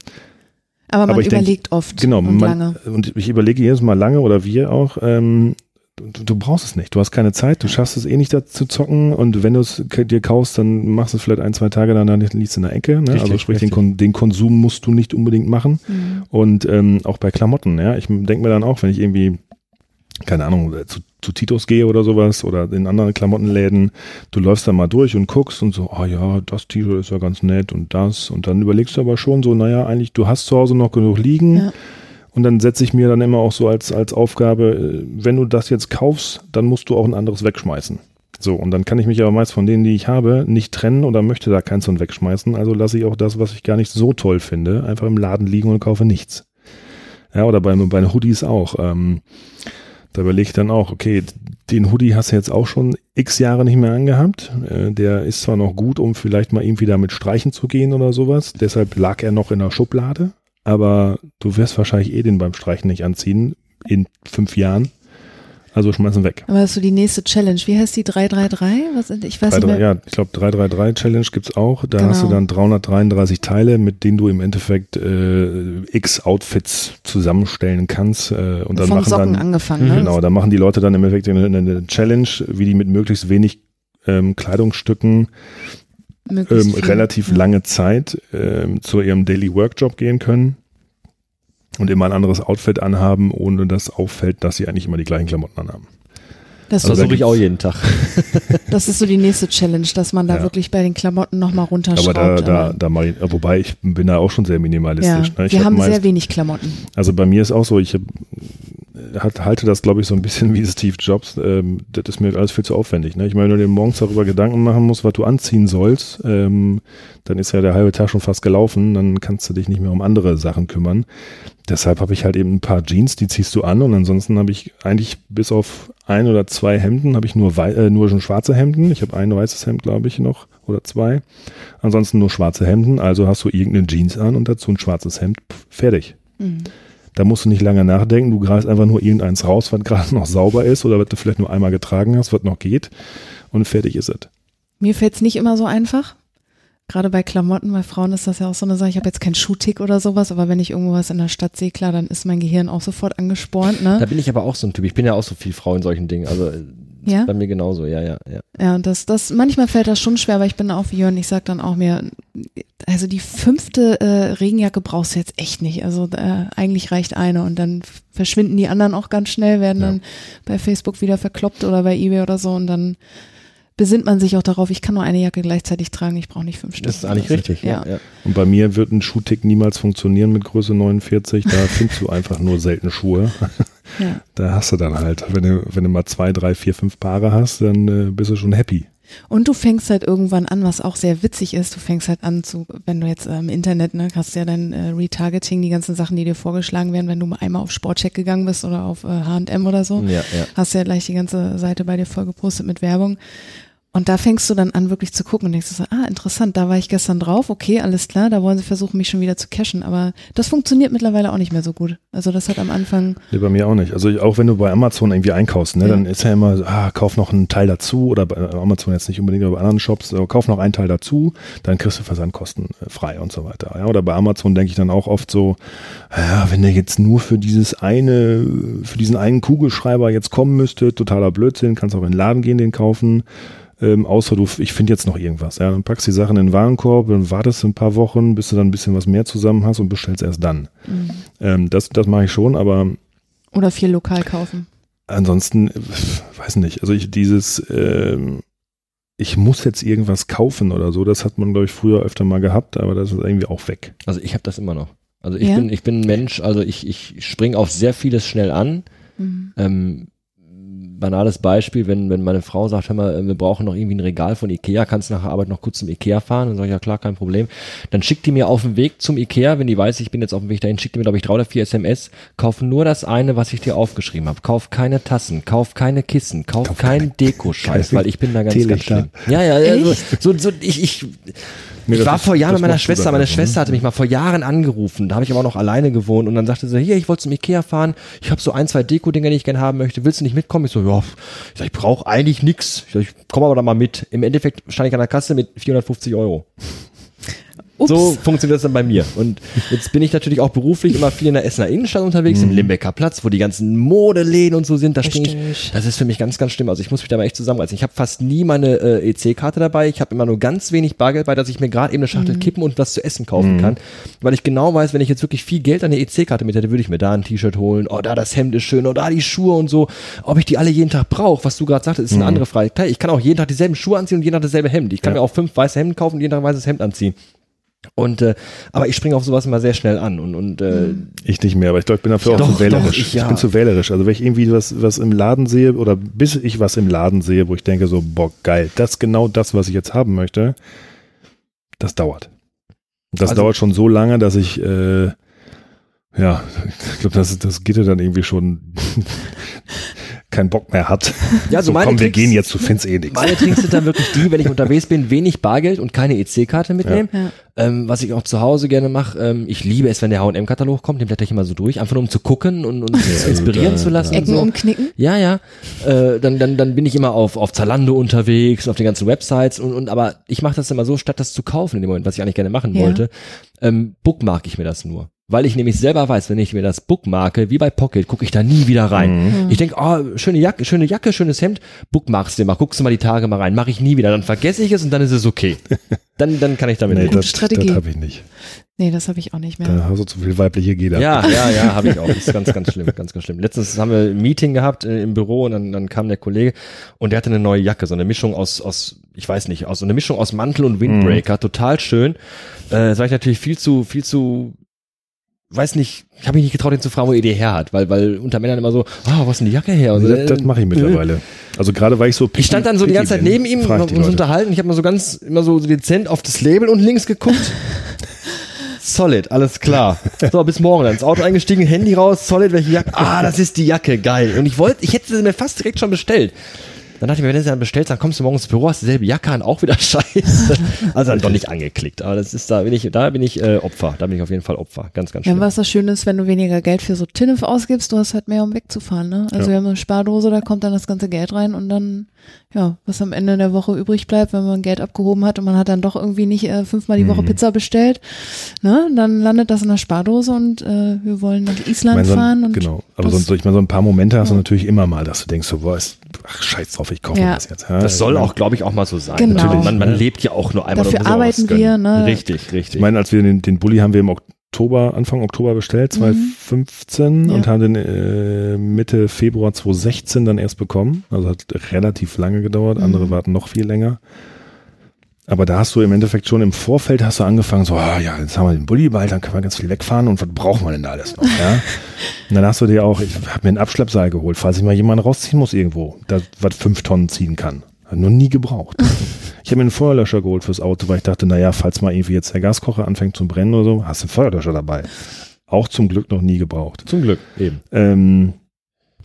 C: aber man
D: Aber ich denk-
C: überlegt oft
D: Genau,
C: und
D: man,
C: lange.
D: und ich überlege jedes Mal lange oder wir auch, ähm, du, du brauchst es nicht. Du hast keine Zeit, du schaffst es eh nicht da zu zocken und wenn du es dir kaufst, dann machst du es vielleicht ein, zwei Tage, dann, liegst du in der Ecke. Ne?
B: Richtig,
D: also sprich, den. Kon den Konsum musst du nicht unbedingt machen.
C: Mhm.
D: Und ähm, auch bei Klamotten, ja. Ich denke mir dann auch, wenn ich irgendwie, keine Ahnung, zu, zu Titos gehe oder sowas oder in anderen Klamottenläden, du läufst da mal durch und guckst und so, ah ja, das T-Shirt ist ja ganz nett und das. Und dann überlegst du aber schon so, naja, eigentlich, du hast zu Hause noch genug liegen.
C: Ja.
D: Und dann setze ich mir dann immer auch so als, als Aufgabe, äh, wenn du das jetzt kaufst, dann musst du auch ein anderes wegschmeißen. So, und dann kann ich mich aber meist von denen, die ich habe, nicht trennen oder möchte da keins von wegschmeißen. Also lasse ich auch das, was ich gar nicht so toll finde, einfach im Laden liegen und kaufe nichts. Ja, oder bei, bei den Hoodies auch. Ähm, da überlege ich dann auch, okay, den Hoodie hast du jetzt auch schon x Jahre nicht mehr angehabt. Äh, der ist zwar noch gut, um vielleicht mal irgendwie damit streichen zu gehen oder sowas. Deshalb lag er noch in der Schublade. Aber du wirst wahrscheinlich eh den beim Streichen nicht anziehen in fünf Jahren. Also schmeißen weg.
C: Aber das ist so die nächste Challenge. Wie heißt die 333? Was, ich weiß
D: 3,
C: nicht
D: 3,
C: mehr.
D: ja, ich glaube 333 Challenge gibt's auch. Da
C: Genau.
D: hast du dann 333 Teile, mit denen du im Endeffekt äh, x Outfits zusammenstellen kannst. Äh, und dann
C: Von
D: machen
C: Socken
D: dann
C: angefangen. Ne?
D: Genau, da machen die Leute dann im Endeffekt eine, eine Challenge, wie die mit möglichst wenig ähm, Kleidungsstücken ähm, relativ
C: Ja.
D: lange Zeit ähm, zu ihrem Daily Workjob gehen können und immer ein anderes Outfit anhaben, ohne dass auffällt, dass sie eigentlich immer die gleichen Klamotten anhaben.
C: Das,
D: Also da
B: versuche ich
D: gibt's-
B: auch jeden Tag.
C: das ist so die nächste Challenge, dass man da
D: Ja.
C: wirklich bei den Klamotten nochmal
D: Aber
C: runterschraubt.
D: da, da,
C: aber-
D: da mach ich, wobei ich bin da auch schon sehr
C: ja,
D: minimalistisch. ne? Ich
C: wir
D: hab
C: haben
D: meist,
C: sehr wenig Klamotten.
D: Also bei mir ist auch so, ich hab, hat, halte das, glaube ich, so ein bisschen wie Steve Jobs. Ähm, das ist mir alles viel zu aufwendig. Ne? Ich meine, wenn du dir morgens darüber Gedanken machen musst, was du anziehen sollst, ähm, dann ist ja der halbe Tag schon fast gelaufen, dann kannst du dich nicht mehr um andere Sachen kümmern. Deshalb habe ich halt eben ein paar Jeans, die ziehst du an und ansonsten habe ich eigentlich bis auf ein oder zwei Hemden habe ich nur, äh, nur schon schwarze Hemden. Ich habe ein weißes Hemd, glaube ich, noch oder zwei. Ansonsten nur schwarze Hemden. Also hast du irgendeine Jeans an und dazu ein schwarzes Hemd. Pff, fertig.
C: Mhm.
D: Da musst du nicht lange nachdenken. Du greifst einfach nur irgendeins raus, was gerade noch sauber ist oder was du vielleicht nur einmal getragen hast, was noch geht. Und fertig ist es.
C: Mir fällt es nicht immer so einfach. Gerade bei Klamotten, bei Frauen ist das ja auch so eine Sache. Ich habe jetzt keinen Schuhtick oder sowas, aber wenn ich irgendwo was in der Stadt sehe, klar, dann ist mein Gehirn auch sofort angespornt.
B: Da
C: Ne?
B: bin ich aber auch so ein Typ. Ich bin ja auch so viel Frau in solchen Dingen. Also
C: Ja?
B: bei mir genauso, ja, ja, ja.
C: Ja, und das, das, manchmal fällt das schon schwer, aber ich bin auch wie Jörn, ich sag dann auch mir, also die fünfte äh, Regenjacke brauchst du jetzt echt nicht. Also äh, eigentlich reicht eine und dann verschwinden die anderen auch ganz schnell, werden
D: Ja.
C: dann bei Facebook wieder verkloppt oder bei Ebay oder so und dann besinnt man sich auch darauf, ich kann nur eine Jacke gleichzeitig tragen, ich brauche nicht fünf Stück.
B: Das ist eigentlich
C: oder so.
B: richtig.
C: Ja.
B: ja.
D: Und bei mir wird ein Schuhtick niemals funktionieren mit Größe 49. Da findest du einfach nur selten Schuhe.
C: Ja.
D: Da hast du dann halt, wenn du, wenn du mal zwei, drei, vier, fünf Paare hast, dann äh, bist du schon happy.
C: Und du fängst halt irgendwann an, was auch sehr witzig ist, du fängst halt an zu, wenn du jetzt äh, im Internet, ne, hast ja dein äh, Retargeting, die ganzen Sachen, die dir vorgeschlagen werden, wenn du mal einmal auf Sportcheck gegangen bist oder auf äh, H&M oder so,
B: Ja, ja.
C: hast ja gleich die ganze Seite bei dir voll gepostet mit Werbung. Und da fängst du dann an, wirklich zu gucken und denkst so, ah, interessant, da war ich gestern drauf, okay, alles klar, da wollen sie versuchen, mich schon wieder zu cashen. Aber das funktioniert mittlerweile auch nicht mehr so gut. Also das hat am Anfang,
D: Nee, bei mir auch nicht. Also ich, auch wenn du bei Amazon irgendwie einkaufst, ne,
C: Ja.
D: dann ist ja immer, so, ah, kauf noch einen Teil dazu oder bei Amazon jetzt nicht unbedingt, aber bei anderen Shops, äh, kauf noch einen Teil dazu, dann kriegst du Versandkosten äh, frei und so weiter. Ja, oder bei Amazon denke ich dann auch oft so, ja, wenn der jetzt nur für dieses eine, für diesen einen Kugelschreiber jetzt kommen müsste, totaler Blödsinn, kannst auch in den Laden gehen, den kaufen. Ähm, außer du, ich finde jetzt noch irgendwas. Ja, dann packst die Sachen in den Warenkorb, dann wartest du ein paar Wochen, bis du dann ein bisschen was mehr zusammen hast und bestellst erst dann.
C: mh,
D: Ähm, das das mache ich schon, aber
C: oder viel lokal kaufen.
D: ansonsten, äh, weiß nicht, also ich dieses, ähm, ich muss jetzt irgendwas kaufen oder so, das hat man, glaube ich, früher öfter mal gehabt, aber das ist irgendwie auch weg.
B: Also ich habe das immer noch. Also ich
C: Ja?
B: bin, ich bin ein Mensch, also ich, ich springe auf sehr vieles schnell an.
C: Mhm.
B: Ähm, banales Beispiel, wenn, wenn meine Frau sagt, hör mal, äh, wir brauchen noch irgendwie ein Regal von Ikea, kannst du nach der Arbeit noch kurz zum Ikea fahren? Dann sage ich, ja klar, kein Problem. Dann schickt die mir auf dem Weg zum Ikea, wenn die weiß, ich bin jetzt auf dem Weg dahin, schickt die mir, glaube ich, drei oder vier SMS, kauf nur das eine, was ich dir aufgeschrieben habe. Kauf keine Tassen, kauf keine Kissen, kauf,
D: Kauf
B: keinen Dekoscheiß, weil ich bin da ganz, ganz
D: Teelichter.
B: schlimm. Ja, ja, ja so, so, so ich, ich, ich war vor Jahren mit meiner Schwester, meine
D: also, ne?
B: Schwester hatte mich mal vor Jahren angerufen, da habe ich aber auch noch alleine gewohnt und dann sagte sie, hier, ich wollte zum Ikea fahren, ich habe so ein, zwei Deko-Dinger, die ich gerne haben möchte, willst du nicht mitkommen? Ich so, ja, ich, sag, ich brauche eigentlich nix. Ich, sag, ich komme aber da mal mit. Im Endeffekt stand ich an der Kasse mit 450 Euro.
C: Ups.
B: So funktioniert das dann bei mir. Und jetzt bin ich natürlich auch beruflich immer viel in der Essener Innenstadt unterwegs,
D: Mhm.
B: im Limbecker Platz, wo die ganzen Modeläden und so sind. Da ich. Das ist für mich ganz, ganz schlimm. Also ich muss mich da mal echt zusammenreißen. Ich habe fast nie meine äh, EC-Karte dabei. Ich habe immer nur ganz wenig Bargeld bei, dass ich mir gerade eben eine Schachtel Kippen und was zu essen kaufen kann. Weil ich genau weiß, wenn ich jetzt wirklich viel Geld an der EC-Karte mit hätte, würde ich mir da ein T-Shirt holen. Oh, da das Hemd ist schön. Oh, da die Schuhe und so. Ob ich die alle jeden Tag brauche, was du gerade sagtest, ist eine andere Frage. Ich kann auch jeden Tag dieselben Schuhe anziehen und jeden Tag dasselbe Hemd. Ich kann
D: Ja.
B: mir auch fünf weiße Hemden kaufen und jeden Tag ein weißes Hemd anziehen. Und äh, aber ich springe auf sowas immer sehr schnell an und und äh,
D: Ich nicht mehr, aber ich glaube, ich bin dafür
B: Ja,
D: auch
B: doch,
D: zu wählerisch.
B: doch, ich ja.
D: bin zu wählerisch. Also wenn ich irgendwie was, was im Laden sehe oder bis ich was im Laden sehe, wo ich denke so, boah, geil, das ist genau das, was ich jetzt haben möchte, das dauert. Das
B: Also-
D: dauert schon so lange, dass ich, äh, ja, ich glaube, das, das geht ja dann irgendwie schon keinen Bock mehr hat.
B: ja, so
D: So, komm, wir
B: Tricks,
D: gehen jetzt, du findest eh nichts.
B: Meine Tricks sind dann wirklich die, wenn ich unterwegs bin, wenig Bargeld und keine EC-Karte mitnehmen.
C: Ja.
B: Ähm, was ich auch zu Hause gerne mache, ähm, ich liebe es, wenn der H&M-Katalog kommt, den blätter ich immer so durch, einfach nur um zu gucken und, und sich inspirieren
D: da-
B: zu lassen. und
C: Ecken
B: so.
C: umknicken.
B: Ja, ja. Äh, dann, dann, dann bin ich immer auf, auf Zalando unterwegs, auf den ganzen Websites und, und aber ich mache das immer so, statt das zu kaufen in dem Moment, was ich eigentlich gerne machen
C: Ja.
B: wollte, ähm, bookmark ich mir das nur. Weil ich nämlich selber weiß, wenn ich mir das bookmarke, wie bei Pocket, gucke ich da nie wieder rein.
C: Mhm.
B: Ich denke, oh, schöne Jacke, schöne Jacke, schönes Hemd, bookmarkst du mal, guckst du mal die Tage mal rein, mache ich nie wieder, dann vergesse ich es und dann ist es okay. Dann, dann kann ich damit
D: Nee,
B: leben.
D: das,
C: Strategie.
D: das habe ich nicht.
C: Nee, das habe ich auch nicht mehr.
D: Da hast du zu viel weibliche Geder.
B: Ja, ja, ja, habe ich auch. Das ist ganz, ganz schlimm, ganz, ganz schlimm. Letztens haben wir ein Meeting gehabt äh, im Büro und dann, dann kam der Kollege und der hatte eine neue Jacke, so eine Mischung aus, aus, ich weiß nicht, aus so eine Mischung aus Mantel und Windbreaker, total schön. Äh, das war ich natürlich viel zu, viel zu, weiß nicht, ich habe mich nicht getraut, ihn zu fragen, wo er die her hat, weil, weil unter Männern immer so, ah, was ist denn die Jacke her? Und so,
D: Also das, das mache ich
B: äh,
D: mittlerweile. Also gerade weil ich so
B: Ich stand dann so die ganze Zeit neben ihm,
D: die
B: uns
D: Leute.
B: unterhalten. Ich habe mal so ganz, immer so dezent auf das Label und links geguckt. Solid, alles klar. So, bis morgen. Dann ins Auto eingestiegen, Handy raus, Solid, welche Jacke? Ah, das ist die Jacke, geil. Und ich wollte, ich hätte sie mir fast direkt schon bestellt. Dann dachte ich mir, wenn du sie dann bestellst, dann kommst du morgens ins Büro, hast dieselbe Jacke an, auch wieder scheiße. Also dann doch nicht angeklickt. Aber das ist, da bin ich, da bin ich äh, Opfer. Da bin ich auf jeden Fall Opfer. Ganz, ganz
C: Ja,
B: schlimm.
C: was das Schöne ist, wenn du weniger Geld für so Tinnef ausgibst, du hast halt mehr, um wegzufahren. Ne? Also
D: Ja.
C: wir haben eine Spardose, da kommt dann das ganze Geld rein und dann, ja, was am Ende der Woche übrig bleibt, wenn man Geld abgehoben hat und man hat dann doch irgendwie nicht äh, fünfmal die Woche
D: Mhm.
C: Pizza bestellt, ne? dann landet das in der Spardose und äh, wir wollen nach
D: Ich
C: Island
D: meine, so
C: fahren.
D: ein,
C: Und
D: genau. Aber
C: das-
D: so, ich meine, so ein paar Momente hast du
C: Ja.
D: natürlich immer mal, dass du denkst, so, boah, ist, ach, scheiß drauf, ich kaufe
C: Ja.
D: das jetzt. Ja,
B: Das soll auch, glaube ich, auch mal so sein.
C: Genau.
B: Natürlich. Man, man lebt ja auch nur einmal.
C: Dafür arbeiten wir, ne?
B: Richtig, richtig.
D: Ich meine, als wir den, den Bulli haben wir im Oktober, Anfang Oktober bestellt, 2015
C: Mhm. Ja.
D: und haben den äh, Mitte Februar 2016 dann erst bekommen. Also hat relativ lange gedauert, andere
C: Mhm.
D: warten noch viel länger. Aber da hast du im Endeffekt schon im Vorfeld hast du angefangen, so, ah, ja, jetzt haben wir den Bulli bald, dann können wir ganz viel wegfahren und was brauchen wir denn da alles noch, ja? und dann hast du dir auch, ich habe mir einen Abschleppseil geholt, falls ich mal jemanden rausziehen muss irgendwo, das, was fünf Tonnen ziehen kann. Hat noch nie gebraucht. Ich habe mir einen Feuerlöscher geholt fürs Auto, weil ich dachte, naja, falls mal irgendwie jetzt der Gaskocher anfängt zu brennen oder so, hast du einen Feuerlöscher dabei. Auch zum Glück noch nie gebraucht.
B: Zum Glück, eben.
D: Ähm,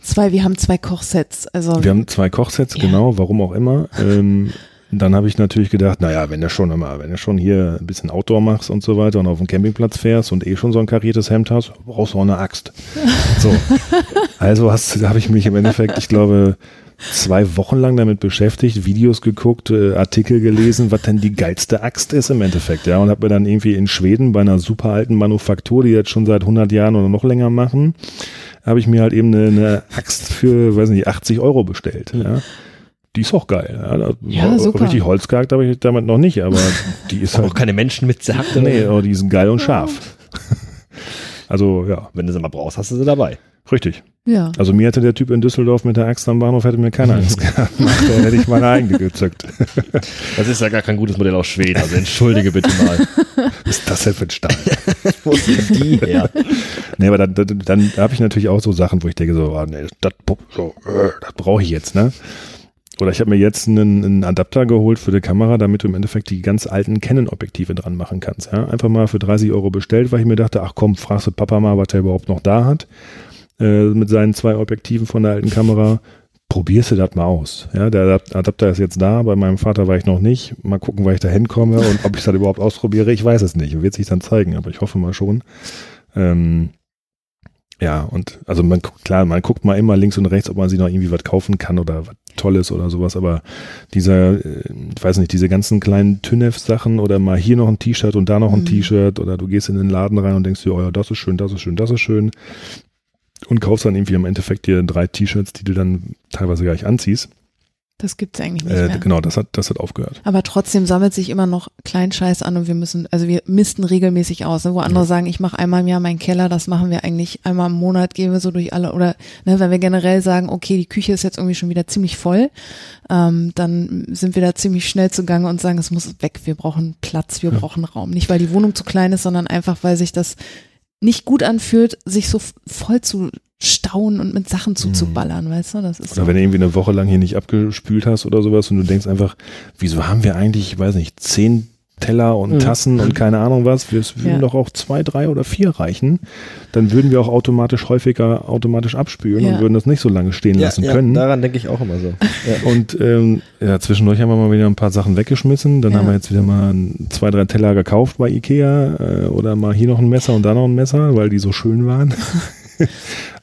C: zwei, wir haben zwei Kochsets. Also
D: wir haben zwei Kochsets,
C: Ja.
D: genau, warum auch immer. Ähm, dann habe ich natürlich gedacht, naja, wenn du schon immer, wenn du schon hier ein bisschen Outdoor machst und so weiter und auf dem Campingplatz fährst und eh schon so ein kariertes Hemd hast, brauchst du auch eine Axt. So. Also habe ich mich im Endeffekt, ich glaube, zwei Wochen lang damit beschäftigt, Videos geguckt, äh, Artikel gelesen, was denn die geilste Axt ist im Endeffekt, ja, und habe mir dann irgendwie in Schweden bei einer super alten Manufaktur, die jetzt schon seit 100 Jahren oder noch länger machen, habe ich mir halt eben eine, eine Axt für, weiß nicht, 80 Euro bestellt, ja. Die ist auch geil. Ja,
C: Ja, super.
D: Richtig Holz gehackt habe ich damit noch nicht, aber die ist
B: Auch
D: halt,
B: keine Menschen mit Zerhack.
D: nee, aber die sind geil und scharf. Also, ja,
B: Wenn du sie mal brauchst, hast du sie dabei.
D: richtig.
C: ja.
D: Also mir hätte der Typ in Düsseldorf mit der Axt am Bahnhof hätte mir keine Angst gemacht. Da hätte ich meine eigene gezückt.
B: Das ist ja gar kein gutes Modell aus Schweden, also entschuldige bitte mal.
D: Was ist das denn für ein Stahl?
B: Wo denn die her?
D: Nee, aber dann, dann, dann habe ich natürlich auch so Sachen, wo ich denke so, ah, nee, das, so, äh, das brauche ich jetzt, ne? Oder ich habe mir jetzt einen, einen Adapter geholt für die Kamera, damit du im Endeffekt die ganz alten Canon-Objektive dran machen kannst. Ja? Einfach mal für 30 Euro bestellt, weil ich mir dachte, ach komm, fragst du Papa mal, was er überhaupt noch da hat. Äh, mit seinen zwei Objektiven von der alten Kamera. Probierst du das mal aus. Ja, der Adap- Adapter ist jetzt da, bei meinem Vater war ich noch nicht. Mal gucken, wann ich da hinkomme und ob ich das überhaupt ausprobiere. Ich weiß es nicht. Wird sich dann zeigen, aber ich hoffe mal schon. Ähm, ja, und also man guckt, klar, man guckt mal immer links und rechts, ob man sich noch irgendwie was kaufen kann oder was Tolles oder sowas, aber dieser, äh, ich weiß nicht, diese ganzen kleinen Tynef-Sachen oder mal hier noch ein T-Shirt und da noch ein
C: Mhm.
D: T-Shirt oder du gehst in den Laden rein und denkst dir, oh ja, das ist schön, das ist schön, das ist schön und kaufst dann irgendwie im Endeffekt dir drei T-Shirts, die du dann teilweise gar nicht anziehst.
C: Das gibt's eigentlich nicht
D: Äh,
C: mehr.
D: genau, das hat, das hat aufgehört.
C: Aber trotzdem sammelt sich immer noch Kleinscheiß an und wir müssen, also wir misten regelmäßig aus. Ne? Wo andere sagen, ich mache einmal im Jahr meinen Keller, das machen wir eigentlich einmal im Monat, gehen wir so durch alle. Oder ne, wenn wir generell sagen, okay, die Küche ist jetzt irgendwie schon wieder ziemlich voll, ähm, dann sind wir da ziemlich schnell zugange und sagen, es muss weg, wir brauchen Platz, wir
D: Ja.
C: brauchen Raum. Nicht, weil die Wohnung zu klein ist, sondern einfach, weil sich das nicht gut anfühlt, sich so voll zu stauen und mit Sachen zuzuballern, weißt du? Das ist
D: Oder
C: so.
D: wenn du irgendwie eine Woche lang hier nicht abgespült hast oder sowas und du denkst einfach, wieso haben wir eigentlich, ich weiß nicht, zehn Teller und
B: Mhm.
D: Tassen und keine Ahnung was, wir es würden
C: Ja.
D: doch auch zwei, drei oder vier reichen, dann würden wir auch automatisch häufiger automatisch abspülen
C: Ja.
D: und würden das nicht so lange stehen lassen können.
B: daran denke ich auch immer so. Ja.
D: Und ähm, ja, zwischendurch haben wir mal wieder ein paar Sachen weggeschmissen. Dann
C: Ja.
D: haben wir jetzt wieder mal zwei, drei Teller gekauft bei Ikea äh, oder mal hier noch ein Messer und da noch ein Messer, weil die so schön waren.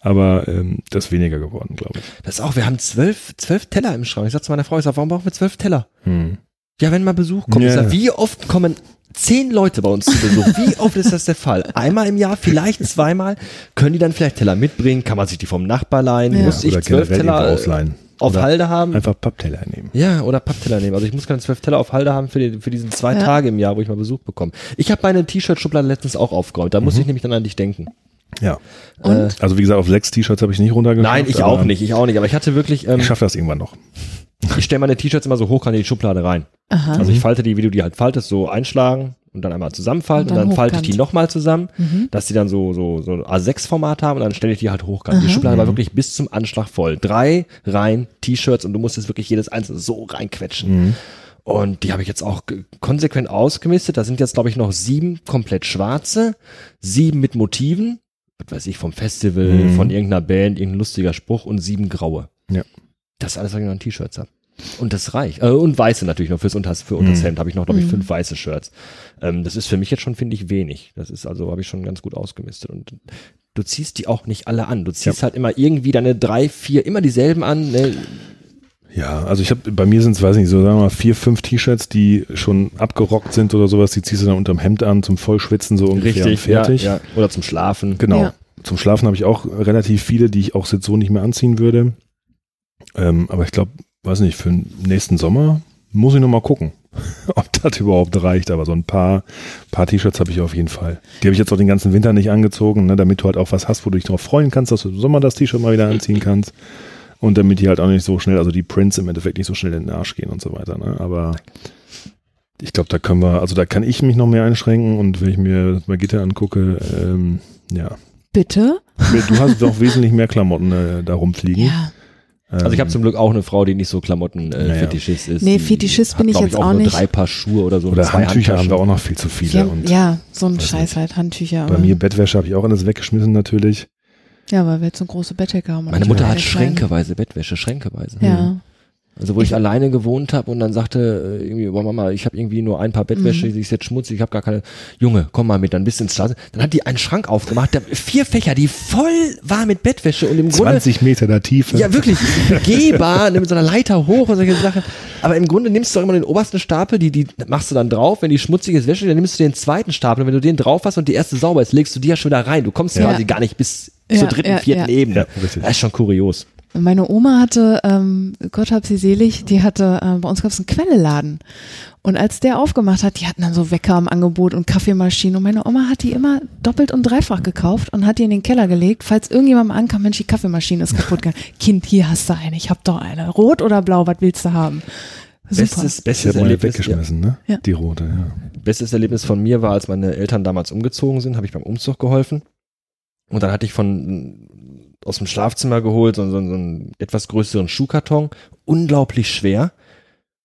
D: Aber ähm, das ist weniger geworden, glaube ich.
B: Das ist auch, wir haben zwölf, zwölf Teller im Schrank. Ich sag zu meiner Frau, ich sag, warum brauchen wir zwölf Teller?
D: Hm.
B: Ja, wenn mal Besuch kommt.
D: Ja.
B: Ich sag, wie oft kommen zehn Leute bei uns zu Besuch. Wie oft ist das der Fall? Einmal im Jahr, vielleicht zweimal. Können die dann vielleicht Teller mitbringen? Kann man sich die vom Nachbar leihen?
C: Ja.
B: Muss ich
D: Oder
B: zwölf Teller
D: irgendwo
B: äh,
D: ausleihen.
B: auf
D: Oder
B: Halde haben?
D: Einfach Pappteller nehmen.
B: Ja, oder Pappteller nehmen. Also ich muss keine zwölf Teller auf Halde haben für, die, für diese zwei
C: Ja.
B: Tage im Jahr, wo ich mal Besuch bekomme. Ich habe meine T-Shirt-Schublade letztens auch aufgeräumt. Da muss
D: Mhm.
B: ich nämlich dann an dich denken.
D: Ja.
C: Und?
D: Also wie gesagt, auf sechs T-Shirts habe ich nicht runtergeschafft.
B: Nein, ich auch nicht, ich auch nicht. Aber ich hatte wirklich, ähm,
D: Ich schaffe das irgendwann noch.
B: ich stelle meine T-Shirts immer so hoch in die Schublade rein.
C: Aha.
B: Also ich falte die, wie du die halt faltest, so einschlagen und dann einmal zusammenfalten
C: Und
B: und
C: dann
B: dann, falte ich die nochmal zusammen,
C: Mhm.
B: dass die dann so, so, so ein A6-Format haben und dann stelle ich die halt hochkant. Die
C: Aha.
B: Schublade war wirklich bis zum Anschlag voll. Drei Reihen T-Shirts und du musstest wirklich jedes einzelne so reinquetschen.
D: Mhm.
B: Und die habe ich jetzt auch konsequent ausgemistet. Da sind jetzt, glaube ich, noch sieben komplett schwarze, sieben mit Motiven, was weiß ich, vom Festival,
D: Mhm.
B: von irgendeiner Band, irgendein lustiger Spruch und sieben graue.
D: Ja.
B: Das ist alles, was ich noch an T-Shirts habe. Und das reicht. Äh, und weiße natürlich noch fürs Unters, für unters
D: Mhm.
B: Hemd habe ich noch, glaube ich,
C: Mhm.
B: fünf weiße Shirts. Ähm, das ist für mich jetzt schon, finde ich, wenig. Das ist also, habe ich schon ganz gut ausgemistet. Und du ziehst die auch nicht alle an. Du ziehst halt immer irgendwie deine drei, vier, immer dieselben an. Ne?
D: Ja, also ich habe bei mir sind es, weiß nicht, so sagen wir mal vier, fünf T-Shirts, die schon abgerockt sind oder sowas. Die ziehst du dann unterm Hemd an zum Vollschwitzen so ungefähr und fertig.
B: Ja, ja. Oder zum Schlafen.
D: Genau.
C: Ja.
D: Zum Schlafen habe ich auch relativ viele, die ich auch jetzt so nicht mehr anziehen würde. Ähm, aber ich glaube, weiß nicht, für den nächsten Sommer muss ich noch mal gucken, ob das überhaupt reicht. Aber so ein paar, paar T-Shirts habe ich auf jeden Fall. Die habe ich jetzt auch den ganzen Winter nicht angezogen, ne, damit du halt auch was hast, wo du dich darauf freuen kannst, dass du im Sommer das T-Shirt mal wieder anziehen kannst. Und damit die halt auch nicht so schnell, also die Prints im Endeffekt nicht so schnell in den Arsch gehen und so weiter. Ne? Aber ich glaube, da können wir, also da kann ich mich noch mehr einschränken und wenn ich mir das Magitte angucke, ähm, ja,
C: Bitte?
D: Du hast doch wesentlich mehr Klamotten äh, da rumfliegen.
C: Ja.
B: Also ich habe zum Glück auch eine Frau, die nicht so Klamotten äh,
D: Naja.
B: Fetischist ist.
C: Nee, Fetischist bin ich jetzt
B: auch
C: auch
B: nur
C: nicht.
B: drei Paar Schuhe oder so.
D: Oder
B: zwei
D: Handtücher haben wir auch noch viel zu viele.
C: Ja,
D: und
C: ja, so ein Scheiß
D: nicht.
C: halt, Handtücher.
D: bei mir Bettwäsche habe ich auch alles weggeschmissen natürlich.
C: Ja, weil wir jetzt so große Bettdecke haben. und
B: Meine Mutter hat schränkeweise Bettwäsche, schränkeweise.
C: Ja.
B: Also wo ich, alleine gewohnt habe und dann sagte äh, irgendwie, boah Mama, ich habe irgendwie nur ein paar Bettwäsche,
C: Mhm.
B: die ist jetzt schmutzig, ich habe gar keine. Junge, komm mal mit, dann bist du ins Straße. Dann hat die einen Schrank aufgemacht, der, vier Fächer, die voll war mit Bettwäsche und im Grunde
D: 20 Meter der Tiefe.
B: Ja, wirklich. Begehbar, mit so einer Leiter hoch und solche Sachen. Aber im Grunde nimmst du auch immer den obersten Stapel, die, die machst du dann drauf. Wenn die schmutzig ist, Wäsche, dann nimmst du den zweiten Stapel. Und wenn du den drauf hast und die erste sauber ist, legst du die ja schon da rein. Du kommst
C: Ja.
B: quasi gar nicht bis
C: Ja,
B: zur dritten,
C: ja,
B: vierten
C: ja.
B: Ebene. Das ist schon kurios.
C: Meine Oma hatte, ähm, Gott hab sie selig, die hatte, äh, bei uns gab es einen Quelleladen. Und als der aufgemacht hat, die hatten dann so Wecker im Angebot und Kaffeemaschinen. Und meine Oma hat die immer doppelt und dreifach gekauft und hat die in den Keller gelegt, falls irgendjemand mal ankam, Mensch, die Kaffeemaschine ist kaputt gegangen. kind, hier hast du eine, ich hab doch eine. Rot oder blau, was willst du haben? Super.
B: Bestes, bestes Erlebnis, ja,
D: weggeschmissen, ne?
C: Ja.
D: Die rote, ja.
B: bestes Erlebnis von mir war, als meine Eltern damals umgezogen sind, habe ich beim Umzug geholfen. Und dann hatte ich von aus dem Schlafzimmer geholt, so, so, so einen etwas größeren Schuhkarton, unglaublich schwer.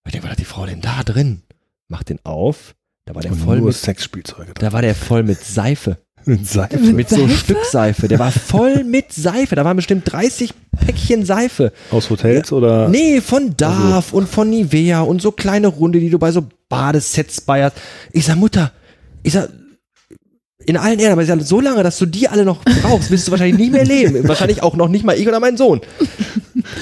B: Ich denke, was hat die Frau denn da drin? Macht den auf, da war der
D: Und
B: voll
D: nur
B: mit,
D: Sexspielzeuge drin.
B: da war der voll mit Seife.
D: Mit Seife.
B: Mit so
C: Seife?
B: Stückseife. Der war voll mit Seife. Da waren bestimmt 30 Päckchen Seife.
D: Aus Hotels oder?
B: Nee, von Darf und von Nivea und so kleine Runde, die du bei so Badesets bei hast. Ich sag, Mutter, ich sag, in allen Ehren, aber ich sag, so lange, dass du die alle noch brauchst, wirst du wahrscheinlich nie mehr leben. wahrscheinlich auch noch nicht mal ich oder mein Sohn.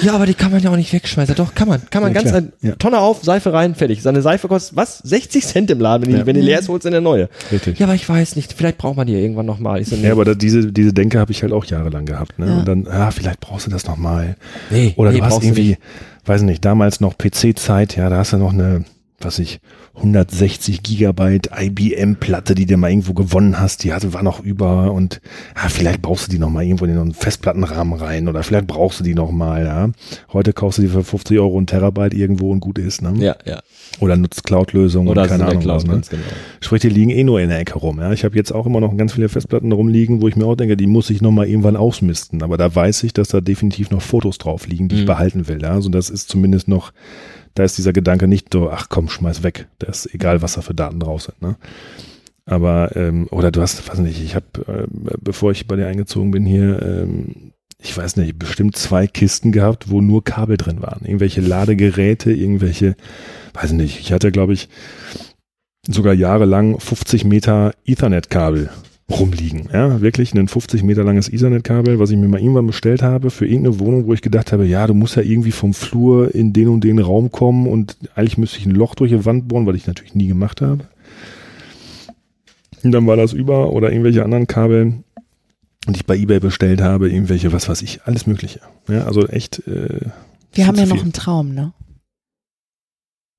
B: Ja, aber die kann man ja auch nicht wegschmeißen. Doch, kann man. Kann man
D: Ja,
B: ganz
D: klar.
B: ein,
D: Ja.
B: Tonne auf, Seife rein, fertig. Seine Seife kostet, was? 60 Cent im Laden. Wenn die,
D: Ja.
B: wenn die leer ist, holst du eine neue.
D: Richtig.
B: Ja, aber ich weiß nicht. Vielleicht braucht man die irgendwann nochmal. So, nee,
D: Ja, aber da, diese, diese Denke habe ich halt auch jahrelang gehabt. Ne? Und dann, ah, vielleicht brauchst du das nochmal.
B: nee,
D: Oder
B: nee,
D: du hast irgendwie,
B: nicht.
D: weiß nicht, damals noch PC-Zeit, ja, da hast du noch eine, was ich, 160 Gigabyte IBM-Platte, die du mal irgendwo gewonnen hast, die hatte, war noch über und ja, vielleicht brauchst du die nochmal irgendwo in einen Festplattenrahmen rein oder vielleicht brauchst du die nochmal, ja. Heute kaufst du die für 50 Euro ein Terabyte irgendwo und gut ist, ne?
B: Ja, ja.
D: Oder nutzt Cloud-Lösungen
B: Oder
D: und keine Ahnung was,
B: Cloud,
D: ne?
B: ganz genau.
D: Sprich, die liegen eh nur in der Ecke rum. Ja? Ich habe jetzt auch immer noch ganz viele Festplatten rumliegen, wo ich mir auch denke, die muss ich nochmal irgendwann ausmisten. Aber da weiß ich, dass da definitiv noch Fotos drauf liegen, die ich
B: Mhm.
D: behalten will. Ja? Also das ist zumindest noch, da ist dieser Gedanke nicht so, ach komm, schmeiß weg. Das ist egal, was da für Daten drauf sind. Ne? Aber, ähm, oder du hast, weiß nicht, ich habe, äh, bevor ich bei dir eingezogen bin hier, ähm, ich weiß nicht, bestimmt zwei Kisten gehabt, wo nur Kabel drin waren. Irgendwelche Ladegeräte, irgendwelche, weiß nicht, ich hatte, glaube ich, sogar jahrelang 50 Meter Ethernet-Kabel rumliegen. Ja, wirklich ein 50 Meter langes Ethernet-Kabel, was ich mir mal irgendwann bestellt habe für irgendeine Wohnung, wo ich gedacht habe, ja, du musst ja irgendwie vom Flur in den und den Raum kommen und eigentlich müsste ich ein Loch durch die Wand bohren, weil ich natürlich nie gemacht habe. Und dann war das über oder irgendwelche anderen Kabel, die ich bei eBay bestellt habe, irgendwelche, was weiß ich, alles Mögliche. Ja, also echt. Äh,
C: Wir haben ja noch
D: viel.
C: einen Traum, ne?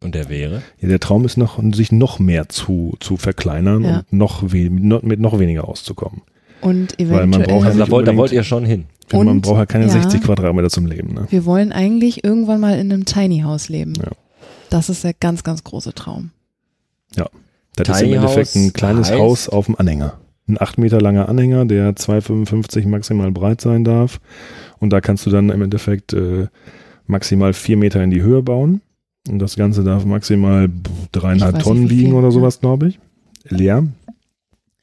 B: Und der wäre?
D: Ja, der Traum ist noch, sich noch mehr zu, zu verkleinern
C: Ja.
D: und noch we noch, mit noch weniger auszukommen.
C: Und
D: Weil man
C: eventuell.
D: braucht
B: Also
D: nicht
B: da wollt, da wollt ihr schon hin.
D: Und man braucht ja keine
C: ja.
D: 60 Quadratmeter zum Leben. Ne?
C: wir wollen eigentlich irgendwann mal in einem Tiny House leben.
D: Ja.
C: Das ist der ganz, ganz große Traum.
D: Das ist
B: Tiny
D: im Endeffekt
B: House
D: ein kleines
B: heißt-
D: Haus auf dem Anhänger. Ein 8 Meter langer Anhänger, der 2,55 maximal breit sein darf. Und da kannst du dann im Endeffekt äh, maximal 4 Meter in die Höhe bauen. Und das Ganze darf maximal dreieinhalb Tonnen wiegen oder sowas, glaube ich. Leer.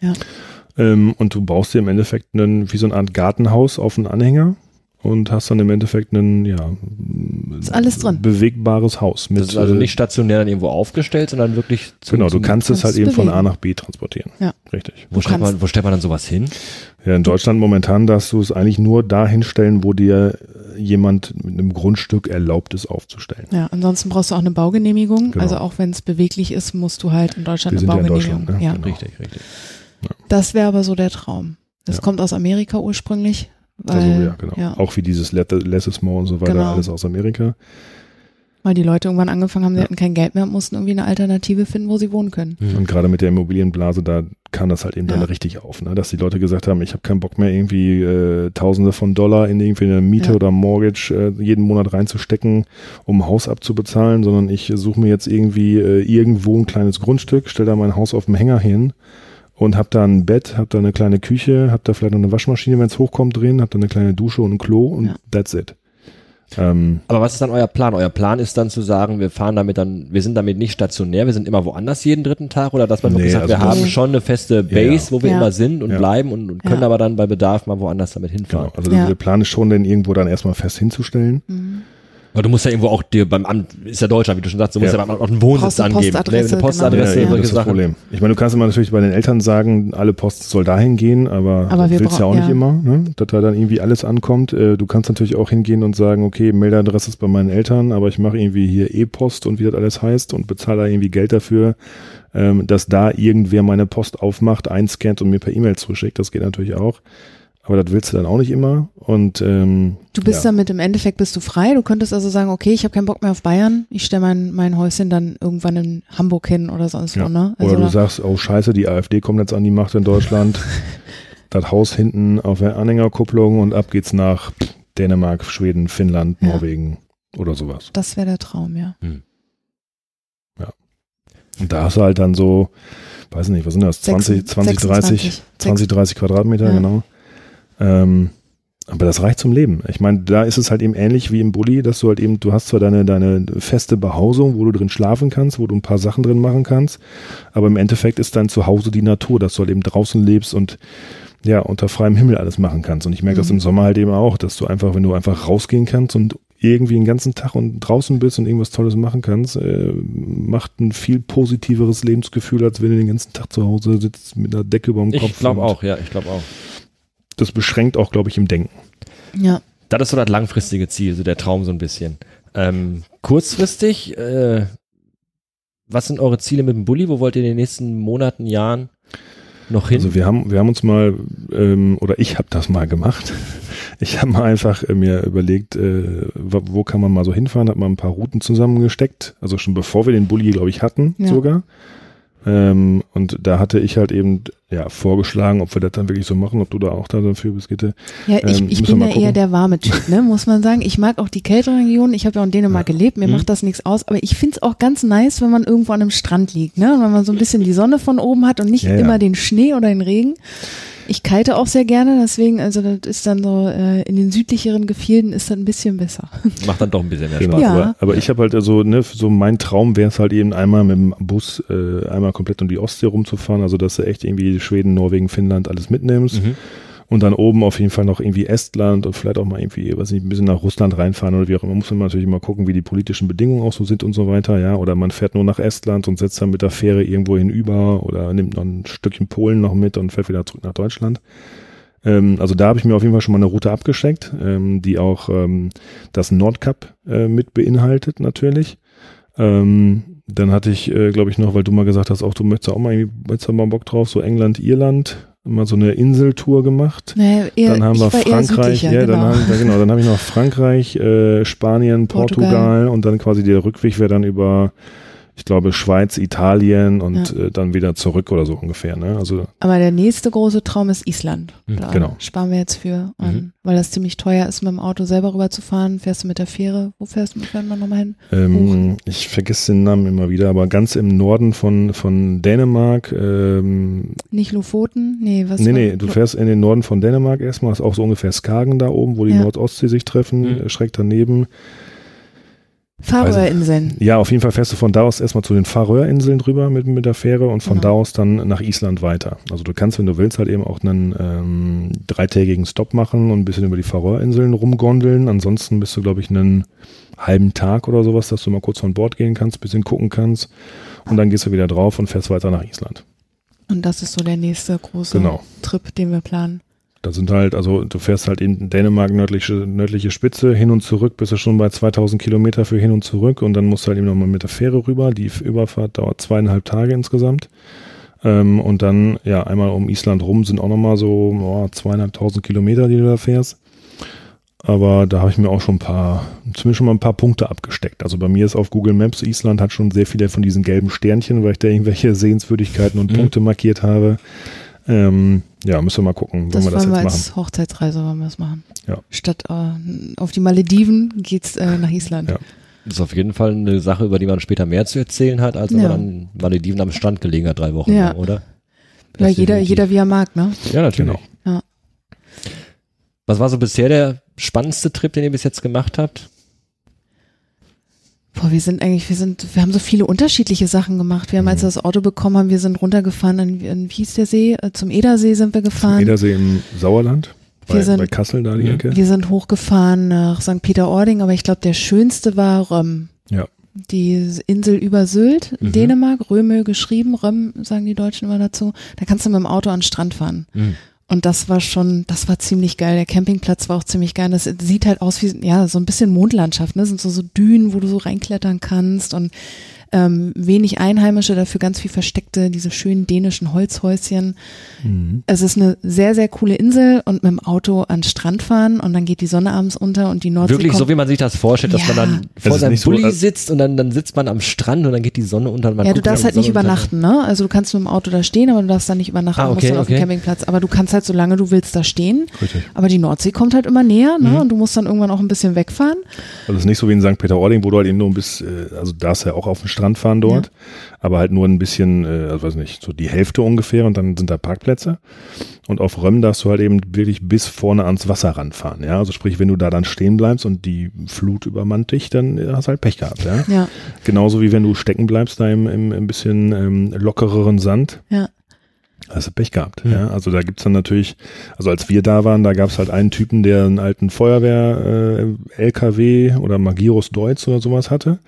C: Ja.
D: Ähm, und du baust dir im Endeffekt einen, wie so eine Art Gartenhaus auf einen Anhänger und hast dann im Endeffekt ein, ja,
C: Ist alles drin.
D: bewegbares Haus. Mit,
B: Das ist also
D: äh,
B: nicht stationär dann irgendwo aufgestellt, sondern wirklich zum,
D: Genau, du kannst es halt eben von
C: bewegen.
D: A nach B transportieren.
C: Ja.
D: Richtig.
B: wo, stellt man, wo stellt man dann sowas hin?
D: Ja, in Deutschland momentan darfst du es eigentlich nur dahin stellen, wo dir äh, jemand mit einem Grundstück erlaubt ist aufzustellen.
C: Ja, ansonsten brauchst du auch eine Baugenehmigung.
D: Genau.
C: Also auch wenn es beweglich ist, musst du halt in Deutschland
D: Wir
C: eine
D: sind ja in
C: Baugenehmigung.
D: Deutschland, ne?
C: ja.
D: Genau.
B: Richtig, richtig.
C: Das wäre aber so der Traum. Das
D: Ja.
C: kommt aus Amerika ursprünglich. Weil,
D: Also ja, genau.
C: ja,
D: Auch wie dieses Let- Less is More und so weiter,
C: Genau.
D: alles aus Amerika.
C: weil die Leute irgendwann angefangen haben, sie
D: Ja.
C: hatten kein Geld mehr und mussten irgendwie eine Alternative finden, wo sie wohnen können.
D: Und gerade mit der Immobilienblase, da kam das halt eben
C: Ja.
D: dann richtig auf, ne? dass die Leute gesagt haben, ich habe keinen Bock mehr irgendwie äh, Tausende von Dollar in irgendwie eine Miete
C: Ja.
D: oder Mortgage äh, jeden Monat reinzustecken, um ein Haus abzubezahlen, sondern ich suche mir jetzt irgendwie äh, irgendwo ein kleines Grundstück, stelle da mein Haus auf dem Hänger hin und habe da ein Bett, habe da eine kleine Küche, habe da vielleicht noch eine Waschmaschine, wenn es hochkommt drin, habe da eine kleine Dusche und ein Klo und
C: Ja.
D: that's it. Ähm,
B: Aber was ist dann euer Plan? Euer Plan ist dann zu sagen, wir fahren damit dann, wir sind damit nicht stationär, wir sind immer woanders jeden dritten Tag oder dass man wirklich
D: Nee,
B: sagt, wir
D: also
B: haben
C: das-
B: schon eine feste Base, wo wir
C: Ja.
B: immer sind und
D: Ja.
B: bleiben und, und können
C: Ja.
B: aber dann bei Bedarf mal woanders damit hinfahren.
D: genau. Also
C: Ja.
D: der Plan ist schon, den irgendwo dann erstmal fest hinzustellen.
C: Mhm.
B: Aber du musst ja irgendwo auch dir beim Amt, ist ja Deutschland, wie du schon sagst, du musst ja,
D: Ja.
B: beim Amt auch einen Wohnsitz
C: eine
B: angeben.
C: Postadresse,
B: eine Postadresse,
C: genau.
D: ja,
B: solche
D: das ist das. Problem. Ich meine, du kannst immer natürlich bei den Eltern sagen, alle Post soll dahin gehen, aber,
C: Aber wir
D: das willst du ja auch nicht
C: ja.
D: immer, ne? dass da dann irgendwie alles ankommt. Äh, Du kannst natürlich auch hingehen und sagen, okay, Mailadresse ist bei meinen Eltern, aber ich mache irgendwie hier E-Post und wie das alles heißt und bezahle da irgendwie Geld dafür, ähm, dass da irgendwer meine Post aufmacht, einscannt und mir per E-Mail zuschickt. Das geht natürlich auch. Aber das willst du dann auch nicht immer. Und ähm,
C: Du bist
D: ja.
C: damit im Endeffekt bist du frei. Du könntest also sagen, okay, ich habe keinen Bock mehr auf Bayern. Ich stelle mein, mein Häuschen dann irgendwann in Hamburg hin oder sonst
D: Ja.
C: wo, ne? Also
D: Oder du sagst, oh scheiße, die AfD kommt jetzt an die Macht in Deutschland. das Haus hinten auf der Anhängerkupplung und ab geht's nach Dänemark, Schweden, Finnland,
C: Ja.
D: Norwegen oder sowas.
C: das wäre der Traum, ja.
D: Und da hast du halt dann so, weiß nicht, was sind das, 20, 20 30, 20, 30 Quadratmeter,
C: Ja.
D: genau. Ähm, aber das reicht zum Leben. Ich meine, da ist es halt eben ähnlich wie im Bulli, dass du halt eben, du hast zwar deine, deine feste Behausung, wo du drin schlafen kannst, wo du ein paar Sachen drin machen kannst, aber im Endeffekt ist dein Zuhause die Natur, dass du halt eben draußen lebst und ja, unter freiem Himmel alles machen kannst. Und ich merke das
C: Mhm.
D: im Sommer halt eben auch, dass du einfach, wenn du einfach rausgehen kannst und irgendwie den ganzen Tag und draußen bist und irgendwas Tolles machen kannst, äh, macht ein viel positiveres Lebensgefühl, als wenn du den ganzen Tag zu Hause sitzt mit einer Decke über dem Kopf.
B: Ich glaube auch, ja, ich glaube auch.
D: Das beschränkt auch, glaube ich, im Denken.
C: Ja.
B: Das ist so das langfristige Ziel, so der Traum so ein bisschen. Ähm, kurzfristig, äh, was sind eure Ziele mit dem Bulli? Wo wollt ihr in den nächsten Monaten, Jahren noch hin?
D: Also wir haben, wir haben uns mal, ähm, oder ich habe das mal gemacht. Ich habe mal einfach äh, mir überlegt, äh, wo wo kann man mal so hinfahren, habe mal ein paar Routen zusammengesteckt. Also schon bevor wir den Bulli, glaube ich, hatten
C: Ja.
D: sogar. Ähm, und da hatte ich halt eben ja vorgeschlagen, ob wir das dann wirklich so machen, ob du da auch da dafür bist, Gitte.
C: Ja, ich,
D: Ähm,
C: ich bin ja eher der warme Typ, ne, muss man sagen. Ich mag auch die kälteren Regionen. Ich habe ja auch in Dänemark gelebt, mir
B: Mhm.
C: macht das nichts aus. Aber ich find's auch ganz nice, wenn man irgendwo an einem Strand liegt, ne? Wenn man so ein bisschen die Sonne von oben hat und nicht
D: Ja, ja.
C: immer den Schnee oder den Regen. Ich kite auch sehr gerne, deswegen, also das ist dann so, äh, in den südlicheren Gefilden ist das ein bisschen besser.
B: Macht dann doch ein bisschen mehr
D: Genau,
B: Spaß.
C: Ja.
D: aber, aber ich habe halt also, ne, so mein Traum wäre es halt eben einmal mit dem Bus äh, einmal komplett um die Ostsee rumzufahren, also dass du echt irgendwie Schweden, Norwegen, Finnland alles mitnimmst.
B: Mhm.
D: Und dann oben auf jeden Fall noch irgendwie Estland und vielleicht auch mal irgendwie, weiß nicht, ein bisschen nach Russland reinfahren oder wie auch immer. Muss man natürlich immer gucken, wie die politischen Bedingungen auch so sind und so weiter, ja. Oder man fährt nur nach Estland und setzt dann mit der Fähre irgendwo hinüber oder nimmt noch ein Stückchen Polen noch mit und fährt wieder zurück nach Deutschland. Ähm, also da habe ich mir auf jeden Fall schon mal eine Route abgesteckt, ähm, die auch ähm, das Nordkap äh, mit beinhaltet natürlich. Dann hatte ich, äh, glaube ich, noch, weil du mal gesagt hast, auch du möchtest auch mal, irgendwie- du mal Bock drauf, so England, Irland, mal so eine Inseltour gemacht.
C: Naja, eher,
D: Dann haben wir Frankreich, ja,
C: genau.
D: dann haben, ja, genau, dann habe ich noch Frankreich, äh, Spanien, Portugal.
C: Portugal.
D: und dann quasi der Rückweg wäre dann über, ich glaube, Schweiz, Italien und
C: Ja.
D: äh, dann wieder zurück oder so ungefähr. Ne? Also
C: Aber der nächste große Traum ist Island.
B: Hm,
C: Da
D: genau.
C: sparen wir jetzt für an,
B: Mhm.
C: weil das ziemlich teuer ist, mit dem Auto selber rüberzufahren. Fährst du mit der Fähre? Wo fährst du mit man nochmal hin?
D: ähm, ich vergesse den Namen immer wieder, aber ganz im Norden von, von Dänemark, ähm,
C: Nicht Lofoten? Nee, was?
D: nee,
C: war-
D: nee, du fährst in den Norden von Dänemark erstmal, ist auch so ungefähr Skagen da oben, wo die
C: Ja.
D: Nord-Ostsee sich treffen,
B: Mhm.
D: äh, schräg daneben.
C: Färöerinseln.
D: Ja, auf jeden Fall fährst du von da aus erstmal zu den Färöerinseln drüber mit, mit der Fähre und von
C: Genau.
D: da aus dann nach Island weiter. Also du kannst, wenn du willst, halt eben auch einen ähm, dreitägigen Stop machen und ein bisschen über die Färöerinseln rumgondeln. Ansonsten bist du, glaube ich, einen halben Tag oder sowas, dass du mal kurz von Bord gehen kannst, bisschen gucken kannst und dann gehst du wieder drauf und fährst weiter nach Island.
C: Und das ist so der nächste große
D: Genau.
C: Trip, den wir planen.
D: Da sind halt, also du fährst halt in Dänemark nördliche, nördliche Spitze hin und zurück, bist du schon bei 2000 Kilometer für hin und zurück und dann musst du halt eben nochmal mit der Fähre rüber. Die Überfahrt dauert zweieinhalb Tage insgesamt. Ähm, und dann, ja, einmal um Island rum sind auch nochmal so oh, zweieinhalbtausend Kilometer, die du da fährst. Aber da habe ich mir auch schon ein paar, zumindest schon mal ein paar Punkte abgesteckt. Also bei mir ist auf Google Maps, Island hat schon sehr viele von diesen gelben Sternchen, weil ich da irgendwelche Sehenswürdigkeiten und
B: Mhm.
D: Punkte markiert habe. Ähm, ja, müssen wir mal gucken,
C: Das
D: wann wir das
C: wollen
D: jetzt
C: wir
D: machen.
C: als Hochzeitsreise wollen wir das machen.
D: Ja.
C: Statt äh, auf die Malediven geht's äh, nach Island.
D: Ja.
B: Das ist auf jeden Fall eine Sache, über die man später mehr zu erzählen hat, als wenn
C: Ja.
B: man dann Malediven am Strand gelegen hat, drei Wochen
C: Ja.
B: lang, oder?
C: Ja, jeder, jeder wie er mag, ne?
B: Ja, natürlich.
D: Genau.
C: Ja.
B: Was war so bisher der spannendste Trip, den ihr bis jetzt gemacht habt?
C: Boah, wir sind eigentlich, wir sind, wir haben so viele unterschiedliche Sachen gemacht. Wir haben, als wir das Auto bekommen haben, wir sind runtergefahren in, in wie hieß der See? Äh, Zum Edersee sind wir gefahren.
D: Edersee im Sauerland,
C: Wir
D: bei,
C: sind-
D: bei Kassel da die
B: Mhm.
D: Ecke.
C: Wir sind hochgefahren nach St. Peter-Ording, aber ich glaube, der schönste war Röm.
D: Ja.
C: Die Insel über Sylt,
B: Mhm.
C: Dänemark, Römö geschrieben, Röm sagen die Deutschen immer dazu. Da kannst du mit dem Auto an den Strand fahren.
B: Hm.
C: Und das war schon, das war ziemlich geil. Der Campingplatz war auch ziemlich geil. Das sieht halt aus wie, ja, so ein bisschen Mondlandschaft, ne? Das sind so, so Dünen, wo du so reinklettern kannst und ähm, wenig Einheimische, dafür ganz viel versteckte, diese schönen dänischen Holzhäuschen.
D: Mhm.
C: Es ist eine sehr, sehr coole Insel und mit dem Auto an den Strand fahren und dann geht die Sonne abends unter und die Nordsee
B: Wirklich
C: kommt.
B: so, wie man sich das vorstellt, dass
C: Ja.
B: man dann vor
D: ist
B: seinem
D: nicht so,
B: Bulli
D: als-
B: sitzt und dann, dann sitzt man am Strand und dann geht die Sonne unter. Und man
C: ja, du darfst halt nicht übernachten, ne? Also du kannst mit dem Auto da stehen, aber du darfst da nicht übernachten,
B: Ah,
C: du musst
B: okay,
C: dann auf dem
B: okay.
C: Campingplatz. Aber du kannst halt, solange du willst, da stehen.
D: Richtig.
C: Aber die Nordsee kommt halt immer näher, ne?
B: Mhm.
C: Und du musst dann irgendwann auch ein bisschen wegfahren.
D: Also es ist nicht so wie in St. Peter-Ording, wo du halt eben nur ein bisschen, äh, also darfst ja auch auf den Strand fahren dort, aber halt nur ein bisschen, äh, also weiß nicht, so die Hälfte ungefähr und dann sind da Parkplätze. Und auf Röm darfst du halt eben wirklich bis vorne ans Wasser ranfahren, ja. Also sprich, wenn du da dann stehen bleibst und die Flut übermannt dich, dann äh, hast du halt Pech gehabt, ja.
C: Ja,
D: Genauso wie wenn du stecken bleibst da im, im, im bisschen ähm, lockereren Sand.
C: ja.
D: Hast du Pech gehabt,
B: Hm.
D: ja. Also da gibt's dann natürlich, also als wir da waren, da gab's halt einen Typen, der einen alten Feuerwehr-LKW oder Magirus Deutz oder sowas hatte.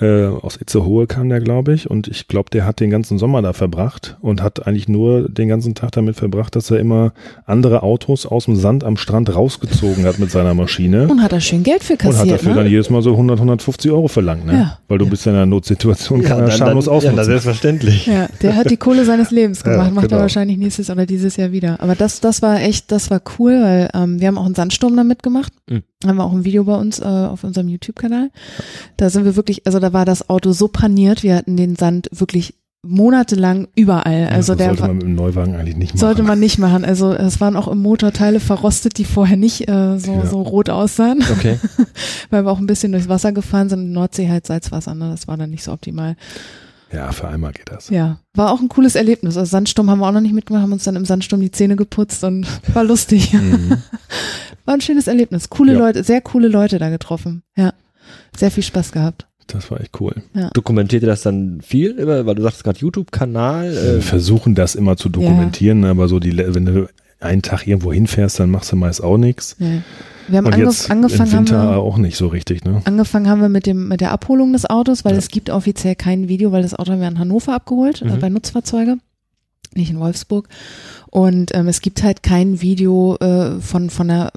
D: Äh, aus Itzehoe kam der, glaube ich. Und ich glaube, der hat den ganzen Sommer da verbracht und hat eigentlich nur den ganzen Tag damit verbracht, dass er immer andere Autos aus dem Sand am Strand rausgezogen hat mit seiner Maschine.
C: Und hat da schön Geld für
D: Und hat
C: kassiert,
D: dafür dann
C: ne?
D: jedes Mal so 100, 150 Euro verlangt, ne?
C: Ja.
D: Weil du bist ja in einer Notsituation, kann er schamlos ausnutzen.
B: selbstverständlich.
C: Ja, der hat die Kohle seines Lebens
D: Ja,
C: gemacht, macht
D: genau.
C: er wahrscheinlich nächstes oder dieses Jahr wieder. Aber das, das war echt, das war cool, weil ähm, wir haben auch einen Sandsturm damit gemacht.
B: Mhm.
C: Haben wir auch ein Video bei uns äh, auf unserem YouTube-Kanal. Da sind wir wirklich, also da war das Auto so paniert, wir hatten den Sand wirklich monatelang überall. Also
D: das
C: der
D: sollte man mit dem Neuwagen eigentlich nicht machen.
C: sollte man nicht machen. Also es waren auch im Motor Teile verrostet, die vorher nicht äh, so,
D: Ja.
C: so rot aussahen,
B: Okay.
C: weil wir auch ein bisschen durchs Wasser gefahren sind. Nordsee halt Salzwasser, ne? das war dann nicht so optimal.
D: Ja, für einmal geht das.
C: Ja, war auch ein cooles Erlebnis. Also Sandsturm haben wir auch noch nicht mitgemacht, haben uns dann im Sandsturm die Zähne geputzt und war lustig.
D: Mhm.
C: War ein schönes Erlebnis. Coole
D: Ja.
C: Leute, sehr coole Leute da getroffen. Ja. Sehr viel Spaß gehabt.
D: Das war echt cool.
B: Dokumentiert ihr das dann viel, über, weil du sagst gerade YouTube-Kanal?
D: Wir
B: Äh,
D: versuchen das immer zu dokumentieren, aber so die, wenn du einen Tag irgendwo hinfährst, dann machst du meist auch nichts.
C: Ja. Wir haben
D: Und
C: angef
D: jetzt
C: angefangen,
D: im Winter
C: haben wir,
D: auch nicht so richtig, ne?
C: angefangen haben wir mit dem mit der Abholung des Autos, weil
D: Ja.
C: es gibt offiziell kein Video, weil das Auto haben wir in Hannover abgeholt äh,
B: Mhm.
C: bei Nutzfahrzeuge. nicht in Wolfsburg. Und ähm, es gibt halt kein Video äh, von, von einer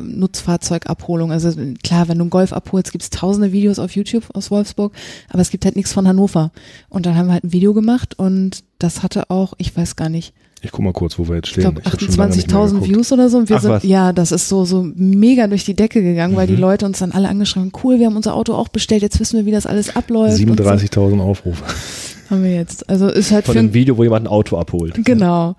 C: Nutzfahrzeugabholung. Also klar, wenn du einen Golf abholst, gibt es tausende Videos auf YouTube aus Wolfsburg, aber es gibt halt nichts von Hannover. Und dann haben wir halt ein Video gemacht und das hatte auch, ich weiß gar nicht,
D: Ich guck mal kurz, wo wir jetzt
C: ich
D: stehen.
C: glaube
D: nicht mehr
C: 28.000
D: geguckt.
C: Views oder so. Und wir
B: Ach,
C: sind,
B: was.
C: ja, das ist so, so mega durch die Decke gegangen, weil die
D: Mhm.
C: Leute uns dann alle angeschrieben haben, cool, wir haben unser Auto auch bestellt, jetzt wissen wir, wie das alles abläuft. und
D: 37.000 Aufrufe.
C: So haben wir jetzt. Also ist halt
B: Von
C: für ein,
B: Video, wo jemand ein Auto abholt.
C: genau.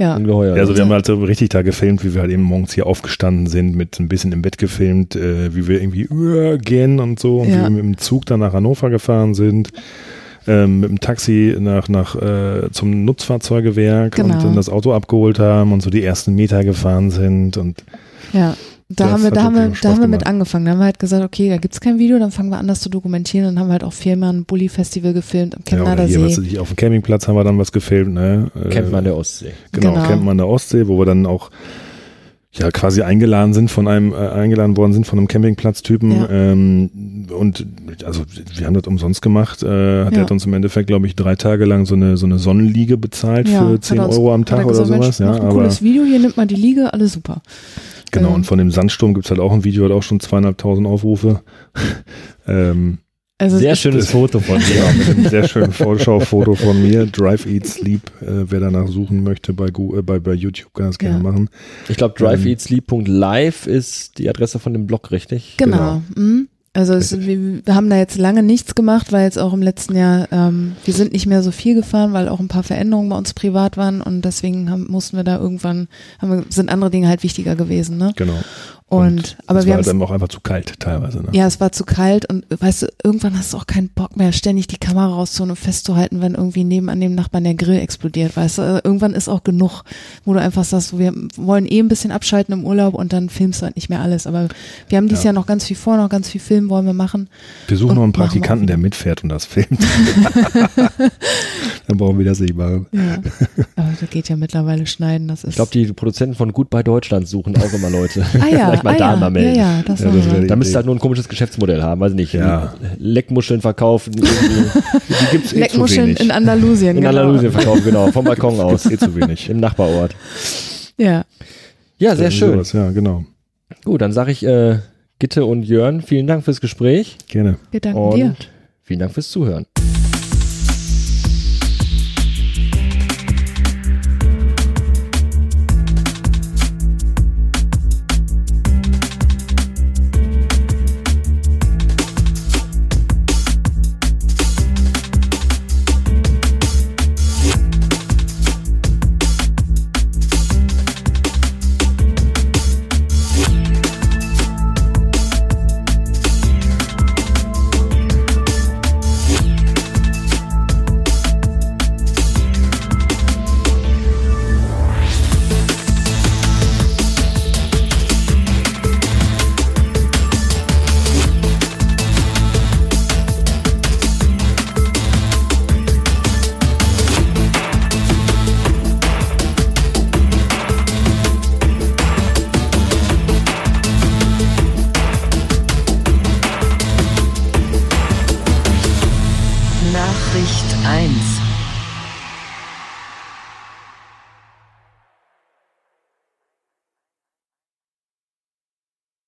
C: Ja.
B: Ungeheuer.
D: Ja, also wir haben halt so richtig da gefilmt, wie wir halt eben morgens hier aufgestanden sind, mit ein bisschen im Bett gefilmt, äh, wie wir irgendwie äh, gehen und so, und
C: Ja.
D: wie wir mit dem Zug dann nach Hannover gefahren sind, ähm, mit dem Taxi nach, nach äh, zum Nutzfahrzeugewerk
C: Genau.
D: und dann das Auto abgeholt haben und so die ersten Meter gefahren sind und
C: Ja, da haben wir, da haben wir, da haben wir mit angefangen. Da haben wir halt gesagt, okay, da gibt's kein Video, dann fangen wir an, das zu dokumentieren. Dann haben wir halt auch viermal ein Bulli-Festival gefilmt am
D: ja, hier, was
C: See.
D: ich, auf dem Campingplatz haben wir dann was gefilmt, ne? Äh,
B: Campen an der Ostsee.
D: Genau,
C: Genau.
D: Campen an der Ostsee, wo wir dann auch ja quasi eingeladen sind von einem, äh, eingeladen worden sind von einem Campingplatztypen.
C: Ja.
D: Ähm, und also wir haben das umsonst gemacht. Äh, hat
C: Ja.
D: er uns im Endeffekt, glaube ich, drei Tage lang so eine so eine Sonnenliege bezahlt
C: Ja,
D: für
C: hat
D: 10
C: er uns-
D: Euro am
C: hat
D: Tag oder
C: gesagt,
D: sowas.
C: Mensch,
D: Ja, aber
C: cooles Video, hier nimmt man die Liege, alles super.
D: genau,
C: Ähm,
D: und von dem Sandsturm gibt's halt auch ein Video, hat auch schon zweieinhalbtausend Aufrufe. ähm,
C: Also
B: Sehr
C: es-
B: schönes Foto von dir.
D: ja, mit einem sehr schönen Vorschaufoto von mir. Drive Eat Sleep, äh, wer danach suchen möchte bei, Go äh, bei, bei YouTube, kann das gerne
C: Ja.
D: machen.
B: Ich glaube, driveeatsleep.live ist die Adresse von dem Blog, richtig?
C: Genau. Mhm. Also es, wir, wir haben da jetzt lange nichts gemacht, weil jetzt auch im letzten Jahr, ähm, wir sind nicht mehr so viel gefahren, weil auch ein paar Veränderungen bei uns privat waren und deswegen haben, mussten wir da irgendwann, haben wir, sind andere Dinge halt wichtiger gewesen. Ne?
D: Genau.
C: Und, aber
D: es
C: wir
D: war
C: haben
D: dann auch einfach zu kalt teilweise. Ne?
C: Ja, es war zu kalt und weißt du, irgendwann hast du auch keinen Bock mehr, ständig die Kamera rauszuholen und festzuhalten, wenn irgendwie nebenan dem Nachbarn der Grill explodiert, weißt du. Also irgendwann ist auch genug, wo du einfach sagst, wir wollen eh ein bisschen abschalten im Urlaub und dann filmst du halt nicht mehr alles. Aber wir haben dieses
D: Ja.
C: Jahr noch ganz viel vor, noch ganz viel Filmen wollen wir machen.
D: Wir suchen
C: Und
D: noch einen Praktikanten, der mitfährt und das filmt. dann brauchen wir das nicht machen.
C: Ja. Aber das geht ja mittlerweile schneiden, das ist.
B: Ich glaube, die Produzenten von Gut bei Deutschland suchen auch immer Leute.
C: ah ja,
B: Vielleicht mal
C: ah
B: da
C: ja,
B: mal melden.
C: Ja, ja, das,
D: Ja, das
C: wir.
D: wäre
B: Da müsst ihr halt nur ein komisches Geschäftsmodell haben, weiß nicht.
D: Ja.
B: Leckmuscheln verkaufen,
D: Die gibt's eh
C: Leckmuscheln in Andalusien.
B: in
C: genau.
B: Andalusien verkaufen, genau, vom Balkon aus,
D: eh zu wenig.
B: im Nachbarort.
C: Ja.
B: Ja, sehr schön.
D: sowas, ja, genau.
B: Gut, dann sage ich äh, Gitte und Jörn, vielen Dank fürs Gespräch
C: Wir
D: Gerne.
B: und
C: danken dir.
B: vielen Dank fürs Zuhören.